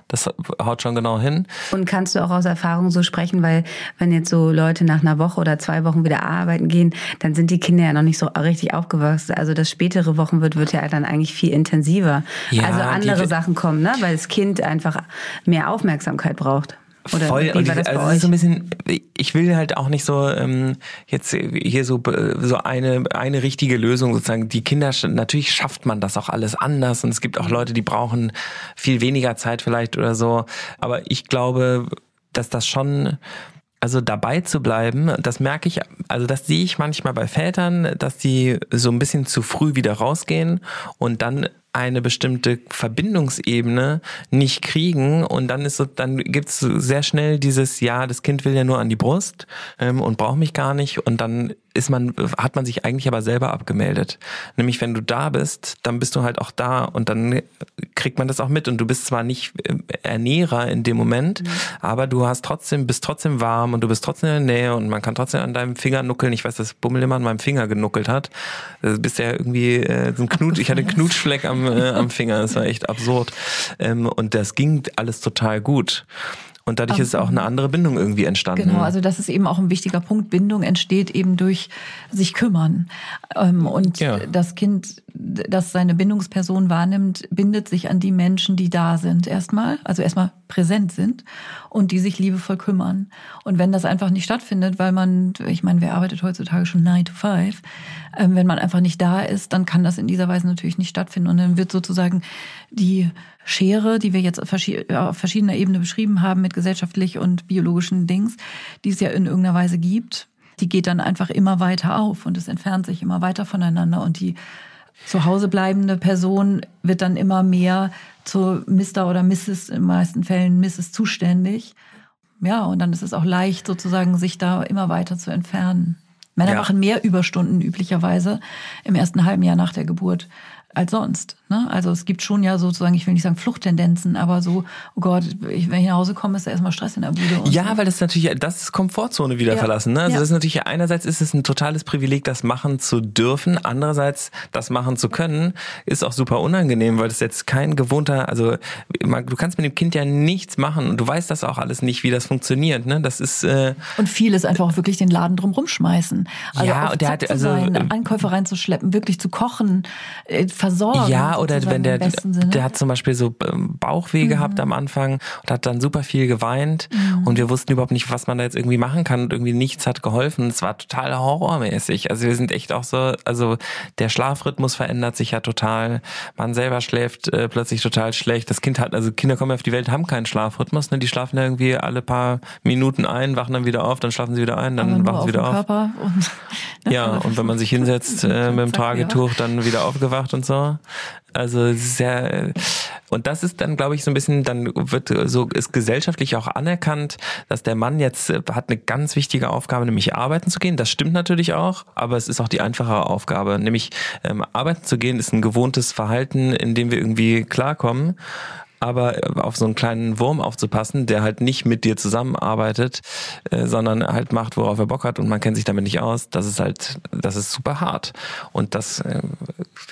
das haut schon genau hin. Und kannst du auch aus Erfahrung so sprechen, weil wenn jetzt so Leute nach einer Woche oder zwei Wochen wieder arbeiten gehen, dann sind die Kinder ja noch nicht so richtig aufgewachsen. Also das spätere Wochen wird, wird ja dann eigentlich viel intensiver. Ja, also andere Sachen kommen, ne? weil das Kind einfach mehr Aufmerksamkeit braucht. Oder Voll. Wie war das also bei euch? so ein bisschen, ich will halt auch nicht so ähm, jetzt hier so so eine eine richtige Lösung sozusagen. Die Kinder natürlich schafft man das auch alles anders und es gibt auch Leute, die brauchen viel weniger Zeit vielleicht oder so. Aber ich glaube, dass das schon also dabei zu bleiben, das merke ich, also das sehe ich manchmal bei Vätern, dass die so ein bisschen zu früh wieder rausgehen und dann eine bestimmte Verbindungsebene nicht kriegen. Und dann ist so, dann gibt's sehr schnell dieses, ja, das Kind will ja nur an die Brust ähm, und braucht mich gar nicht. Und dann ist man, hat man sich eigentlich aber selber abgemeldet. Nämlich wenn du da bist, dann bist du halt auch da und dann kriegt man das auch mit und du bist zwar nicht äh, Ernährer in dem Moment, mhm. aber du hast trotzdem, bist trotzdem warm und du bist trotzdem in der Nähe und man kann trotzdem an deinem Finger nuckeln. Ich weiß, dass Bummel immer an meinem Finger genuckelt hat. Du bist ja irgendwie äh, so ein Knut, ich hatte einen Knutschfleck am, äh, am Finger, das war echt absurd. Ähm, und das ging alles total gut. Und dadurch ist auch eine andere Bindung irgendwie entstanden. Genau, also das ist eben auch ein wichtiger Punkt. Bindung entsteht eben durch sich kümmern. Ähm, und ja. das Kind, das seine Bindungsperson wahrnimmt, bindet sich an die Menschen, die da sind erstmal, also erstmal präsent sind und die sich liebevoll kümmern. Und wenn das einfach nicht stattfindet, weil man, ich meine, wer arbeitet heutzutage schon 9 to 5, ähm, wenn man einfach nicht da ist, dann kann das in dieser Weise natürlich nicht stattfinden. Und dann wird sozusagen die Schere, die wir jetzt auf verschiedener Ebene beschrieben haben, mit gesellschaftlich und biologischen Dings, die es ja in irgendeiner Weise gibt, die geht dann einfach immer weiter auf und es entfernt sich immer weiter voneinander und die zu Hause bleibende Person wird dann immer mehr zu Mr. oder Mrs. in meisten Fällen Mrs. zuständig. Ja, und dann ist es auch leicht sozusagen, sich da immer weiter zu entfernen. Männer ja. machen mehr Überstunden üblicherweise im ersten halben Jahr nach der Geburt als sonst. Ne? Also es gibt schon ja sozusagen, ich will nicht sagen Fluchttendenzen, aber so, oh Gott, ich, wenn ich nach Hause komme, ist da erstmal Stress in der Bude. ja, so. weil das natürlich, das ist Komfortzone wieder ja. verlassen. Ne? Also ja. das ist natürlich, einerseits ist es ein totales Privileg, das machen zu dürfen, andererseits das machen zu können, ist auch super unangenehm, weil das jetzt kein gewohnter, also du kannst mit dem Kind ja nichts machen und du weißt das auch alles nicht, wie das funktioniert. Ne? Das ist äh, und vieles einfach auch wirklich den Laden drum rumschmeißen. Also ja, der hat also sein, Einkäufe reinzuschleppen, wirklich zu kochen, äh, versorgen. Ja, oder wenn der, der hat zum Beispiel so ähm, Bauchweh mhm. gehabt am Anfang und hat dann super viel geweint mhm. und wir wussten überhaupt nicht, was man da jetzt irgendwie machen kann und irgendwie nichts hat geholfen. Es war total horrormäßig. Also wir sind echt auch so, also der Schlafrhythmus verändert sich ja total. Man selber schläft äh, plötzlich total schlecht. Das Kind hat, also Kinder kommen auf die Welt, haben keinen Schlafrhythmus, ne? Die schlafen irgendwie alle paar Minuten ein, wachen dann wieder auf, dann schlafen sie wieder ein, dann wachen sie wieder auf. Und, ne? Ja, und wenn man sich hinsetzt äh, mit dem Tragetuch, dann wieder aufgewacht und so. Also sehr und das ist dann, glaube ich, so ein bisschen, dann wird so ist gesellschaftlich auch anerkannt, dass der Mann jetzt äh, hat eine ganz wichtige Aufgabe, nämlich arbeiten zu gehen. Das stimmt natürlich auch, aber es ist auch die einfachere Aufgabe, nämlich ähm, arbeiten zu gehen ist ein gewohntes Verhalten, in dem wir irgendwie klarkommen aber äh, auf so einen kleinen Wurm aufzupassen, der halt nicht mit dir zusammenarbeitet, äh, sondern halt macht, worauf er Bock hat und man kennt sich damit nicht aus, das ist halt, das ist super hart. Und das, äh,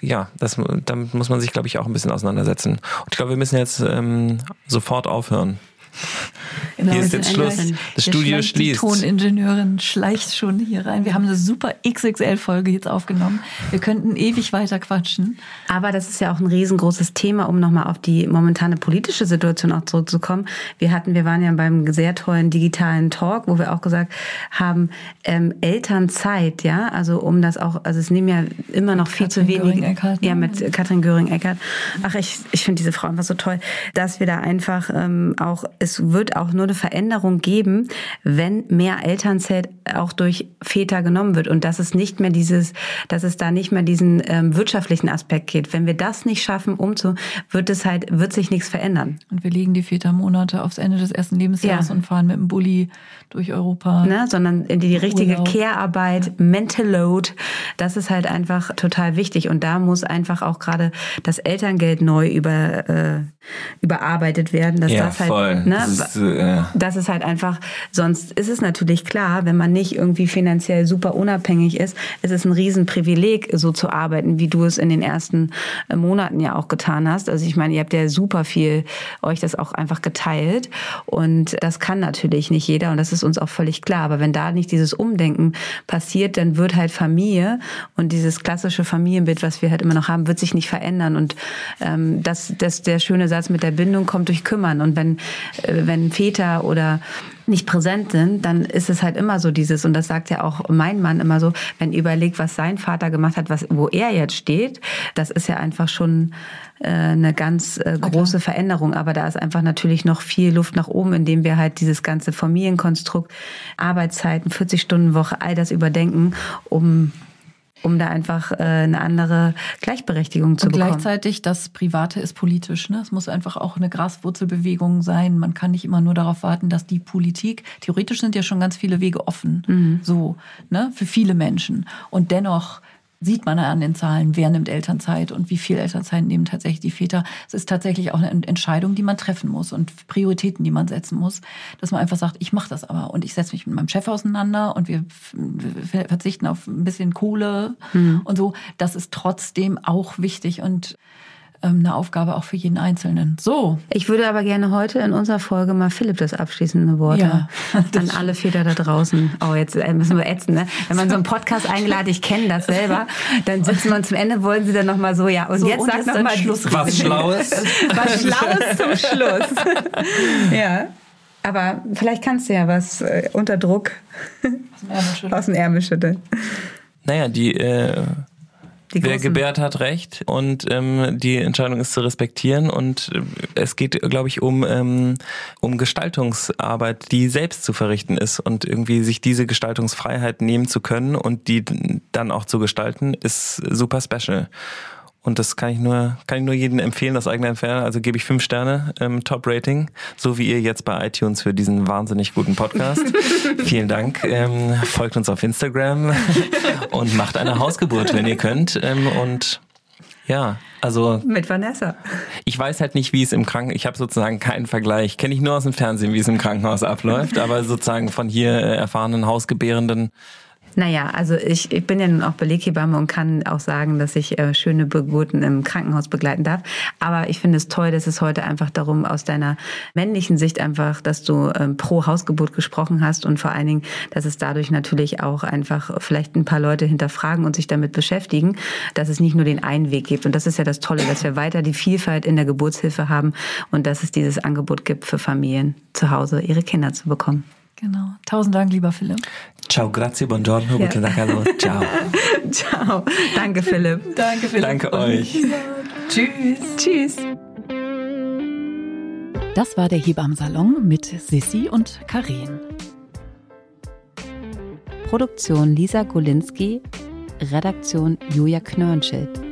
ja, das, damit muss man sich, glaube ich, auch ein bisschen auseinandersetzen. Und ich glaube, wir müssen jetzt ähm, sofort aufhören. Genau, hier ist jetzt Schluss. Das Studio schließt. Die Toningenieurin schleicht schon hier rein. Wir haben eine super XXL-Folge jetzt aufgenommen. Wir könnten ewig weiter quatschen. Aber das ist ja auch ein riesengroßes Thema, um nochmal auf die momentane politische Situation auch zurückzukommen. Wir hatten, wir waren ja beim sehr tollen digitalen Talk, wo wir auch gesagt haben, ähm, Elternzeit, ja, also um das auch, also es nehmen ja immer noch viel Katrin zu wenig. Ja, ne? mit Katrin Göring-Eckert. Ach, ich, ich finde diese Frau einfach so toll, dass wir da einfach ähm, auch es wird auch nur eine Veränderung geben, wenn mehr Elternzeit auch durch Väter genommen wird und dass es nicht mehr dieses, dass es da nicht mehr diesen ähm, wirtschaftlichen Aspekt geht. Wenn wir das nicht schaffen, umzu, wird es halt, wird sich nichts verändern. Und wir legen die Vätermonate aufs Ende des ersten Lebensjahres ja. und fahren mit dem Bulli durch Europa. Ne? Sondern die, die richtige Care-Arbeit, ja. Mental Load, das ist halt einfach total wichtig. Und da muss einfach auch gerade das Elterngeld neu über, äh, überarbeitet werden, dass ja, das halt, voll. ne, das ist, äh das ist halt einfach, sonst ist es natürlich klar, wenn man nicht irgendwie finanziell super unabhängig ist, ist es ein Riesenprivileg, so zu arbeiten, wie du es in den ersten äh, Monaten ja auch getan hast. Also ich meine, ihr habt ja super viel euch das auch einfach geteilt und das kann natürlich nicht jeder und das ist uns auch völlig klar. Aber wenn da nicht dieses Umdenken passiert, dann wird halt Familie und dieses klassische Familienbild, was wir halt immer noch haben, wird sich nicht verändern und ähm, das, das der schöne Satz mit der Bindung kommt durch Kümmern und wenn wenn Väter oder nicht präsent sind, dann ist es halt immer so dieses, und das sagt ja auch mein Mann immer so, wenn ihr überlegt, was sein Vater gemacht hat, was, wo er jetzt steht, das ist ja einfach schon äh, eine ganz äh, große okay. Veränderung. Aber da ist einfach natürlich noch viel Luft nach oben, indem wir halt dieses ganze Familienkonstrukt, Arbeitszeiten, 40-Stunden-Woche, all das überdenken, um um da einfach äh, eine andere Gleichberechtigung zu und bekommen. gleichzeitig, das Private ist politisch. Ne? Es muss einfach auch eine Graswurzelbewegung sein. Man kann nicht immer nur darauf warten, dass die Politik, theoretisch sind ja schon ganz viele Wege offen, so, ne, für viele Menschen. Und dennoch sieht man an den Zahlen, wer nimmt Elternzeit und wie viel Elternzeit nehmen tatsächlich die Väter. Es ist tatsächlich auch eine Entscheidung, die man treffen muss und Prioritäten, die man setzen muss, dass man einfach sagt, ich mache das aber und ich setze mich mit meinem Chef auseinander und wir verzichten auf ein bisschen Kohle und so. Das ist trotzdem auch wichtig und eine Aufgabe auch für jeden Einzelnen. So, Ich würde aber gerne heute in unserer Folge mal Philipp das abschließende Wort Ja, an alle Väter da draußen. Oh, jetzt äh, müssen wir ätzen, ne? Wenn man so einen Podcast eingeladen, ich kenne das selber, dann sitzen wir und zum Ende wollen sie dann nochmal so, ja, und So, jetzt und sag jetzt noch dann mal Schluss. Was Schlaues? Was Schlaues zum Schluss. ja. Aber vielleicht kannst du ja was äh, unter Druck aus dem Ärmel schütteln. Naja, die, äh, Die wer gebärt hat recht. Und ähm, die Entscheidung ist zu respektieren. Und äh, es geht, glaube ich, um, ähm, um Gestaltungsarbeit, die selbst zu verrichten ist. Und irgendwie sich diese Gestaltungsfreiheit nehmen zu können und die dann auch zu gestalten, ist super special. Und das kann ich nur, kann ich nur jedem empfehlen, das eigene Empfehlen. Also gebe ich fünf Sterne, ähm, Top-Rating, so wie ihr jetzt bei iTunes für diesen wahnsinnig guten Podcast. Vielen Dank. Ähm, folgt uns auf Instagram und macht eine Hausgeburt, wenn ihr könnt. Ähm, und ja, also Mit Vanessa. ich weiß halt nicht, wie es im Krankenhaus, ich habe sozusagen keinen Vergleich. Kenne ich nur aus dem Fernsehen, wie es im Krankenhaus abläuft, aber sozusagen von hier äh, erfahrenen Hausgebärenden Naja, also ich, ich bin ja nun auch Beleghebamme und kann auch sagen, dass ich äh, schöne Geburten im Krankenhaus begleiten darf. Aber ich finde es toll, dass es heute einfach darum, aus deiner männlichen Sicht einfach, dass du ähm, pro Hausgeburt gesprochen hast und vor allen Dingen, dass es dadurch natürlich auch einfach vielleicht ein paar Leute hinterfragen und sich damit beschäftigen, dass es nicht nur den einen Weg gibt. Und das ist ja das Tolle, dass wir weiter die Vielfalt in der Geburtshilfe haben und dass es dieses Angebot gibt für Familien zu Hause, ihre Kinder zu bekommen. Genau. Tausend Dank, lieber Philipp. Ciao, grazie, buongiorno, guten Tag, hallo, ciao. Ciao. Danke, Philipp. Danke, Philipp. Danke euch. Tschüss. Tschüss. Das war der Hebammsalon mit Sissi und Karin. Produktion Lisa Golinski, Redaktion Julia Knörnschild.